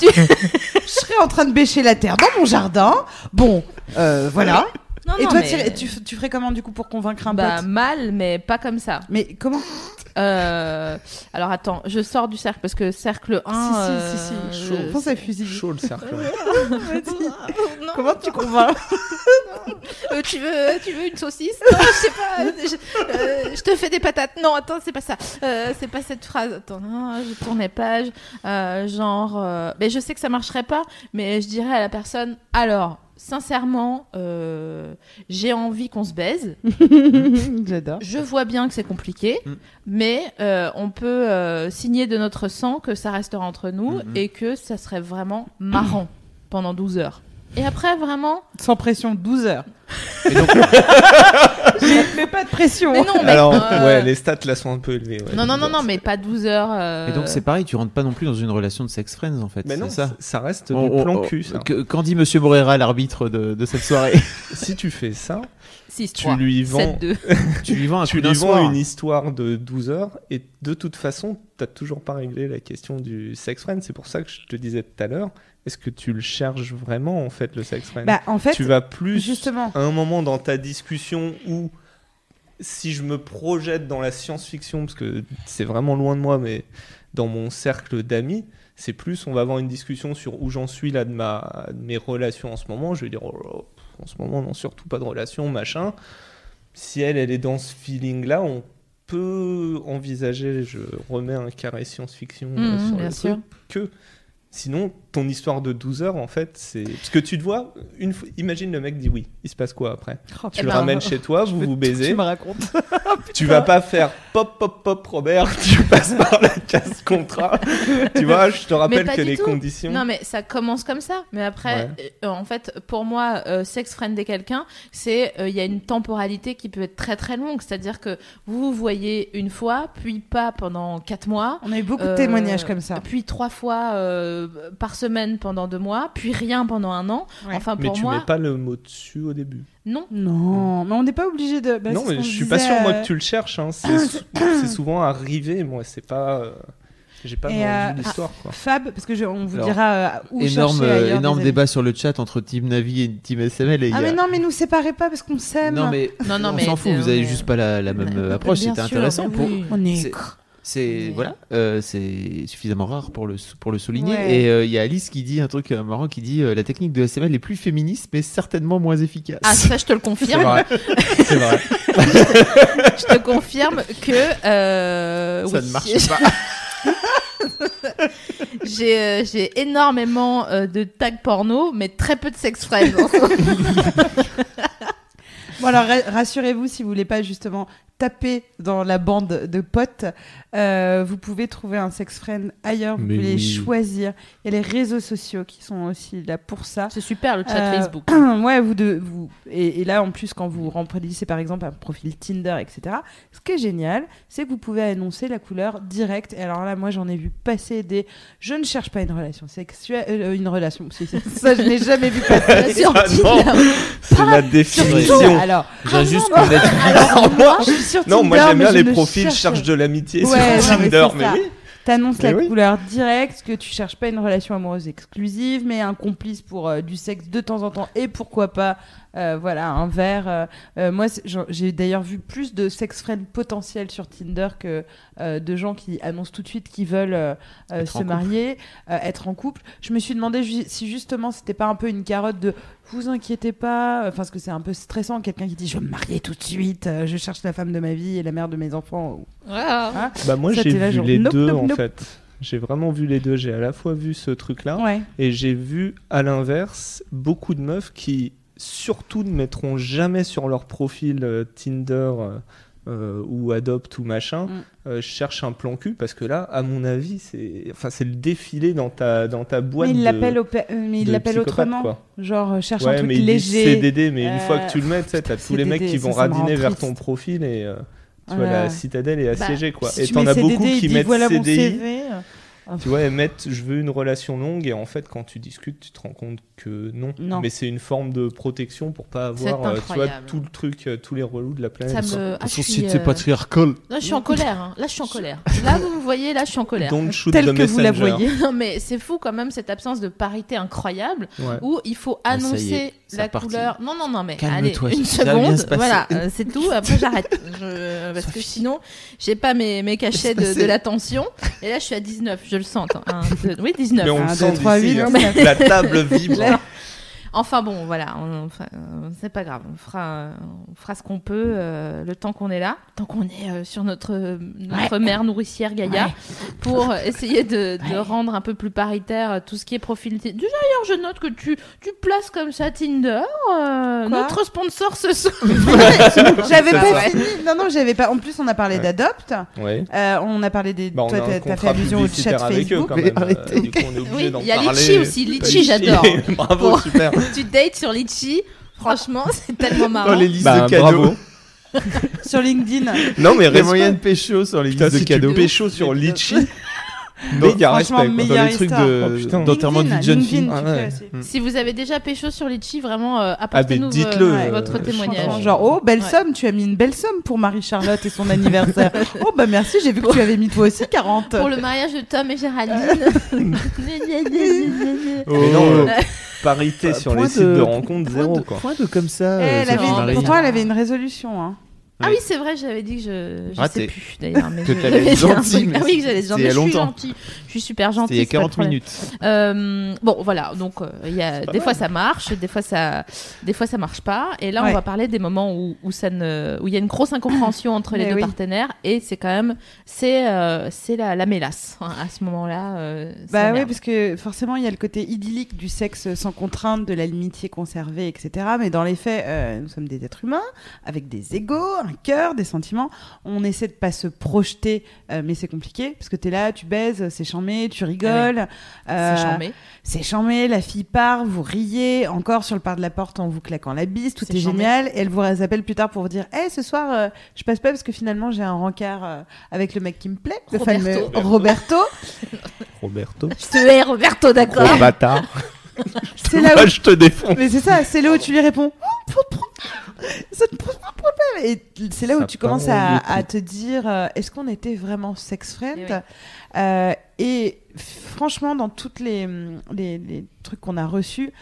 Je serais en train de bêcher la terre dans mon jardin. Bon, euh, voilà. Non, Et non, toi, mais- tu, tu, tu ferais comment du coup pour convaincre un Bah, pote? mal, mais pas comme ça. Mais comment? Euh, alors attends, je sors du cercle parce que cercle 1. Si, si, si, si. euh, Je pense à fusil. Chaud le cercle. [laughs] Non. Comment tu convaincs? Euh, tu veux, tu veux une saucisse? Non, je sais pas. Je, euh, je te fais des patates. Non, attends, c'est pas ça. Euh, c'est pas cette phrase. Attends, non, je tournais page. Euh, genre, euh, mais je sais que ça marcherait pas, mais je dirais à la personne. Alors, sincèrement, euh, j'ai envie qu'on se baise. [laughs] J'adore. Je vois bien que c'est compliqué, Mm. mais euh, on peut euh, signer de notre sang que ça restera entre nous Mhm. et que ça serait vraiment marrant pendant 12 heures. Et après, vraiment. Sans pression, 12 heures. Et donc- [laughs] mais pas de pression. Mais non, mais. Alors, euh, [laughs] ouais, les stats là sont un peu élevées. ouais. Non, non, non, non, mais pas 12 heures. euh, et donc c'est pareil tu rentres pas non plus dans une relation de sex friends en fait Mais non, ça ça. reste On- du plan on- cul. Ça. que- Qu'en dit Monsieur Morera, l'arbitre de, de cette soirée? [laughs] Si tu fais ça, 6, tu 3, lui vends, 7, 2. Tu lui vends un tu lui vends une histoire de 12 heures et de toute façon, t'as toujours pas réglé la question du sex friend. C'est pour ça que je te disais tout à l'heure. Est-ce que tu le cherches vraiment en fait le sex friend Bah, en fait, Tu vas plus justement. à un moment dans ta discussion où si je me projette dans la science-fiction, parce que c'est vraiment loin de moi, mais dans mon cercle d'amis, c'est plus on va avoir une discussion sur où j'en suis là de, ma, de mes relations en ce moment. Je vais dire, oh là là, en ce moment, non, surtout pas de relation, machin. Si elle, elle est dans ce feeling-là, on peut envisager, je remets un carré science-fiction euh, Mhm, sur le truc, que sinon, ton histoire de 12 heures, en fait, c'est. Parce que tu te vois, une fois... imagine le mec dit oui, il se passe quoi après? Oh, Tu le ben, ramènes chez toi, vous vous baisez. Tu me racontes. [laughs] Tu vas pas faire pop, pop, pop, Robert, [laughs] tu passes par la case contrat. tu vois, je te rappelle que les tout. conditions. Non, mais ça commence comme ça. Mais après, euh, en fait, pour moi, euh, sex friender quelqu'un, c'est euh, il y a une temporalité qui peut être très très longue. C'est-à-dire que vous vous voyez une fois, puis pas pendant quatre mois. On a eu beaucoup de euh, témoignages comme ça. Puis trois fois euh, par semaine pendant deux mois, puis rien pendant un an. Ouais. Enfin, mais pour tu moi, mets pas le mot dessus au début. non. Non, mais on n'est pas obligé de. bah, non, mais je suis disait, pas sûr, moi, euh, que tu le cherches. hein. C'est sou- [coughs] c'est souvent arrivé. Moi, c'est pas. euh, J'ai pas euh, l'histoire, quoi. Fab, parce que je- on vous Alors, dira euh, où énorme chercher ailleurs énorme amis. débat sur le chat entre Team Navi et Team SML et il Ah y a- mais non, mais nous séparez pas parce qu'on s'aime. Non, mais Non, non, on mais s'en fout, vous avez mais- juste pas la, la même euh, approche, c'était intéressant mais pour oui. On est. c'est Mais- voilà, euh, c'est suffisamment rare pour le pour le souligner. Ouais. Et euh, il y a Alice qui dit un truc euh, marrant qui dit euh, la technique de SML est plus féministe mais certainement moins efficace. Ah, ça, je te le [laughs] C'est confirme. vrai. C'est vrai. [laughs] je te confirme que. euh, Ça oui. ne marche [laughs] pas. J'ai euh, j'ai énormément euh, de tags porno, mais très peu de sex friends. Bon alors ra- rassurez-vous si vous voulez pas justement taper dans la bande de potes, euh, vous pouvez trouver un sex friend ailleurs. Vous Mais pouvez les choisir. Il y a les réseaux sociaux qui sont aussi là pour ça. C'est super le chat Euh, Facebook. [clears throat] ouais, vous de vous et, et là en plus quand vous remplissez par exemple un profil Tinder, etc. Ce qui est génial, c'est que vous pouvez annoncer la couleur directe. Et alors là, moi j'en ai vu passer des. Je ne cherche pas une relation sexuelle, euh, une relation. Ça, je n'ai jamais vu passer. [laughs] Sur Ah, non. Tinder. C'est la définition. Alors, J'ai juste non, pour être alors, moi, Non, moi j'aime bien les profils cherche- cherche de l'amitié Ouais, mais Mais oui. T'annonces la oui. couleur directe, que tu cherches pas une relation amoureuse exclusive, mais un complice pour euh, du sexe de temps en temps et pourquoi pas, euh, voilà, un verre. euh, euh, moi, j'ai d'ailleurs vu plus de sex friends potentiels sur Tinder que euh, de gens qui annoncent tout de suite qu'ils veulent se marier, euh, être en couple. Je me suis demandé ju- si justement c'était pas un peu une carotte de vous inquiétez pas, enfin parce que c'est un peu stressant, quelqu'un qui dit je veux me marier tout de suite, euh, je cherche la femme de ma vie et la mère de mes enfants. Hein Bah moi j'ai vu genre, les nope, deux nope, en nope. fait. J'ai vraiment vu les deux. J'ai à la fois vu ce truc-là Ouais. et j'ai vu à l'inverse beaucoup de meufs qui surtout ne mettront jamais sur leur profil euh, Tinder euh, euh, ou Adopt ou machin Mm. euh, cherchent un plan cul parce que là à mon avis c'est enfin c'est le défilé dans ta dans ta boîte Mais il de- l'appelle mais il l'appelle autrement. quoi. Genre cherche un truc mais léger. CDD, mais une fois que tu le mets, tu t'as tous les mecs qui vont radiner vers ton profil et euh, tu vois, la citadelle est Bah, assiégée, quoi. Si et tu t'en as beaucoup qui dit, mettent voilà mon CDI. CV. Tu vois, et mettent je veux une relation longue, et en fait, quand tu discutes, tu te rends compte que non. Non. Mais c'est une forme de protection pour pas avoir, euh, tu vois, tout le truc, euh, tous les relous de la planète. Ça me. Ah, société euh, patriarcale. Là, je suis en colère. hein. Là, je suis en colère. Là, vous me voyez, là, je suis en colère. Don't shoot Tel the que vous la voyez. Non, mais c'est fou quand même cette absence de parité incroyable Ouais. où il faut Ah, annoncer la couleur. Non, non, non, mais Calme-toi, allez, une ça va bien seconde. se. Voilà, euh, c'est tout. Après, j'arrête. [laughs] Je- Parce que sinon, j'ai pas mes, mes cachets de, de l'attention. Et là, je suis à 19. Je le sens. attends. [laughs] Un, deux- Oui, 19. Mais on Un, le sent hein. [laughs] La table vibre. Enfin bon, voilà, on- euh, c'est pas grave, on fera, on fera ce qu'on peut euh, le temps qu'on est là, tant qu'on est euh, sur notre, notre mère nourricière Gaïa, pour [laughs] essayer de, de rendre un peu plus paritaire tout ce qui est profil. D'ailleurs, je note que tu, tu places comme ça Tinder, euh, notre sponsor ce soir. [laughs] [laughs] J'avais pas fini. Non, non, j'avais pas. En plus, on a parlé Ouais. d'Adopt. Ouais. Euh, on a parlé des. Bah, on toi, t'as- t'as fait allusion au chat eux Facebook. quand Mais même. arrêtez. Euh, du coup, on est obligé Oui, d'en il y a. Litchi aussi, Litchi, j'adore. Bravo, super. Tu dates sur Litchi, franchement, c'est tellement marrant. Dans les listes Bah, de cadeaux. bravo. [laughs] Sur LinkedIn. Non, mais Les respect. moyens de pécho sur les Putain, listes de si cadeaux. tu pécho sur [laughs] Litchi, méga franchement, respect. quoi. méga Dans les trucs. Oh, d'enterrement de de jeune fille. Ah ouais. Si vous avez déjà pécho sur Litchi, vraiment, euh, Ah, mais apportez-nous euh, votre témoignage. Genre, oh, belle Ouais. somme, tu as mis une belle somme pour Marie-Charlotte et son anniversaire. [laughs] oh, bah merci, j'ai vu que tu avais mis toi aussi 40. Pour le mariage de Tom et Géraldine. Mais non, euh, parité Euh, sur les sites de- rencontres, zéro de, quoi. point de comme ça. Eh, euh, elle avait- Non, Marie. pourtant, elle avait une résolution. Hein. Ah oui, c'est vrai, j'avais dit que je. Je Raté. sais plus d'ailleurs. Mais [laughs] Que je- j'avais gentil, mais Ah oui, que j'allais gentil. Je suis longtemps. gentille. Je suis super gentille. C'était il y a c'est pas le 40 problème. minutes. Euh, bon, voilà. Donc, euh, il y a des fois ça marche, des fois ça, des fois ça marche pas. Et là, Ouais. on va parler des moments où, où ça ne, où il y a une grosse incompréhension [coughs] entre les Mais deux oui. partenaires. Et c'est quand même, c'est, euh, c'est la, la mélasse hein, à ce moment-là. euh, Bah oui, parce que forcément, il y a le côté idyllique du sexe sans contrainte, de l'amitié conservée, etc. Mais dans les faits, euh, nous sommes des êtres humains avec des égaux, un cœur, des sentiments. On essaie de pas se projeter, euh, mais c'est compliqué parce que tu es là, tu baises, c'est charmé, tu rigoles. euh, c'est charmé. C'est charmé, la fille part, vous riez, encore sur le pas de la porte en vous claquant la bise, tout est, génial. Et elle vous appelle plus tard pour vous dire Hey, ce soir, euh, je passe pas parce que finalement j'ai un rencard euh, avec le mec qui me plaît, le Roberto. fameux Roberto. Roberto. Je te hais, Roberto, d'accord. [laughs] C'est là où je te défonce. Mais c'est ça, c'est là où tu lui réponds Oh, ça te pose pas de problème. Et c'est là où Ça tu commences à, te dire euh, est-ce qu'on était vraiment sex friend Eh oui. Euh, Et franchement, dans toutes les, les, les trucs qu'on a reçus,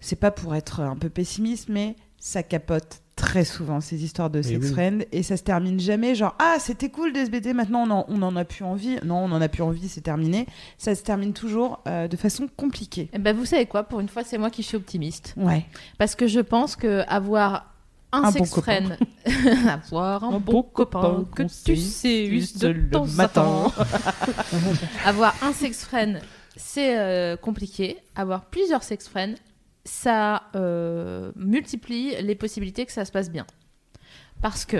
c'est pas pour être un peu pessimiste, mais ça capote très souvent ces histoires de sex oui. friend et ça se termine jamais genre ah c'était cool d'SBT maintenant on en, on en a plus envie non on en a plus envie c'est terminé ça se termine toujours euh, de façon compliquée Eh ben, vous savez quoi Pour une fois, c'est moi qui suis optimiste. ouais Parce que je pense que avoir un, Un sex bon friend, [laughs] avoir un, Un bon bon copain, copain que tu sais de le temps matin. temps. [laughs] avoir un sex friend, c'est euh, compliqué. Avoir plusieurs sex friends, ça euh, multiplie les possibilités que ça se passe bien. Parce que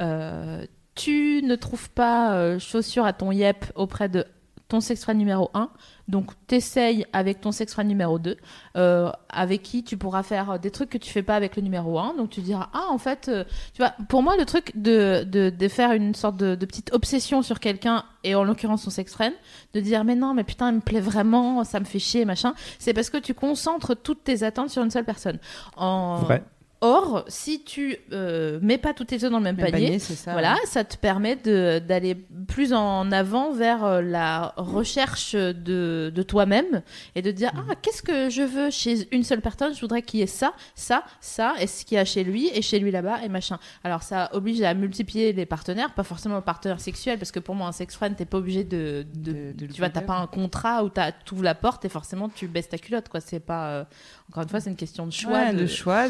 euh, tu ne trouves pas euh, chaussures à ton yep auprès de ton sex numéro 1. Donc, t'essayes avec ton sex friend numéro 2, euh, avec qui tu pourras faire des trucs que tu fais pas avec le numéro 1. Donc, tu diras, ah, en fait, euh, tu vois, pour moi, le truc de, de, de faire une sorte de, petite obsession sur quelqu'un, et en l'occurrence son sex friend, de dire, mais non, mais putain, il me plaît vraiment, ça me fait chier, machin, c'est parce que tu concentres toutes tes attentes sur une seule personne. En... Vrai. Or, si tu euh, mets pas tous tes œufs dans le même, Même panier, ça. voilà, ça te permet de- d'aller plus en avant vers euh, la recherche de, de toi-même et de dire Mhm. ah qu'est-ce que je veux chez une seule personne? Je voudrais qu'il y ait ça ça ça et ce qu'il y a chez lui et chez lui là-bas et machin alors ça oblige à multiplier les partenaires pas forcément un partenaire sexuel parce que pour moi un sex friend t'es pas obligé de, de, De- de le tu vois t'as pas un contrat où t'as ouvres la porte et forcément tu baisses ta culotte quoi c'est pas euh, encore une fois c'est une question de choix Ouais, de- de choix.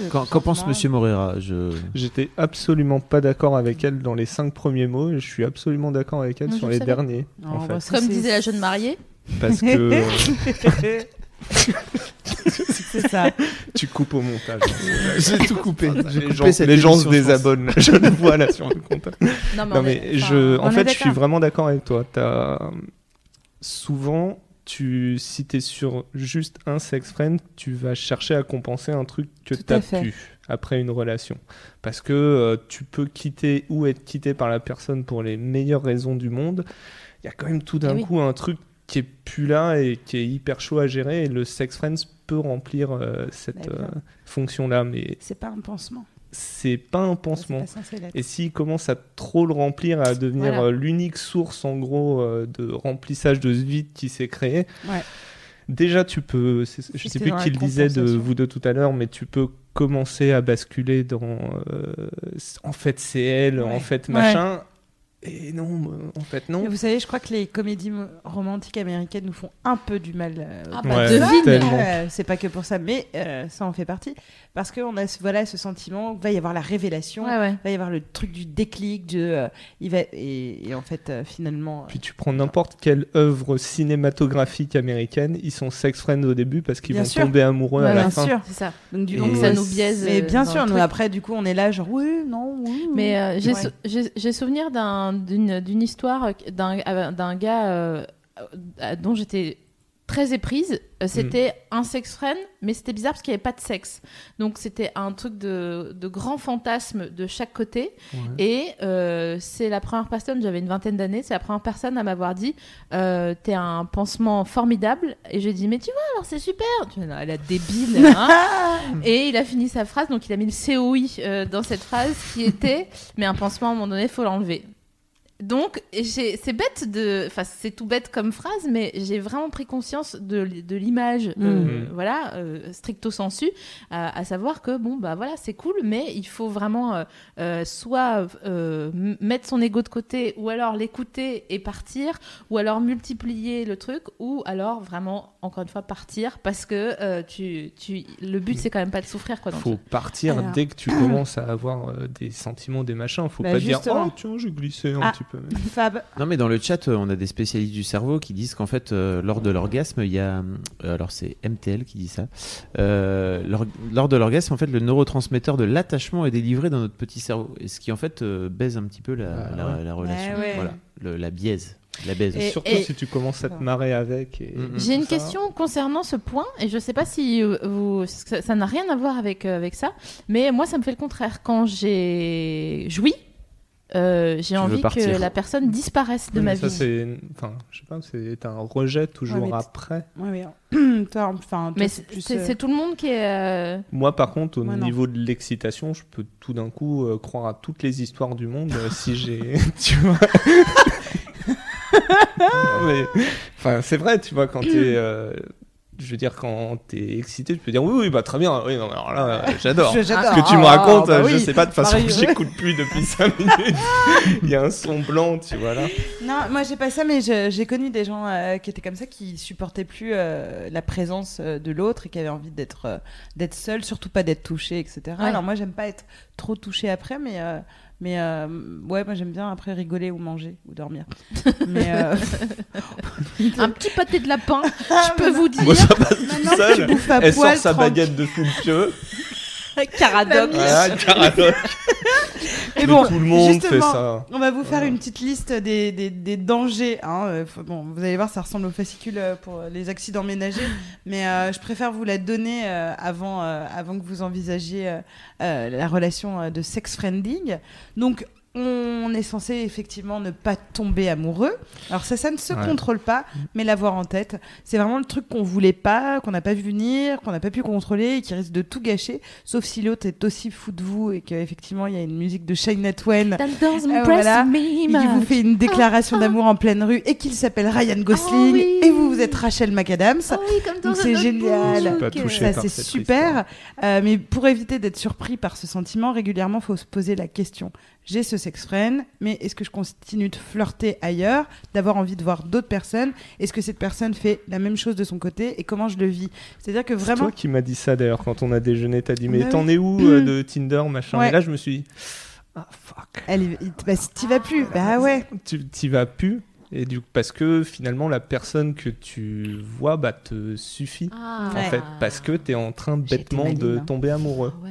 pense Monsieur Moreira je... J'étais absolument pas d'accord avec elle dans les cinq premiers mots. et Je suis absolument d'accord avec elle Non, sur les savais. derniers. Non, en bah, fait. comme disait la jeune mariée Parce que [laughs] c'est ça. tu coupes au montage. [laughs] J'ai tout coupé. les gens, les gens se désabonnent. [laughs] Je le vois là sur le compte. non mais, Non on mais est- je, en fait, je suis vraiment d'accord avec toi. T'as souvent, tu, si t'es sur juste un sex friend, tu vas chercher à compenser un truc que t'as fait. pu après une relation, parce que euh, tu peux quitter ou être quitté par la personne pour les meilleures raisons du monde. Il y a quand même tout d'un Eh oui. coup un truc qui est plus là et qui est hyper chaud à gérer. Et le sex friends peut remplir euh, cette Bah, euh, fonction-là, mais C'est pas un pansement. C'est pas un C'est pansement. pas. Et s'il commence à trop le remplir, à devenir Voilà. euh, l'unique source en gros euh, de remplissage de ce vide qui s'est créé, Ouais. déjà tu peux, je sais plus qui le disait de vous deux tout à l'heure, mais tu peux commencer à basculer dans euh, en fait c'est elle, Ouais. en fait Ouais. Et non, euh, en fait non. Mais vous savez, je crois que les comédies romantiques américaines nous font un peu du mal. euh, Ah bah, Ouais. Euh, c'est pas que pour ça, mais euh, ça en fait partie. Parce qu'on a ce, voilà, ce sentiment, va y avoir la révélation, ouais ouais va y avoir le truc du déclic, de, euh, il va, et, et en fait, euh, finalement. Puis tu prends n'importe quelle œuvre cinématographique américaine, ils sont sex friends au début parce qu'ils Bien vont sûr. tomber amoureux Ouais, à la bien fin. sûr. c'est ça Donc, du coup, ça nous biaise Mais bien sûr, nous après, du coup, on est là, genre, oui, non, oui. Mais euh, j'ai Ouais. sou- j'ai j'ai souvenir d'un- d'une histoire euh, d'un gars euh, dont j'étais très éprise. Euh, C'était un sex friend, mais c'était bizarre parce qu'il n'y avait pas de sexe. Donc c'était un truc de, de grand fantasme de chaque côté. Et euh, c'est la première personne, j'avais une vingtaine d'années, c'est la première personne à m'avoir dit euh, T'es un pansement formidable. Et j'ai dit Mais tu vois, alors c'est super. Tu vois, non, elle a débile. [laughs] hein. Et il a fini sa phrase, donc il a mis le COI euh, dans cette phrase qui était Mais un pansement, à un moment donné, faut l'enlever. Donc, c'est bête de. Enfin, c'est tout bête comme phrase, mais j'ai vraiment pris conscience de, de l'image, euh, Mhm. voilà, euh, stricto sensu, à, à savoir que, bon, bah voilà, c'est cool, mais il faut vraiment euh, euh, soit euh, mettre son ego de côté, ou alors l'écouter et partir, ou alors multiplier le truc, ou alors vraiment, encore une fois, partir, parce que euh, tu, tu, le but, c'est quand même pas de souffrir, quoi. le faut partir Alors. dès que tu commences à avoir euh, des sentiments, des machins. Faut Bah, pas dire oh tiens j'ai glissé un Ah. petit peu. [laughs] Fab, Non, mais dans le chat, euh, on a des spécialistes du cerveau qui disent qu'en fait, euh, lors de l'orgasme, il y a. alors, c'est MTL qui dit ça. Euh, lors, lors de l'orgasme, en fait, le neurotransmetteur de l'attachement est délivré dans notre petit cerveau. Et ce qui, en fait, euh, baise un petit peu la, Bah, la- ouais. la relation. Ouais, ouais. Voilà. Le- la biaise. La baise. Et- Surtout et- si tu commences à te marrer avec. et Mhm. J'ai une ça. question concernant ce point, et je sais pas si euh, vous, ça n'a rien à voir avec, euh, avec ça, mais moi ça me fait le contraire. Quand j'ai joui, euh, j'ai envie que la personne disparaisse de Oui, ma ça, vie. c'est, enfin, je sais pas, c'est un rejet toujours Ouais, après. ouais, mais, [clears throat] toi, enfin, Mais c'est euh, tout le monde qui est. euh, Moi, par contre, au non. niveau de l'excitation, je peux tout d'un coup euh, croire à toutes les histoires du monde euh, si j'ai, [laughs] tu vois. Non, [laughs] mais, enfin, c'est vrai, tu vois, quand t'es, euh, je veux dire, quand t'es excité, tu peux dire oui, oui, bah très bien, oui, non, mais alors là, [laughs] j'adore. Ce que tu me Ah, racontes, bah je oui. sais pas, de toute façon, ouais. j'écoute plus depuis 5 [laughs] minutes. Il y a un son blanc, tu vois là. Non, moi j'ai pas ça, mais je- j'ai connu des gens euh, qui étaient comme ça, qui supportaient plus euh, la présence euh, de l'autre et qui avaient envie d'être euh, d'être seul, surtout pas d'être touché, etc. Ouais. Alors moi j'aime pas être trop touché après, mais euh, mais euh, ouais, moi j'aime bien après rigoler ou manger ou dormir. [laughs] mais euh, Un petit pâté de lapin, [laughs] je peux vous dire. Moi, ça passe tout seul. Elle sort sa tranquille. baguette de sous le pieu. [laughs] Caradoc. Voilà, Caradoc. [laughs] Et Mais bon, tout le monde fait justement, ça. On va vous faire une petite liste des, des, des dangers. Hein. euh, Bon, vous allez voir, ça ressemble au fascicule euh, pour les accidents ménagers, mais euh, je préfère vous la donner euh, avant, euh, avant que vous envisagiez la relation de sex friending. Donc, on est censé effectivement ne pas tomber amoureux. Alors ça, ça ne se Ouais. contrôle pas, mais l'avoir en tête, c'est vraiment le truc qu'on voulait pas, qu'on n'a pas vu venir, qu'on n'a pas pu contrôler et qui risque de tout gâcher. Sauf si l'autre est aussi fou de vous et qu'effectivement il y a une musique de Shania Twain Euh, voilà. et qui vous fait une déclaration d'amour en pleine rue et qu'il s'appelle Ryan Gosling Oh oui. et vous vous êtes Rachel McAdams. Oh oui, comme dans Donc c'est génial. Ça c'est super, Euh, mais pour éviter d'être surpris par ce sentiment, régulièrement faut se poser la question j'ai ce sex friend, mais est-ce que je continue de flirter ailleurs, d'avoir envie de voir d'autres personnes? Est-ce que cette personne fait la même chose de son côté et comment je le vis? C'est-à-dire que C'est vraiment, toi qui m'as dit ça d'ailleurs quand on a déjeuné. T'as dit mais Bah t'en oui. es où euh, de Tinder machin? Ouais. Et là je me suis dit ah fuck. elle, est- bah, si t'y vas plus, bah ouais. Tu t'y vas plus et du parce que finalement la personne que tu vois bah te suffit Ah. en fait parce que t'es en train bêtement maligne, de hein. tomber amoureux. Ouais.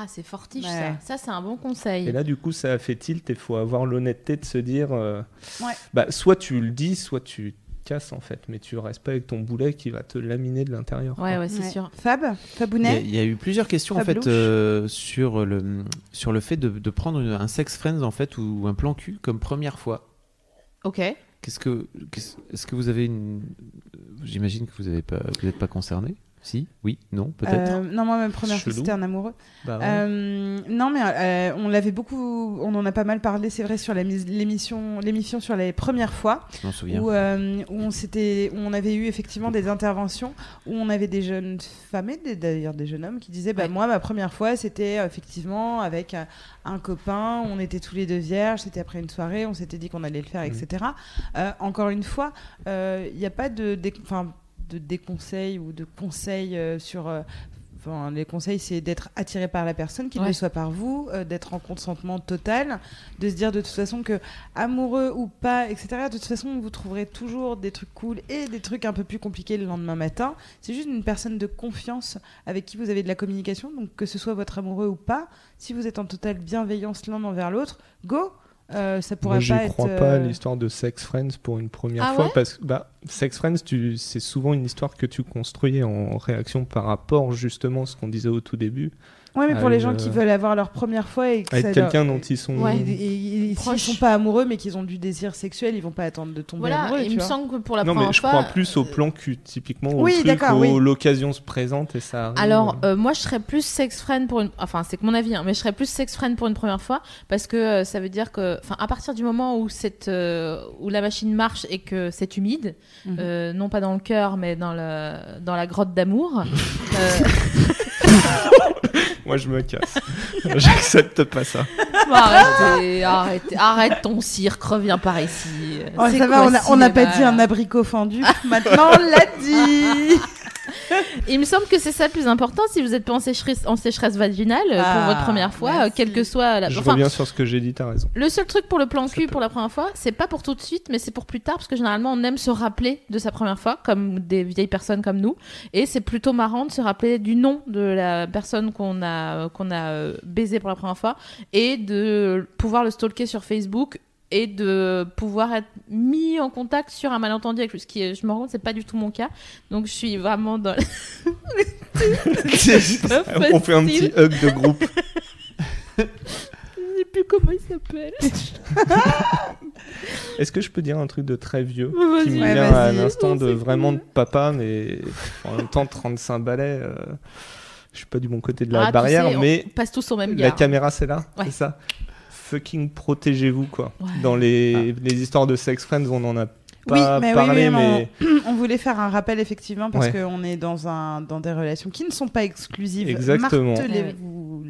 Ah, c'est fortiche Ouais. ça. Ça, c'est un bon conseil. Et là, du coup, ça a fait tilt et faut avoir l'honnêteté de se dire euh, Ouais. bah, soit tu le dis, soit tu casses en fait, mais tu restes pas avec ton boulet qui va te laminer de l'intérieur. quoi. Ouais, ouais, c'est Ouais. sûr. Fab, Il y, a, Fabounet, il y a eu plusieurs questions en fait euh, sur le sur le fait de, de prendre une- un sex friends en fait ou un plan cul comme première fois. Ok. Qu'est-ce que qu'est-ce- est-ce que vous avez une J'imagine que vous avez pas vous n'êtes pas concerné. Si, oui, non, peut-être. Euh, non, moi, ma première fois, c'était un amoureux. Bah ouais. Euh, non, mais euh, on l'avait beaucoup, on en a pas mal parlé, c'est vrai, sur l'émission, l'émission sur les premières fois, Je m'en souviens. où, euh, où on s'était, où on avait eu effectivement des interventions où on avait des jeunes femmes et d'ailleurs des jeunes hommes qui disaient, bah Ouais. moi, ma première fois, c'était effectivement avec un copain, on était tous les deux vierges, c'était après une soirée, on s'était dit qu'on allait le faire, etc. Euh, encore une fois, il n'y a pas de, enfin, de déconseils ou de conseils euh, sur euh, Enfin, les conseils, c'est d'être attiré par la personne, qu'il Ouais. le soit par vous, euh, d'être en consentement total, de se dire de toute façon que amoureux ou pas, etc. De toute façon, vous trouverez toujours des trucs cool et des trucs un peu plus compliqués le lendemain matin. C'est juste une personne de confiance avec qui vous avez de la communication, donc que ce soit votre amoureux ou pas, si vous êtes en totale bienveillance l'un envers l'autre, go. Euh, ça pourra Moi, j'y pas être. crois pas à euh, l'histoire de Sex Friends pour une première Ah fois ouais parce que bah, Sex Friends, tu... c'est souvent une histoire que tu construis en réaction par rapport justement à ce qu'on disait au tout début, Ouais, mais pour les gens euh, qui veulent avoir leur première fois et que avec quelqu'un leur- dont ils sont. Ouais. Et, et- et Proche. s'ils sont pas amoureux mais qu'ils ont du désir sexuel, ils vont pas attendre de tomber Voilà, amoureux. il tu me vois. semble que pour la Non, première mais je fois. crois plus au euh, plan cul, typiquement au Oui, truc où oui. l'occasion se présente et ça arrive. Alors, euh, moi, je serais plus sex friend pour une. Enfin, c'est que mon avis, hein, mais je serais plus sex friend pour une première fois parce que euh, ça veut dire que, enfin, à partir du moment où cette, euh, où la machine marche et que c'est humide, Mhm. euh, non pas dans le cœur, mais dans le dans la grotte d'amour. [laughs] [laughs] Moi, je me casse. [laughs] J'accepte pas ça. bon, arrêtez, arrêtez, arrête ton cirque, reviens par ici. Oh, ça va, quoi on n'a pas dit un abricot fendu. Maintenant, on l'a dit. [laughs] Il me semble que c'est ça le plus important si vous êtes pas en sécheresse, en sécheresse vaginale euh, Ah, pour votre première fois, euh, merci. quelle que soit la. Je enfin, reviens sur ce que j'ai dit, t'as raison. Le seul truc pour le plan cul pour la première fois, c'est pas pour tout de suite, mais c'est pour plus tard, parce que généralement on aime se rappeler de sa première fois, comme des vieilles personnes comme nous, et c'est plutôt marrant de se rappeler du nom de la personne qu'on a qu'on a euh, baisé pour la première fois, et de pouvoir le stalker sur Facebook et de pouvoir être mis en contact sur un malentendu avec lui, ce qui est, je me rends compte c'est pas du tout mon cas, donc je suis vraiment dans [laughs] On fait un petit hug de groupe. je sais plus comment il s'appelle. [laughs] Est-ce que je peux dire un truc de très vieux qui me Ouais, vient à l'instant de vraiment de papa, mais en même temps 35 balais. euh, je suis pas du bon côté de la Ah, tu barrière, sais, on mais passe tous au même la gars. caméra c'est là, Ouais. c'est ça? Fucking protégez-vous quoi. Ouais. Dans les, les histoires de sex friends, on en a Oui, pas mais oui, parlé, oui, mais [clears throat] On voulait faire un rappel effectivement parce Ouais. qu'on est dans un dans des relations qui ne sont pas exclusives. Exactement. Martelez-vous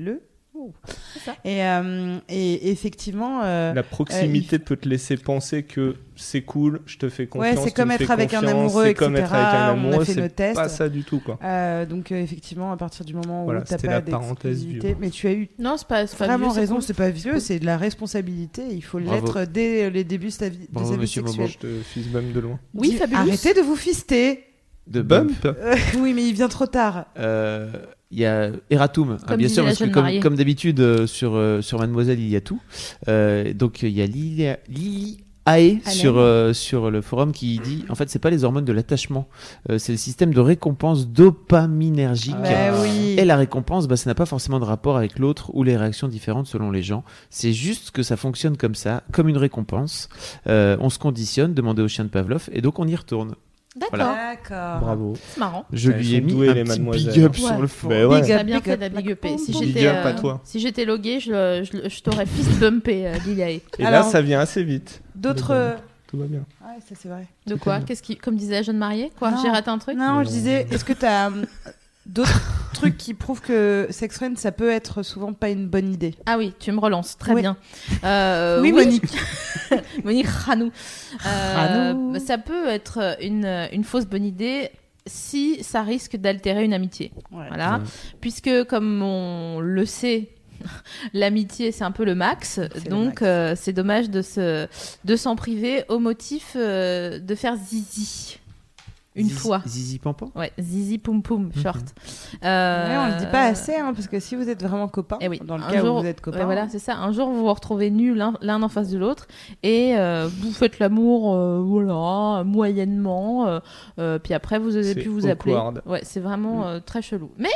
Et, euh, et effectivement, euh, la proximité peut te laisser penser que c'est cool, je te fais confiance. ouais, c'est tu comme me être avec un confiance, amoureux, c'est etc. comme être avec un on a amoureux, fait nos c'est tests. pas ça du tout quoi. Euh, donc euh, effectivement, à partir du moment où Voilà, t'as c'était pas la parenthèse d'exclusivité, vieux. mais tu as eu Non, c'est pas, vraiment vieux, raison, c'est pas vieux, c'est de la responsabilité. Il faut l'être dès les débuts de sa vie, de Bravo, sa vie monsieur sexuelle. Je te fise même de loin. Oui. Arrêtez de vous fister. de Bump. Euh, oui, mais il vient trop tard. Euh, Il y a Eratum, ah, Comme bien sûr, parce que comme, d'habitude euh, sur, euh, sur Mademoiselle, il y a tout. Euh, donc il y a Lili, Lili Ae sur, euh, sur le forum qui dit en fait, c'est pas les hormones de l'attachement, euh, c'est le système de récompense dopaminergique. Bah oui. Et la récompense, bah, ça n'a pas forcément de rapport avec l'autre ou les réactions différentes selon les gens. C'est juste que ça fonctionne comme ça, comme une récompense. Euh, on se conditionne, demandez au chien de Pavlov, et donc on y retourne. D'accord, Voilà. D'accord. Bravo. c'est marrant. Je Elles lui ai mis douées, un les petit mademoiselles. big up Ouais. sur le forum. Ben ouais. Big T'as up, bien big fait up, de la big Si j'étais up à euh, toi. si j'étais logué, je, t'aurais fist bumpé, euh, Lilae. Et Alors- là, ça vient assez vite. D'autres. Tout va bien. Ouais, ça c'est vrai. De quoi? Qu'est-ce qui, comme disait la jeune mariée, quoi? J'ai raté un truc? Non, je disais, est-ce que tu as d'autres [laughs] trucs qui prouvent que sex friend, ça peut être souvent pas une bonne idée Ah oui, tu me relances, très Oui. bien. Euh, Oui, Monique. [laughs] [laughs] Monique Ranou. Euh, ça peut être une, une fausse bonne idée si ça risque d'altérer une amitié. Voilà. Ouais. Puisque, comme on le sait, l'amitié, c'est un peu le max. Donc, euh, c'est dommage de se de s'en priver au motif euh, de faire zizi. Une fois. Zizi Pampan Ouais, zizi poum poum, Mhm. short. Ouais, on le dit pas assez, hein, parce que si vous êtes vraiment copains, Eh oui, dans le cas jour- où vous êtes copains, Ouais, voilà, c'est ça. Un jour, vous vous retrouvez nus l'un en face de l'autre et euh, vous faites l'amour, euh, voilà, moyennement. euh, euh, puis après, vous C'est plus vous appeler. Ouais, c'est vraiment euh, très chelou. Mais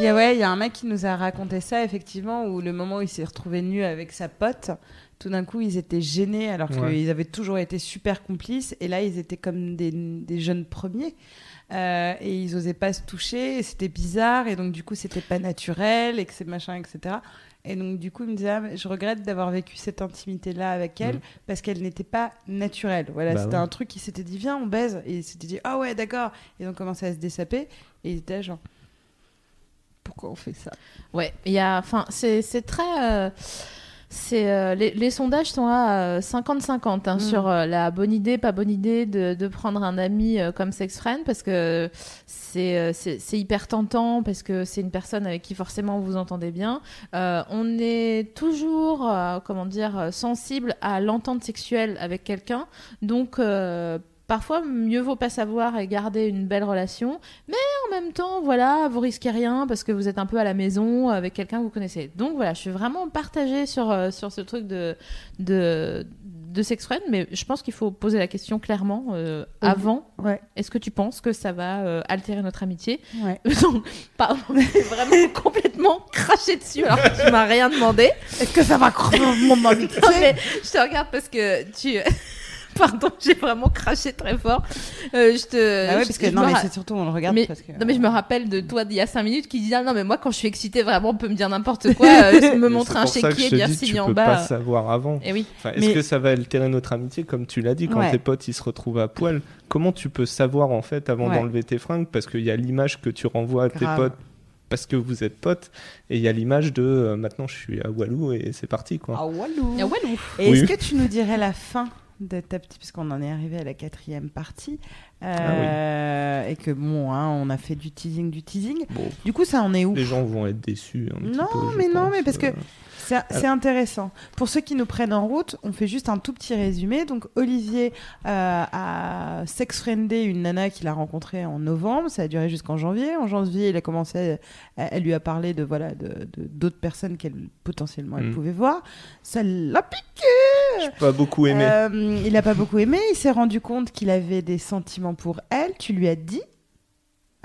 Il y a, ouais, il y a un mec qui nous a raconté ça, effectivement, où le moment où il s'est retrouvé nu avec sa pote, tout d'un coup, ils étaient gênés alors Ouais. qu'ils avaient toujours été super complices. Et là, ils étaient comme des, des jeunes premiers. Euh, et ils osaient pas se toucher. Et c'était bizarre. Et donc, du coup, c'était pas naturel. Et que c'est machin, etc. Et donc, du coup, il me disait, Ah, mais je regrette d'avoir vécu cette intimité-là avec elle Mm. parce qu'elle n'était pas naturelle. Voilà, Bah c'était ouais. un truc qui s'était dit, viens, on baise. Et ils s'étaient dit, ah ouais, d'accord. Ils ont commencé à se dessaper. Et ils étaient genre, pourquoi on fait ça? Ouais, il y a, enfin, c'est c'est très. euh, c'est euh, les, les sondages sont à euh, 50-50 hein, Mm. sur euh, la bonne idée, pas bonne idée de, de prendre un ami euh, comme sex friend parce que c'est euh, hyper tentant parce que c'est une personne avec qui forcément vous entendez bien. Euh, on est toujours, euh, comment dire, euh, sensible à l'entente sexuelle avec quelqu'un, donc. euh, Parfois, mieux vaut pas savoir et garder une belle relation, mais en même temps, voilà, vous risquez rien parce que vous êtes un peu à la maison avec quelqu'un que vous connaissez. Donc voilà, je suis vraiment partagée sur, euh, sur ce truc de, de, de sex friend, mais je pense qu'il faut poser la question clairement euh, avant. Ouais, Est-ce que tu penses que ça va euh, altérer notre amitié? Ouais. [laughs] Donc, pardon, vraiment [laughs] complètement craché dessus alors que tu m'as rien demandé. Est-ce que ça va mon [laughs] amitié? Non, mais je te regarde parce que tu. Pardon, [laughs] j'ai vraiment craché très fort. Euh, je te. Ah ouais, je- parce que je non, me mais c'est surtout on le regarde mais, parce que. non mais je me rappelle de toi d'il y a 5 minutes qui disait ah, non mais moi quand je suis excitée vraiment on peut me dire n'importe [laughs] quoi euh, me montrer un chéquier bien signé tu en peux bas pas savoir avant. et oui Enfin, Est-ce Mais- que ça va altérer notre amitié Comme tu l'as dit, quand Ouais. tes potes ils se retrouvent à poil, comment tu peux savoir en fait avant Ouais. d'enlever tes fringues? Parce qu'il y a l'image que tu renvoies à tes potes parce que vous êtes potes, et il y a l'image de euh, maintenant je suis à Walou et c'est parti quoi. Ah walou. Walou. Et Oui. est-ce que tu nous dirais la fin de ta petite, puisqu'on en est arrivé à la quatrième partie, euh, et que bon, hein, on a fait du teasing, du teasing. Bon, Du coup, ça en est où? Les gens vont être déçus. Un petit Non, peu, mais non, pense, mais parce que euh. C'est c'est intéressant. Pour ceux qui nous prennent en route, on fait juste un tout petit résumé. Donc, Olivier euh, a sex-friendé une nana qu'il a rencontrée en novembre. Ça a duré jusqu'en janvier. En janvier, il a commencé, à- elle lui a parlé de voilà de d'autres personnes qu'elle potentiellement elle Mm. pouvait voir. Ça l'a piqué. Pas beaucoup aimé. Euh, il a pas beaucoup aimé. Il s'est rendu compte qu'il avait des sentiments pour elle. Tu lui as dit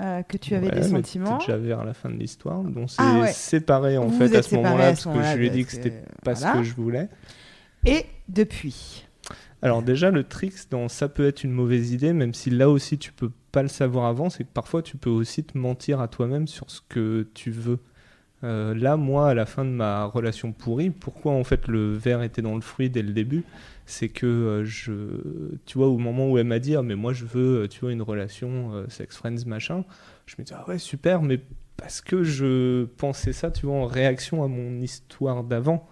euh, que tu avais Ouais, des sentiments. déjà vers la fin de l'histoire. Donc on s'est Ah ouais. séparés en Vous fait à ce moment-là parce ce que je lui ai dit que c'était pas voilà. ce que je voulais. Et depuis? Alors déjà le trick dans ça peut être une mauvaise idée, même si là aussi tu peux pas le savoir avant, c'est que parfois tu peux aussi te mentir à toi-même sur ce que tu veux. Euh, là, moi, à la fin de ma relation pourrie, pourquoi en fait le verre était dans le fruit dès le début C'est que euh, je, tu vois, au moment où elle m'a dit, ah, mais moi je veux, euh, tu vois, une relation euh, sex friends machin, je me dis ah ouais super, mais parce que je pensais ça, tu vois, en réaction à mon histoire d'avant,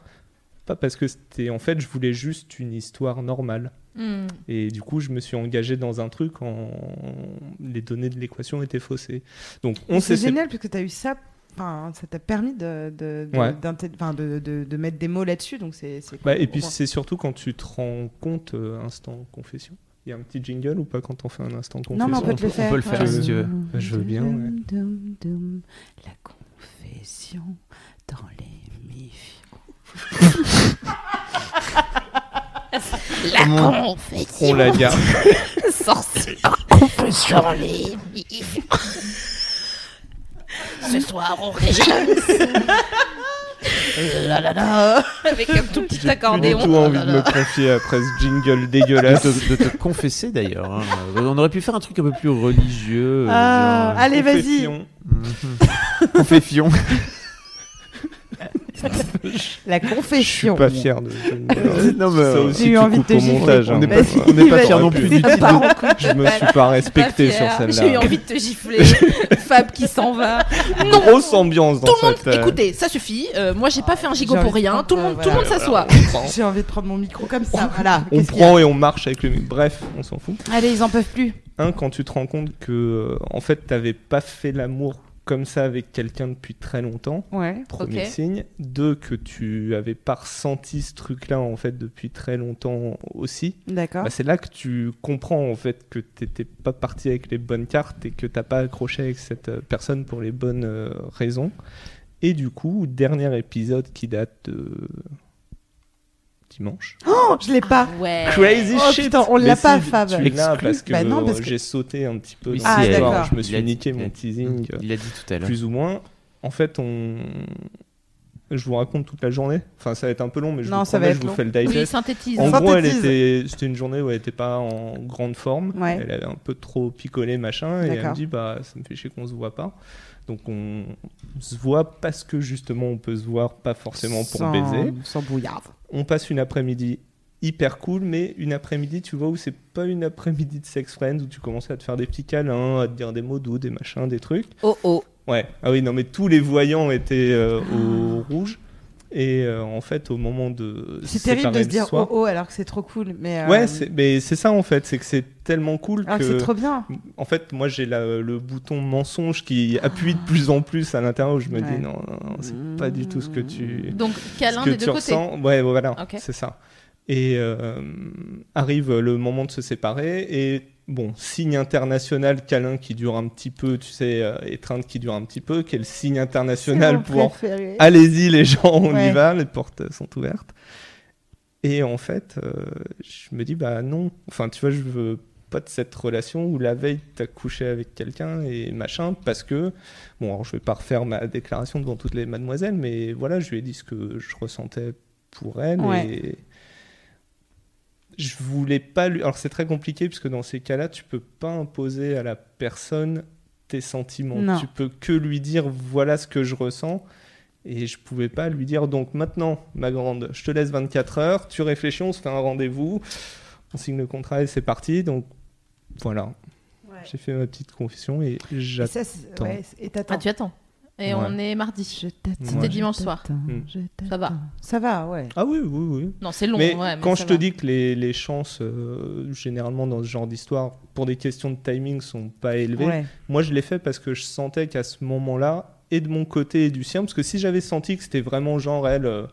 pas parce que c'était, en fait, je voulais juste une histoire normale. Hmm. Et du coup, je me suis engagé dans un truc en les données de l'équation étaient faussées. Donc on C'est génial parce que tu as eu ça. Enfin, ça t'a permis de, de, de, Ouais. d'inté- enfin, de, de, de mettre des mots là-dessus. Donc c'est, Bah, cool et puis c'est surtout quand tu te rends compte, euh, instant confession, Il y a un petit jingle ou pas quand on fait un instant confession Non, mais on peut te le faire. on peut le faire si tu veux. Je veux bien, ouais. Dum, dum, La confession dans l'émission. [laughs] La confession On la garde? [laughs] sorcière [laughs] confession les Ce soir on réjouit. La la la. Avec un tout petit J'ai accordéon. tout Oh envie de là. me confier après ce jingle De dégueulasse. te, de te confesser d'ailleurs. hein. On aurait pu faire un truc un peu plus religieux. euh, Ah, genre, allez, vas-y. Confession. [laughs] Confession. [laughs] La Je suis confession. pas fier de [laughs] non, mais, Ça euh, aussi, J'ai eu envie de te montage. hein. On n'est pas- on fiers non plus du couple. Je me suis pas respecté sur J'ai eu celle-là. envie de te gifler. [laughs] Fab qui s'en va. Non. Grosse ambiance dans Tout le monde, euh, écoutez, ça suffit. Euh, moi, j'ai pas fait un gigot pour rien. Tout le monde, tout le monde s'assoit. J'ai envie de prendre mon micro comme ça. Voilà. On prend et on marche avec le micro. Bref, on s'en fout. Allez, ils en peuvent plus. Un, quand tu te rends compte que, en fait, t'avais pas fait l'amour comme ça avec quelqu'un depuis très longtemps. Ouais. Premier signe. Deux, que tu avais pas ressenti ce truc-là, en fait, depuis très longtemps aussi. D'accord. Bah, c'est là que tu comprends, en fait, que t'étais pas parti avec les bonnes cartes et que t'as pas accroché avec cette euh, personne pour les bonnes euh, raisons. Et du coup, dernier épisode qui date de dimanche. Oh, je l'ai pas. Ouais. Crazy Oh, shit putain, on l'a pas, si, Fab. Tu l'as parce que, Bah parce que- j'ai sauté un petit peu Oui, Ah, d'accord. Je me suis niqué mon teasing, euh, Il a dit tout à l'heure. plus ou moins. En fait, on... Je vous raconte toute la journée. Enfin, ça va être un peu long, mais je Non, vous ça promets, va je vous fais le Oui, digest. synthétise. En Synthétise. gros, elle était, c'était une journée où elle était pas en grande forme. Ouais. Elle avait un peu trop picolé, machin. Et elle me dit, bah, ça me fait chier qu'on se voit pas. Donc, on se voit parce que justement, on peut se voir pas forcément pour Sans- baiser. Sans bouillarde. On passe une après-midi hyper cool, mais une après-midi, tu vois, où c'est pas une après-midi de sex friends, où tu commences à te faire des petits câlins, à te dire des mots doux, des machins, des trucs. Oh oh. Ouais, ah oui, non, mais tous les voyants étaient euh, au rouge. Et euh, en fait, au moment de. C'est séparer terrible de se dire soir- oh oh alors que c'est trop cool. Mais euh, Ouais, c'est- mais c'est ça en fait, c'est que c'est tellement cool alors que que. c'est trop bien. En fait, moi j'ai le bouton mensonge qui appuie de plus en plus à l'intérieur où je me Ouais. dis non, non, non, c'est pas du tout ce que tu. Donc ce câlin que des tu deux côtés. ressens. Ouais, voilà, c'est ça. Et euh, arrive le moment de se séparer et bon, signe international câlin qui dure un petit peu, tu sais, euh, étreinte qui dure un petit peu, quel signe international pour allez-y les gens, on Ouais. y va, les portes sont ouvertes. Et en fait, euh, je me dis bah non, enfin tu vois, je veux pas de cette relation où la veille t'as couché avec quelqu'un et machin parce que bon, alors je vais pas refaire ma déclaration devant toutes les mademoiselles, mais voilà, je lui ai dit ce que je ressentais pour elle Ouais. et je voulais pas lui. Alors c'est très compliqué puisque dans ces cas-là, tu peux pas imposer à la personne tes sentiments. Non. Tu peux que lui dire voilà ce que je ressens. Et je pouvais pas lui dire donc maintenant, ma grande, je te laisse 24 heures, tu réfléchis, on se fait un rendez-vous, on signe le contrat et c'est parti. Donc voilà, Ouais. j'ai fait ma petite confession et Et j'attends. ça, c'est- ouais, et t'attends. Ah, tu attends. Et Ouais. on est mardi. C'était dimanche soir. Mm. je Ça va. Ça va, ouais. Ah oui, oui, oui. Non, c'est long. mais ouais, mais quand je te va. dis que les, les chances, euh, généralement dans ce genre d'histoire, pour des questions de timing, sont pas élevées, Ouais. moi je l'ai fait parce que je sentais qu'à ce moment-là, et de mon côté et du sien, parce que si j'avais senti que c'était vraiment genre elle, euh,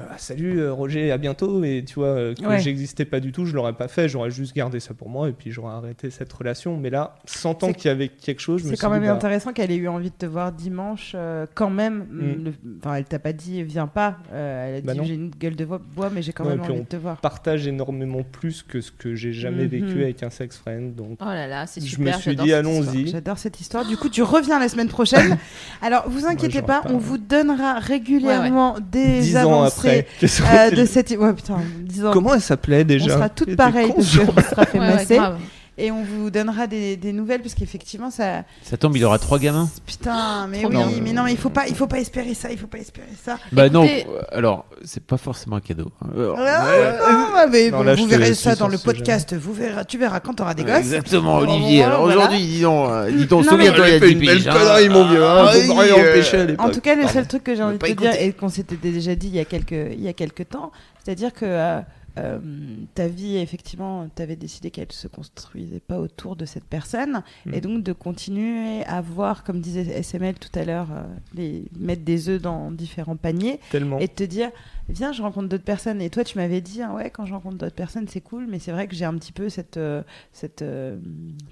euh, salut euh, Roger, à bientôt, et tu vois, euh, que Ouais. j'existais pas du tout, je l'aurais pas fait, j'aurais juste gardé ça pour moi et puis j'aurais arrêté cette relation. Mais là, sentant qu'il y avait quelque chose, je C'est quand dit, même bah, intéressant qu'elle ait eu envie de te voir dimanche, euh, quand même. Mm. Le- Enfin, elle t'a pas dit viens pas. Euh, elle a Bah dit non. j'ai une gueule de bois, mais j'ai quand Ouais, même envie on de te voir. partage énormément plus que ce que j'ai jamais Mhm. vécu avec un sex friend. Donc, Oh là là, c'est je super. me suis j'adore dit, cette histoire. allons-y. J'adore cette histoire. Du coup, tu reviens la semaine prochaine. [laughs] Alors, vous inquiétez pas, pas- on vous donnera régulièrement des avancées euh, de cette. Ouais, putain. Comment elle s'appelait déjà? on sera toutes Elle était pareilles con, parce ce qu'on sera fait Ouais, ouais, masser. Et on vous donnera des, des nouvelles parce qu'effectivement, ça. Ça tombe, il aura trois gamins. Putain, mais oui, mais non, mais il faut pas, il faut pas espérer ça, il faut pas espérer ça. Bah non, Écoutez- euh, alors, c'est pas forcément un cadeau. hein. Alors, ouais, mais Non, bon, là, vous verrez ça dans le podcast. Vous verras, tu verras quand t'auras des gosses. Exactement, Olivier. Alors voilà. aujourd'hui, dis donc, euh, dis donc, mais- souviens-toi, il y a fait 10 une belle hein. connerie, mon vieux. Hein, Ah, euh, En tout cas, le seul truc que j'ai envie de te dire et qu'on s'était déjà dit il y a quelques, il y a quelques temps, c'est-à-dire que euh, euh, ta vie, effectivement, tu avais décidé qu'elle se construisait pas autour de cette personne, Mm. et donc de continuer à voir, comme disait SML tout à l'heure, euh, les mettre des œufs dans différents paniers, Tellement. et de te dire, viens, je rencontre d'autres personnes. Et toi, tu m'avais dit, ah ouais, quand je rencontre d'autres personnes, c'est cool, mais c'est vrai que j'ai un petit peu cette, euh, cette euh,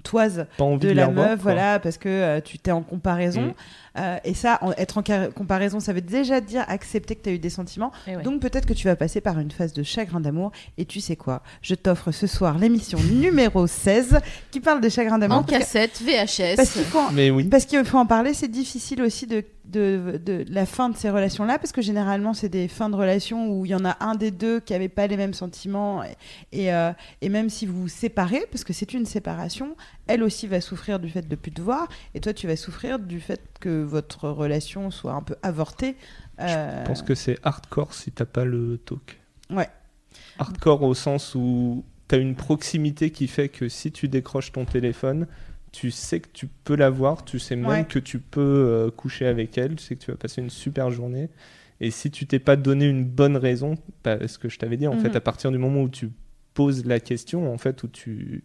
toise envie de de, la meuf, voilà, parce que euh, tu t'es en comparaison. Mm. Euh, et ça, en- être en comparaison, ça veut déjà dire accepter que tu as eu des sentiments. Ouais. Donc peut-être que tu vas passer par une phase de chagrin d'amour. Et tu sais quoi? Je t'offre ce soir l'émission numéro 16 qui parle de chagrin d'amour. en Parce que- cassette, VHS. Parce qu'il faut, oui. qu'il faut en parler, c'est difficile aussi de, de, de la fin de ces relations-là, parce que généralement, c'est des fins de relations où il y en a un des deux qui n'avait pas les mêmes sentiments, et, et, euh, et même si vous vous séparez, parce que c'est une séparation, elle aussi va souffrir du fait de plus te voir, et toi, tu vas souffrir du fait que votre relation soit un peu avortée. Euh, Je pense que c'est hardcore si t'as pas le talk. Ouais. Hardcore au sens où t'as une proximité qui fait que si tu décroches ton téléphone, tu sais que tu peux la voir, tu sais même Ouais. que tu peux euh, coucher avec elle, tu sais que tu vas passer une super journée. Et si tu t'es pas donné une bonne raison, bah, ce que je t'avais dit, en Mhm. fait, à partir du moment où tu poses la question, en fait, où tu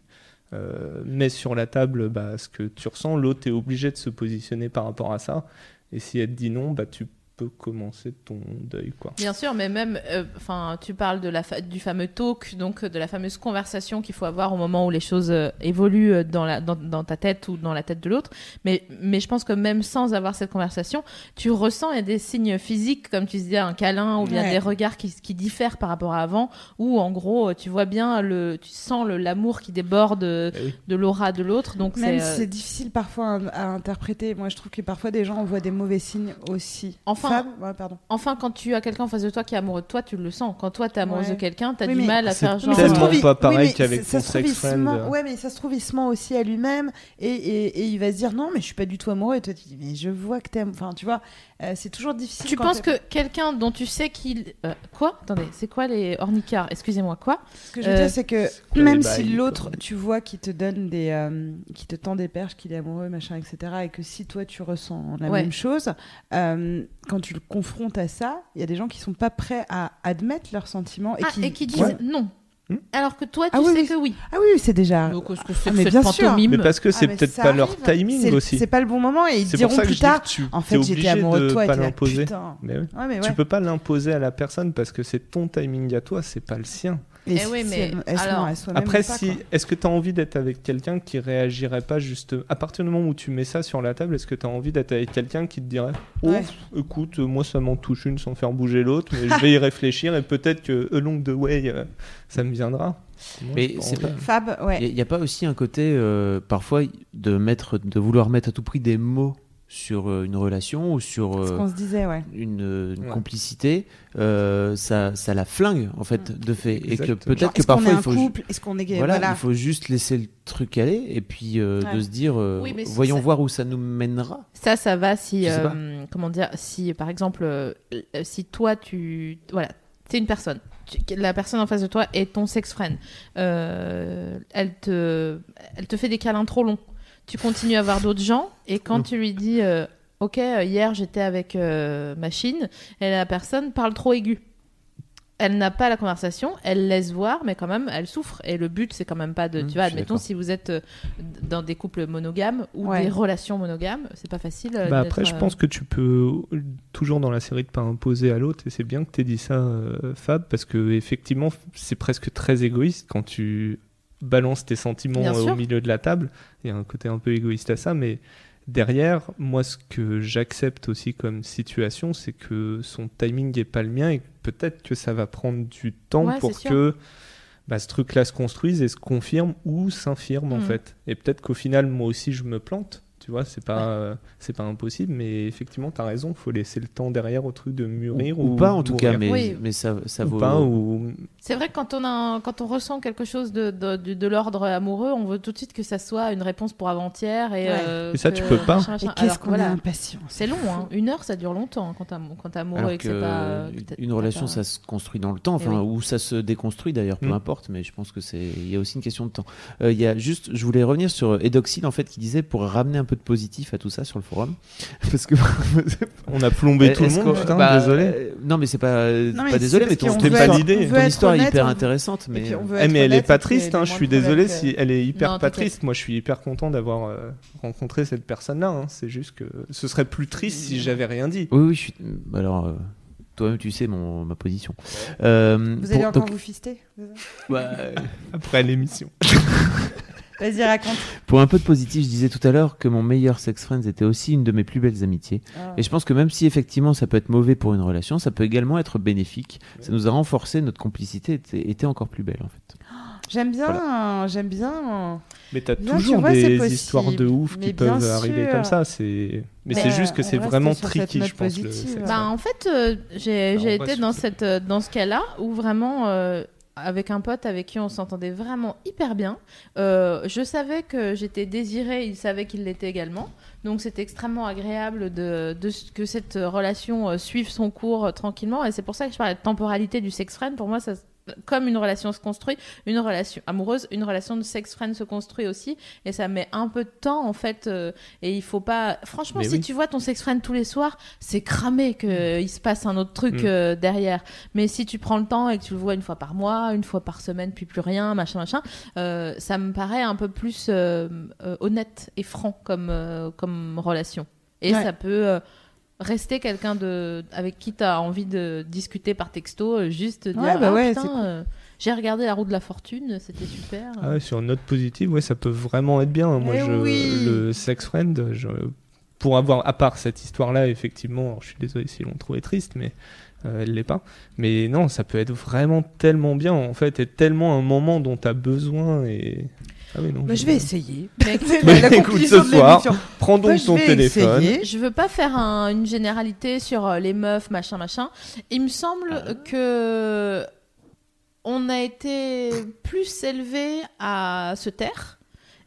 euh, mets sur la table bah, ce que tu ressens, l'autre est obligé de se positionner par rapport à ça. Et si elle te dit non, bah, tu peux commencer ton deuil. Quoi. Bien sûr, mais même, euh, enfin, tu parles de la fa- du fameux talk, donc euh, de la fameuse conversation qu'il faut avoir au moment où les choses euh, évoluent dans, la, dans, dans ta tête ou dans la tête de l'autre. Mais, mais je pense que même sans avoir cette conversation, tu ressens il y a des signes physiques, comme tu disais, un câlin ou bien Ouais. des regards qui, qui diffèrent par rapport à avant, où en gros, tu vois bien le, tu sens le- l'amour qui déborde Eh oui. de l'aura de l'autre. Donc Même c'est si euh, c'est difficile parfois à, à interpréter, moi je trouve que parfois des gens envoient des mauvais signes aussi. Enfin- Fab Ouais, pardon. Enfin, quand tu as quelqu'un en face de toi qui est amoureux de toi, tu le sens. Quand toi, t'es amoureuse Ouais. de quelqu'un, t'as Oui, du mais- mal à C'est faire genre. Se tellement trouve, il- pas pareil oui, qu'avec ton se trouve, il se sex-friend. ment- Ouais, mais ça se trouve, il se ment aussi à lui-même et, et, et il va se dire non, mais je suis pas du tout amoureux. Et toi, tu dis, mais je vois que t'aimes. Enfin, tu vois, euh, c'est toujours difficile. Tu quand penses que quelqu'un dont tu sais qu'il. euh, quoi? Attendez, c'est quoi les ornicards? Excusez-moi, quoi? Ce que je veux euh, dire, c'est que même si l'autre, tu vois, qui te donne des. euh, qui te tend des perches, qu'il est amoureux, machin, etc. Et que si toi, tu ressens la Ouais. même chose, euh, quand tu le confrontes à ça, il y a des gens qui sont pas prêts à admettre leurs sentiments et Ah, qui. et qui disent Ouais. non. Hmm. Alors que toi, tu Ah oui, sais oui. que oui. Ah oui, c'est déjà. Donc, que c'est Ah, mais cette bien sûr. Mais parce que c'est Ah, mais peut-être pas leur arrive. timing C'est- aussi. C'est pas le bon moment et ils C'est diront plus tard. tu En fait, j'étais obligé amoureux de de toi et pas l'imposer. putain. Mais oui. Ouais, mais Tu peux pas l'imposer à la personne parce que c'est ton timing à toi, c'est pas le sien. Eh oui, si mais elle- elle alors, Après, si, est-ce que tu as envie d'être avec quelqu'un qui réagirait pas juste à partir du moment où tu mets ça sur la table Est-ce que tu as envie d'être avec quelqu'un qui te dirait Oh, Ouais. écoute, euh, moi ça m'en touche une sans faire bouger l'autre, mais je vais y [laughs] réfléchir et peut-être que along the way, euh, ça me viendra. Moi, Mais c'est pas- Fab, ouais. Il n'y a, pas aussi un côté, euh, parfois, de, mettre, de vouloir mettre à tout prix des mots sur euh, une relation ou sur Ce euh, qu'on se disait, ouais. une, euh, une Ouais. complicité, euh, ça, ça la flingue, en fait, de fait. Et que peut-être que parfois, il un faut, couple? Qu'on est voilà, Voilà. il faut juste laisser le truc aller et puis euh, Ouais. de se dire, euh, Oui, voyons ça- voir où ça nous mènera. Ça, ça va si, euh, comment dire, si par exemple, si toi tu, voilà, t'es une personne, tu- la personne en face de toi est ton sex friend, euh, elle te, elle te fait des câlins trop longs, tu continues à voir d'autres gens et quand tu lui dis, euh, ok, euh, hier j'étais avec euh, machine, et la personne parle trop aigu. Elle n'a pas la conversation, elle laisse voir, mais quand même, elle souffre. Et le but, c'est quand même pas de. Mm, tu vois, admettons, si vous êtes euh, dans des couples monogames ou Ouais. des relations monogames, c'est pas facile. Bah après, je pense que tu peux, toujours dans la série, de pas imposer à l'autre, et c'est bien que tu aies dit ça, euh, Fab, parce que effectivement, c'est presque très égoïste quand tu balances tes sentiments euh, au milieu de la table. Il y a un côté un peu égoïste à ça, mais derrière, moi, ce que j'accepte aussi comme situation, c'est que son timing n'est pas le mien, et peut-être que ça va prendre du temps Ouais, pour que bah, ce truc-là se construise et se confirme ou s'infirme en Mhm. fait. Et peut-être qu'au final, moi aussi, je me plante. Tu vois, c'est pas, Ouais. euh, c'est pas impossible, mais effectivement, tu as raison, il faut laisser le temps derrière au truc de mûrir. ou Ou, pas, en tout cas, mais, Oui. mais ça, ça Ou vaut. pas, ou... C'est vrai que quand on, a un- quand on ressent quelque chose de, de, de- de l'ordre amoureux, on veut tout de suite que ça soit une réponse pour avant-hier. Et, Ouais. euh, Et ça, que tu peux pas. qu'est-ce qu'on voilà. est impatient C'est long, hein. une heure ça dure longtemps hein, quand t'es amoureux Alors et que que c'est pas. euh, une relation, pas- ça se construit dans le temps, Eh enfin, oui. ou ça se déconstruit d'ailleurs, peu Mm. importe, mais je pense que c'est, il y a aussi une question de temps. Euh, Il y a juste, je voulais revenir sur Edoxil en fait, qui disait pour ramener un peu de positif à tout ça sur le forum, [laughs] parce que [laughs] On a plombé tout le monde, putain, bah, désolé. euh, Non, mais c'est pas, Non, mais pas c'est désolé, mais ton, qu'on veut ton histoire, est hyper on- intéressante, mais Eh, mais elle est pas triste, hein, je suis désolé que- si elle est hyper Non, pas triste. Moi, je suis hyper content d'avoir euh, rencontré cette personne-là. hein. C'est juste que ce serait plus triste si j'avais rien dit. oui, oui, je suis. Alors, euh, toi-même, tu sais mon, ma position. Euh, Vous pour- allez encore donc, vous fister bah, [laughs] Après l'émission. Vas-y, raconte. Pour un peu de positif, je disais tout à l'heure que mon meilleur sex friends était aussi une de mes plus belles amitiés. Ah. Et je pense que même si effectivement ça peut être mauvais pour une relation, ça peut également être bénéfique. Ça nous a renforcé, notre complicité était, était encore plus belle en fait. J'aime bien, j'aime bien. Mais t'as Bien, tu toujours vois, des histoires de ouf Mais qui peuvent arriver comme ça. C'est. Mais Mais, c'est juste que euh, c'est vraiment tricky, je pense. Le. Bah, en fait, euh, j'ai Bah, j'ai été dans, ce- cette, euh, dans ce cas-là où vraiment, euh, avec un pote avec qui on s'entendait vraiment hyper bien, euh, je savais que j'étais désirée, il savait qu'il l'était également. Donc c'était extrêmement agréable de, de que cette relation euh, suive son cours euh, tranquillement. Et c'est pour ça que je parlais de temporalité du sex friend. Pour moi, ça, comme une relation se construit, une relation amoureuse, une relation de sex friend se construit aussi. Et ça met un peu de temps en fait. euh, et il faut pas. Franchement, Mais si oui. tu vois ton sex friend tous les soirs, c'est cramé qu'il se passe un autre truc Mm. euh, derrière. Mais si tu prends le temps et que tu le vois une fois par mois, une fois par semaine, puis plus rien, machin, machin, euh, ça me paraît un peu plus euh, euh, honnête et franc comme, euh, comme relation. Et Ouais. ça peut euh, rester quelqu'un de avec qui tu as envie de discuter par texto, euh, juste dire Ouais, bah Ah, ouais, putain, c'est cool. euh, j'ai regardé la roue de la fortune, c'était super. Ah ouais, sur une note positive, ouais, ça peut vraiment être bien. Moi, Eh je, oui. le sex friend, je, pour avoir, à part cette histoire-là, effectivement, alors, je suis désolé si l'on trouvait triste, mais euh, elle l'est pas. Mais non, ça peut être vraiment tellement bien, en fait, et tellement un moment dont tu as besoin. Et... Ah non, Bah, je vais essayer. [laughs] Mais écoute, Mais La [laughs] écoute, conclusion ce soir, prends donc Bah, je ton téléphone. essayer. Je veux pas faire un- une généralité sur euh, les meufs, machin, machin. Il me semble Ah. que on a été plus élevé à se taire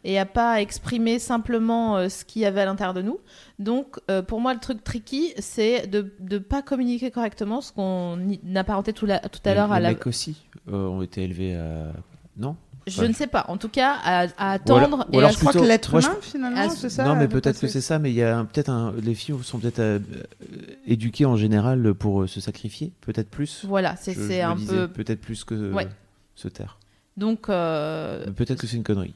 et à pas exprimer simplement euh, ce qu'il y avait à l'intérieur de nous. Donc, euh, pour moi, le truc tricky, c'est de ne pas communiquer correctement, ce qu'on apparentait tout, la- tout à l'heure à les la. mecs aussi euh, ont été élevés à. Non? Je Ouais. ne sais pas. En tout cas, à, à Ou alors- attendre ou et alors à Je crois que Plutôt- l'être moi, je- humain, finalement, c'est ça non, mais peut-être que c'est ça, mais il y a peut-être un. Les filles sont peut-être euh, euh, éduquées en général pour euh, se sacrifier, peut-être plus. Voilà, c'est un disais, peu. Peut-être plus que Ouais. se taire. Donc, euh, Peut-être que c'est une connerie.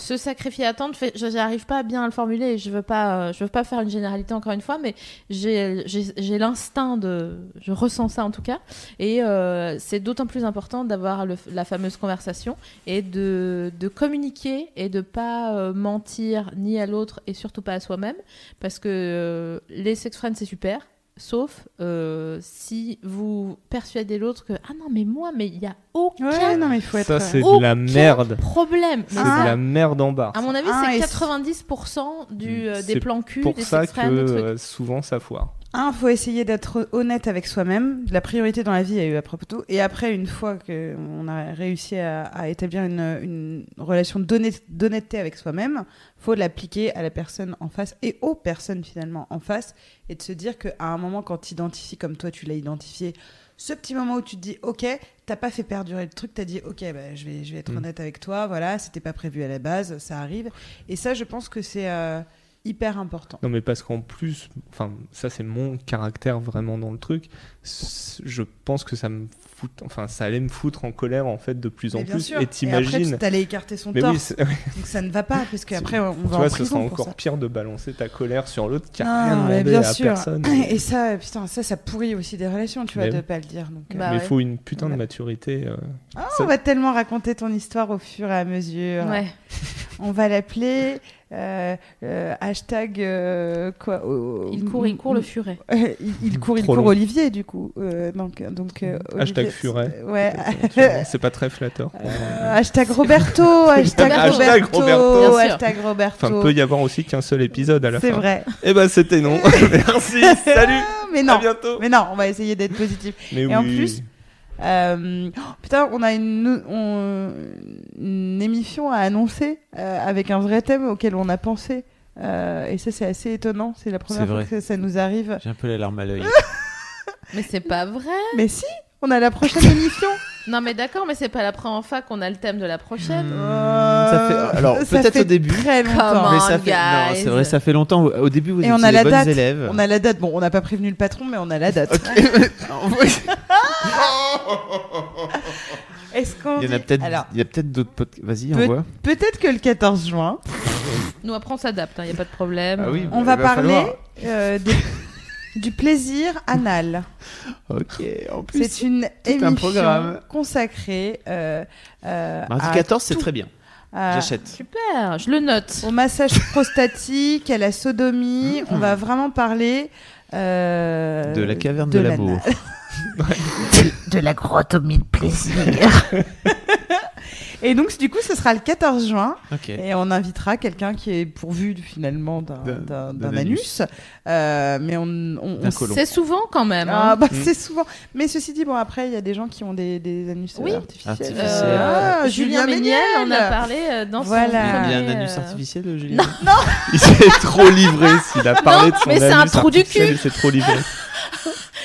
Se sacrifier à attendre, je n'arrive pas à bien le formuler je veux pas, euh, je veux pas faire une généralité encore une fois, mais j'ai l'instinct de, je ressens ça en tout cas, et euh, c'est d'autant plus important d'avoir la fameuse conversation et de, de communiquer et de pas euh, mentir ni à l'autre et surtout pas à soi-même, parce que euh, les sex friends c'est super. Sauf euh, si vous persuadez l'autre que ah non mais moi mais il y a aucun Ouais, non, mais il faut être. Ça, c'est de la merde. problème. C'est de la merde en barre. à mon avis, Ah, c'est et 90% du, euh, des C'est plans cul, pour des ça que des euh, souvent ça foire. Un, faut essayer d'être honnête avec soi-même. La priorité dans la vie a eu à propos de tout. Et après, une fois qu'on a réussi à, à établir une, une relation d'honnêt- d'honnêteté avec soi-même, faut l'appliquer à la personne en face et aux personnes finalement en face. Et de se dire qu'à un moment, quand tu identifies comme toi, tu l'as identifié, ce petit moment où tu te dis, ok, t'as pas fait perdurer le truc, t'as dit, ok, bah, je, vais, je vais être Mm. honnête avec toi, voilà, c'était pas prévu à la base, ça arrive. Et ça, je pense que c'est euh, hyper important. Non, mais parce qu'en plus, enfin, ça c'est mon caractère vraiment dans le truc. Je pense que ça me fout, enfin, ça allait me foutre en colère en fait de plus en Mais plus. sûr. Et après, t'imagines. tu t'allais écarter son Mais torse. [laughs] oui, Donc ça ne va pas, parce qu'après on tu va vois, en ce sera encore ça. pire de balancer ta colère sur l'autre qui a Non, rien bien à sûr. personne. [laughs] Et ça, putain, ça, ça pourrit aussi des relations, tu vois, Mais de oui. pas le dire. Donc, euh, Bah mais il ouais. faut une putain de maturité. euh, ah, ça- on va tellement raconter ton histoire au fur et à mesure. Ouais. On va l'appeler euh, euh, hashtag euh, quoi Il court, il court le furet. [laughs] il, il court, il Trop court long. Olivier du coup. Euh, donc donc euh, Hashtag Olivier, furet. c'est- Ouais. c'est pas très flatteur. Euh, hashtag Roberto, [laughs] hashtag Roberto, Roberto. Hashtag Roberto. Enfin, peut y avoir aussi qu'un seul épisode à la C'est fin. vrai. Eh ben, c'était non. [laughs] Merci. Salut. Mais À non. bientôt. Mais non, on va essayer d'être positif. Mais Et en plus, Euh, oh, putain, on a une, on- une émission à annoncer euh, avec un vrai thème auquel on a pensé. Euh, et ça, c'est assez étonnant. C'est la première fois vrai. que ça nous arrive. J'ai un peu les larmes à l'œil. [laughs] [laughs] Mais c'est pas vrai. Mais si, on a la prochaine [laughs] émission. Non, mais d'accord, mais c'est pas la première fois qu'on a le thème de la prochaine. Ça fait- alors, Ça peut-être fait au début. Très longtemps. on, Mais ça fait, non, c'est vrai, ça fait longtemps. Au début, vous Et on étiez a les la date. élèves. On a la date. Bon, on n'a pas prévenu le patron, mais on a la date. [laughs] Est-ce qu'on Il y en a peut-être, Alors, il y a peut-être d'autres podcasts. Vas-y, Peut- envoie. peut-être que le 14 juin, Nous, après, on s'adapte, il n'y a pas de problème. Ah oui. on va va parler euh, des- du plaisir anal. Ok, en plus. C'est une un émission programme. consacrée euh, euh, Mardi à 14, c'est très bien. à- J'achète. Super, je le note. au massage prostatique, à la sodomie. On va vraiment parler euh, De la caverne de, de l'amour. [laughs] de la grottomie de plaisir. [laughs] Et donc, du coup, ce sera le 14 juin. Et on invitera quelqu'un qui est pourvu finalement d'un- D'un- d'un d'un d'un anus. Euh, mais on, on. C'est souvent quand même. Ah, hein. bah, Mm. c'est souvent. Mais ceci dit, bon, après, il y a des gens qui ont des, des anus euh, Oui. artificiels. Euh, Ah, Julien Méniel, on a parlé dans Voilà. son Il y a un anus artificiel, Julien [laughs] Il s'est trop livré s'il a [laughs] parlé de son mais c'est un anus trou du cul. Il s'est trop livré. [laughs]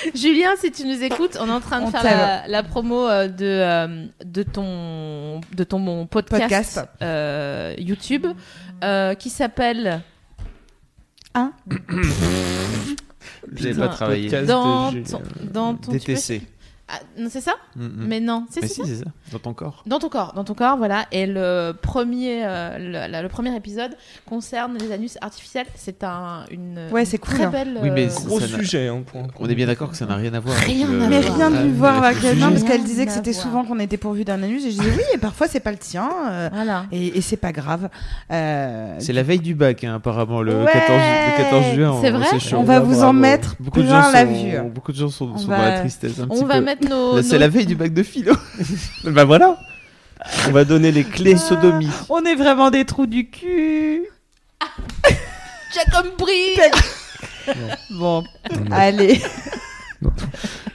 [laughs] Julien, si tu nous écoutes, on est en train de On faire la, la promo euh, de, euh, de ton, de ton mon podcast, Podcast. euh, YouTube euh, qui s'appelle [coughs] J'ai Putain. pas travaillé. Dans ton, dans DTC. Ah, non, c'est ça Mm, mm. Mais non, c'est Mais c'est si, ça. c'est ça. Dans ton corps. Dans ton corps, dans ton corps, voilà. Et le premier, euh, le, la- le premier épisode concerne les anus artificiels. C'est un, une Ouais, c'est cool, très hein. belle. Oui, mais euh, Gros sujet. Hein, pour- On est bien d'accord que ça n'a rien à voir. Rien avec le- à Mais voir. rien lui voir le avec elle. sujet. Non, parce qu'elle disait que c'était souvent qu'on était pourvu d'un anus. Et je disais oui, et parfois c'est pas le tien. euh, Voilà. et et c'est pas grave. Euh, C'est la veille du bac, hein, apparemment, le, Ouais. 14, le 14 juin. C'est vrai chaud. on va vous en mettre Beaucoup de, plein gens la sont, vue. beaucoup de gens sont, dans la tristesse. Un On va mettre nos. Là, C'est nos- la veille du bac de philo. [laughs] Bah voilà. On va donner les clés. sodomie. On est vraiment des trous du cul. [laughs] J'ai compris. [laughs] Bon, allez.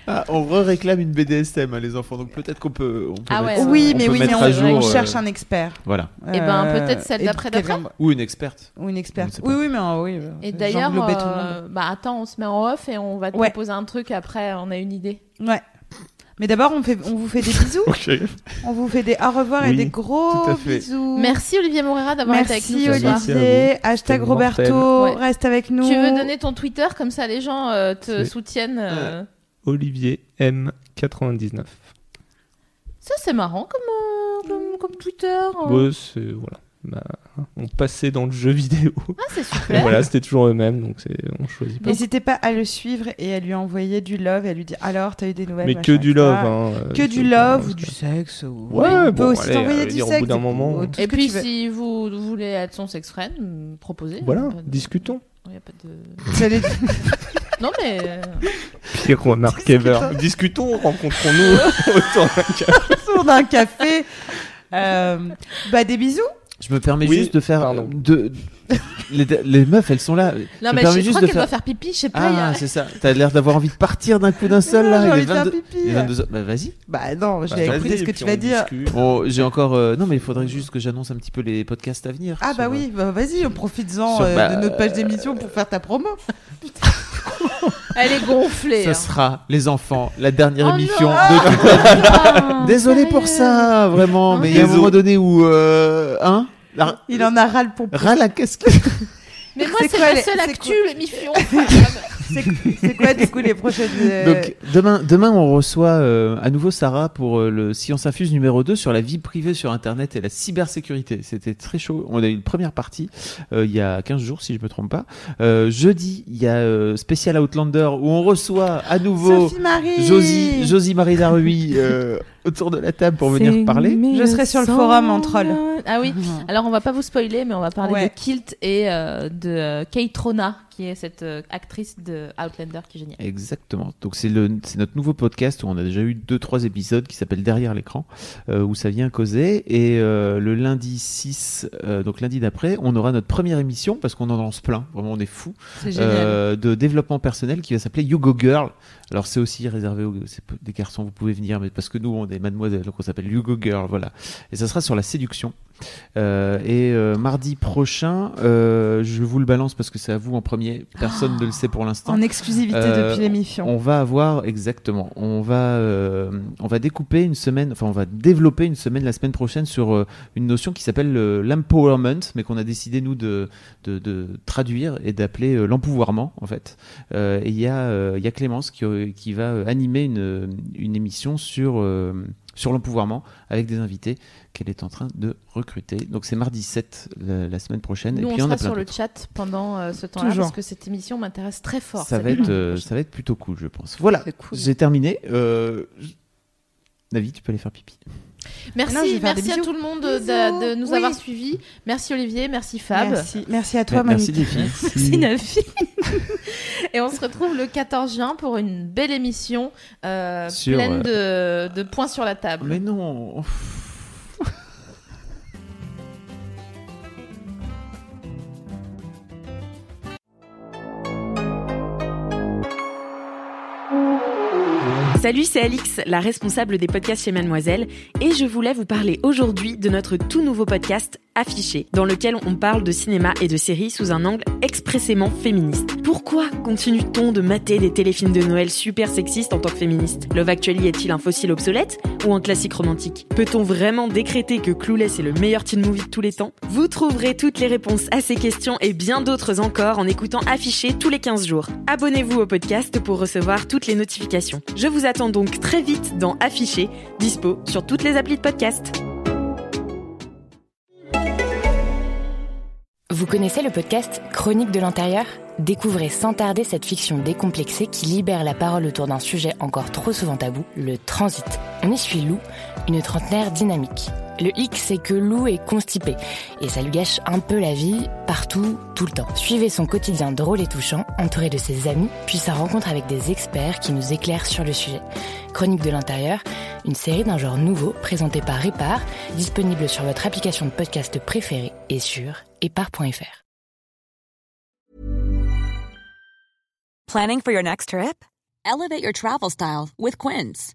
Ah, on réclame une BDSM, hein, les enfants. Donc peut-être qu'on peut, on peut Ah ouais, ça- oui, on mais peut oui, mais mettre on, euh, cherche un expert. Voilà. Eh ben, Euh, peut-être celle et d'après, d'après Ou une experte. Ou une experte. Oui, oui, mais euh, oui. euh, Et d'ailleurs, euh, bah attends, on se met en off et on va te Ouais. proposer un truc après. On a une idée. Ouais. Mais d'abord, on, fait, on vous fait des bisous. [laughs] On vous fait des au revoir et des gros bisous. Merci Olivier Morera d'avoir été avec Merci nous. Merci Olivier. Hashtag Roberto. Ouais. Reste avec nous. Tu veux donner ton Twitter comme ça les gens euh, te soutiennent. euh. Olivier M99. Ça c'est marrant comme, euh, comme, comme Twitter. hein. Ouais, c'est voilà. Bah, on passait dans le jeu vidéo. Ah c'est [laughs] super. voilà, c'était toujours eux-mêmes, donc on choisit pas. N'hésitez pas à le suivre et à lui envoyer du love et à lui dire alors, t'as eu des nouvelles Mais que du love. Hein, euh, Que du love ou du sexe. Ou... Ouais, on peut bon, aussi t'envoyer allez, du au bout sexe. d'un et- moment. ou puis si vous voulez être son sex friend, proposez. Voilà, pas de- discutons. y a pas de... J'allais- [laughs] Non mais euh, Pire remarque ever. Discutons, rencontrons-nous [laughs] autour d'un café. autour d'un café. Euh, bah des bisous. Je me permets Oui, juste de faire de les, les meufs, elles sont là. non mais je juste crois qu'elle faire- doit faire pipi. Je sais pas. Ah, a- c'est ça. T'as l'air d'avoir envie de partir d'un coup d'un seul là. j'ai envie de faire 22 pipi. il est 22 heures. Bah vas-y. Bah non, je Bah, vais vas-y, écouter ce que tu vas dire. Bon, j'ai encore. euh, Non, mais il faudrait juste que j'annonce un petit peu les podcasts à venir. Ah bah oui, bah vas-y, profites-en euh, bah, de notre page d'émission pour faire ta promo. [laughs] Elle est gonflée. Ça hein. sera, les enfants, la dernière Oh émission non. de toute la vie. Ah, Désolé pour ça, vraiment. Mais il y a un moment donné où. Euh, hein? La, Il en a ras le pompon. ras la casquette. [laughs] Mais moi C'est les- seule c'est actu quoi l'émission. [laughs] C'est c'est quoi du coup les prochaines. euh, Donc demain, demain on reçoit euh, à nouveau Sarah pour euh, le Science Infuse numéro 2 sur la vie privée sur Internet et la cybersécurité. C'était très chaud. On a eu une première partie euh, il y a 15 jours si je me trompe pas. Euh, jeudi, il y a euh, Spécial Outlander où on reçoit à nouveau Sophie Marie. Josie, Josie Marie Darui euh, autour de la table pour venir parler. Je serai sur le forum en troll. Ah oui. Alors on va pas vous spoiler, mais on va parler Ouais. de Kilt et euh, de euh, Kate Rona, qui est cette euh, actrice de Outlander qui est géniale. Exactement. Donc c'est le c'est notre nouveau podcast où on a déjà eu deux trois épisodes qui s'appelle Derrière l'écran euh, où ça vient causer et euh, le lundi 6 euh, donc lundi d'après on aura notre première émission parce qu'on en lance plein vraiment on est fou C'est génial. euh, de développement personnel qui va s'appeler You Go Girl. Alors c'est aussi réservé aux des garçons vous pouvez venir mais parce que nous on est mademoiselle donc on s'appelle You Go Girl voilà. Et ça sera sur la séduction Euh, et euh, mardi prochain, euh, je vous le balance parce que c'est à vous en premier. Personne ne le sait pour l'instant. En exclusivité depuis l'émission. On va avoir exactement. On va on va découper une semaine. Enfin, on va développer une semaine la semaine prochaine sur une notion qui s'appelle l'empowerment, mais qu'on a décidé nous de de, de traduire et d'appeler l'empouvoirment en fait. Et il y a il y a Clémence qui qui va animer une une émission sur sur l'empouvoirment avec des invités qu'elle est en train de recruter. Donc c'est mardi 7 la, la semaine prochaine. Nous, et on puis on sera a plein sur le chat pendant euh, ce temps-là parce que cette émission m'intéresse très fort. Ça va, être, euh, ça va être plutôt cool, je pense. Voilà, cool. j'ai terminé. Euh... Navi, tu peux aller faire pipi. Merci, Non, merci à tout le monde de, nous Oui. avoir suivis. Merci Olivier, merci Fab. Merci. Merci à toi, Merci Monique. [laughs] Merci Nafi. [laughs] Et on se retrouve le 14 juin pour une belle émission euh, Sur, pleine de, de points sur la table. Mais non. Salut, c'est Alix, la responsable des podcasts chez Mademoiselle, et je voulais vous parler aujourd'hui de notre tout nouveau podcast Affiché, dans lequel on parle de cinéma et de séries sous un angle expressément féministe. Pourquoi continue-t-on de mater des téléfilms de Noël super sexistes en tant que féministe? Love Actually est-il un fossile obsolète ou un classique romantique? Peut-on vraiment décréter que Clueless est le meilleur teen movie de tous les temps? Vous trouverez toutes les réponses à ces questions et bien d'autres encore en écoutant Affiché tous les 15 jours. Abonnez-vous au podcast pour recevoir toutes les notifications. Je vous attends donc très vite dans Affiché, dispo sur toutes les applis de podcast. Vous connaissez le podcast Chronique de l'intérieur? Découvrez sans tarder cette fiction décomplexée qui libère la parole autour d'un sujet encore trop souvent tabou, le transit. On y suit Lou, une trentenaire dynamique. Le hic, c'est que Lou est constipée et ça lui gâche un peu la vie partout, tout le temps. Suivez son quotidien drôle et touchant, entouré de ses amis, puis sa rencontre avec des experts qui nous éclairent sur le sujet. Chronique de l'intérieur, une série d'un genre nouveau présentée par Répar, disponible sur votre application de podcast préférée et sur épar.fr. Planning for your next trip? Elevate your travel style with Quince.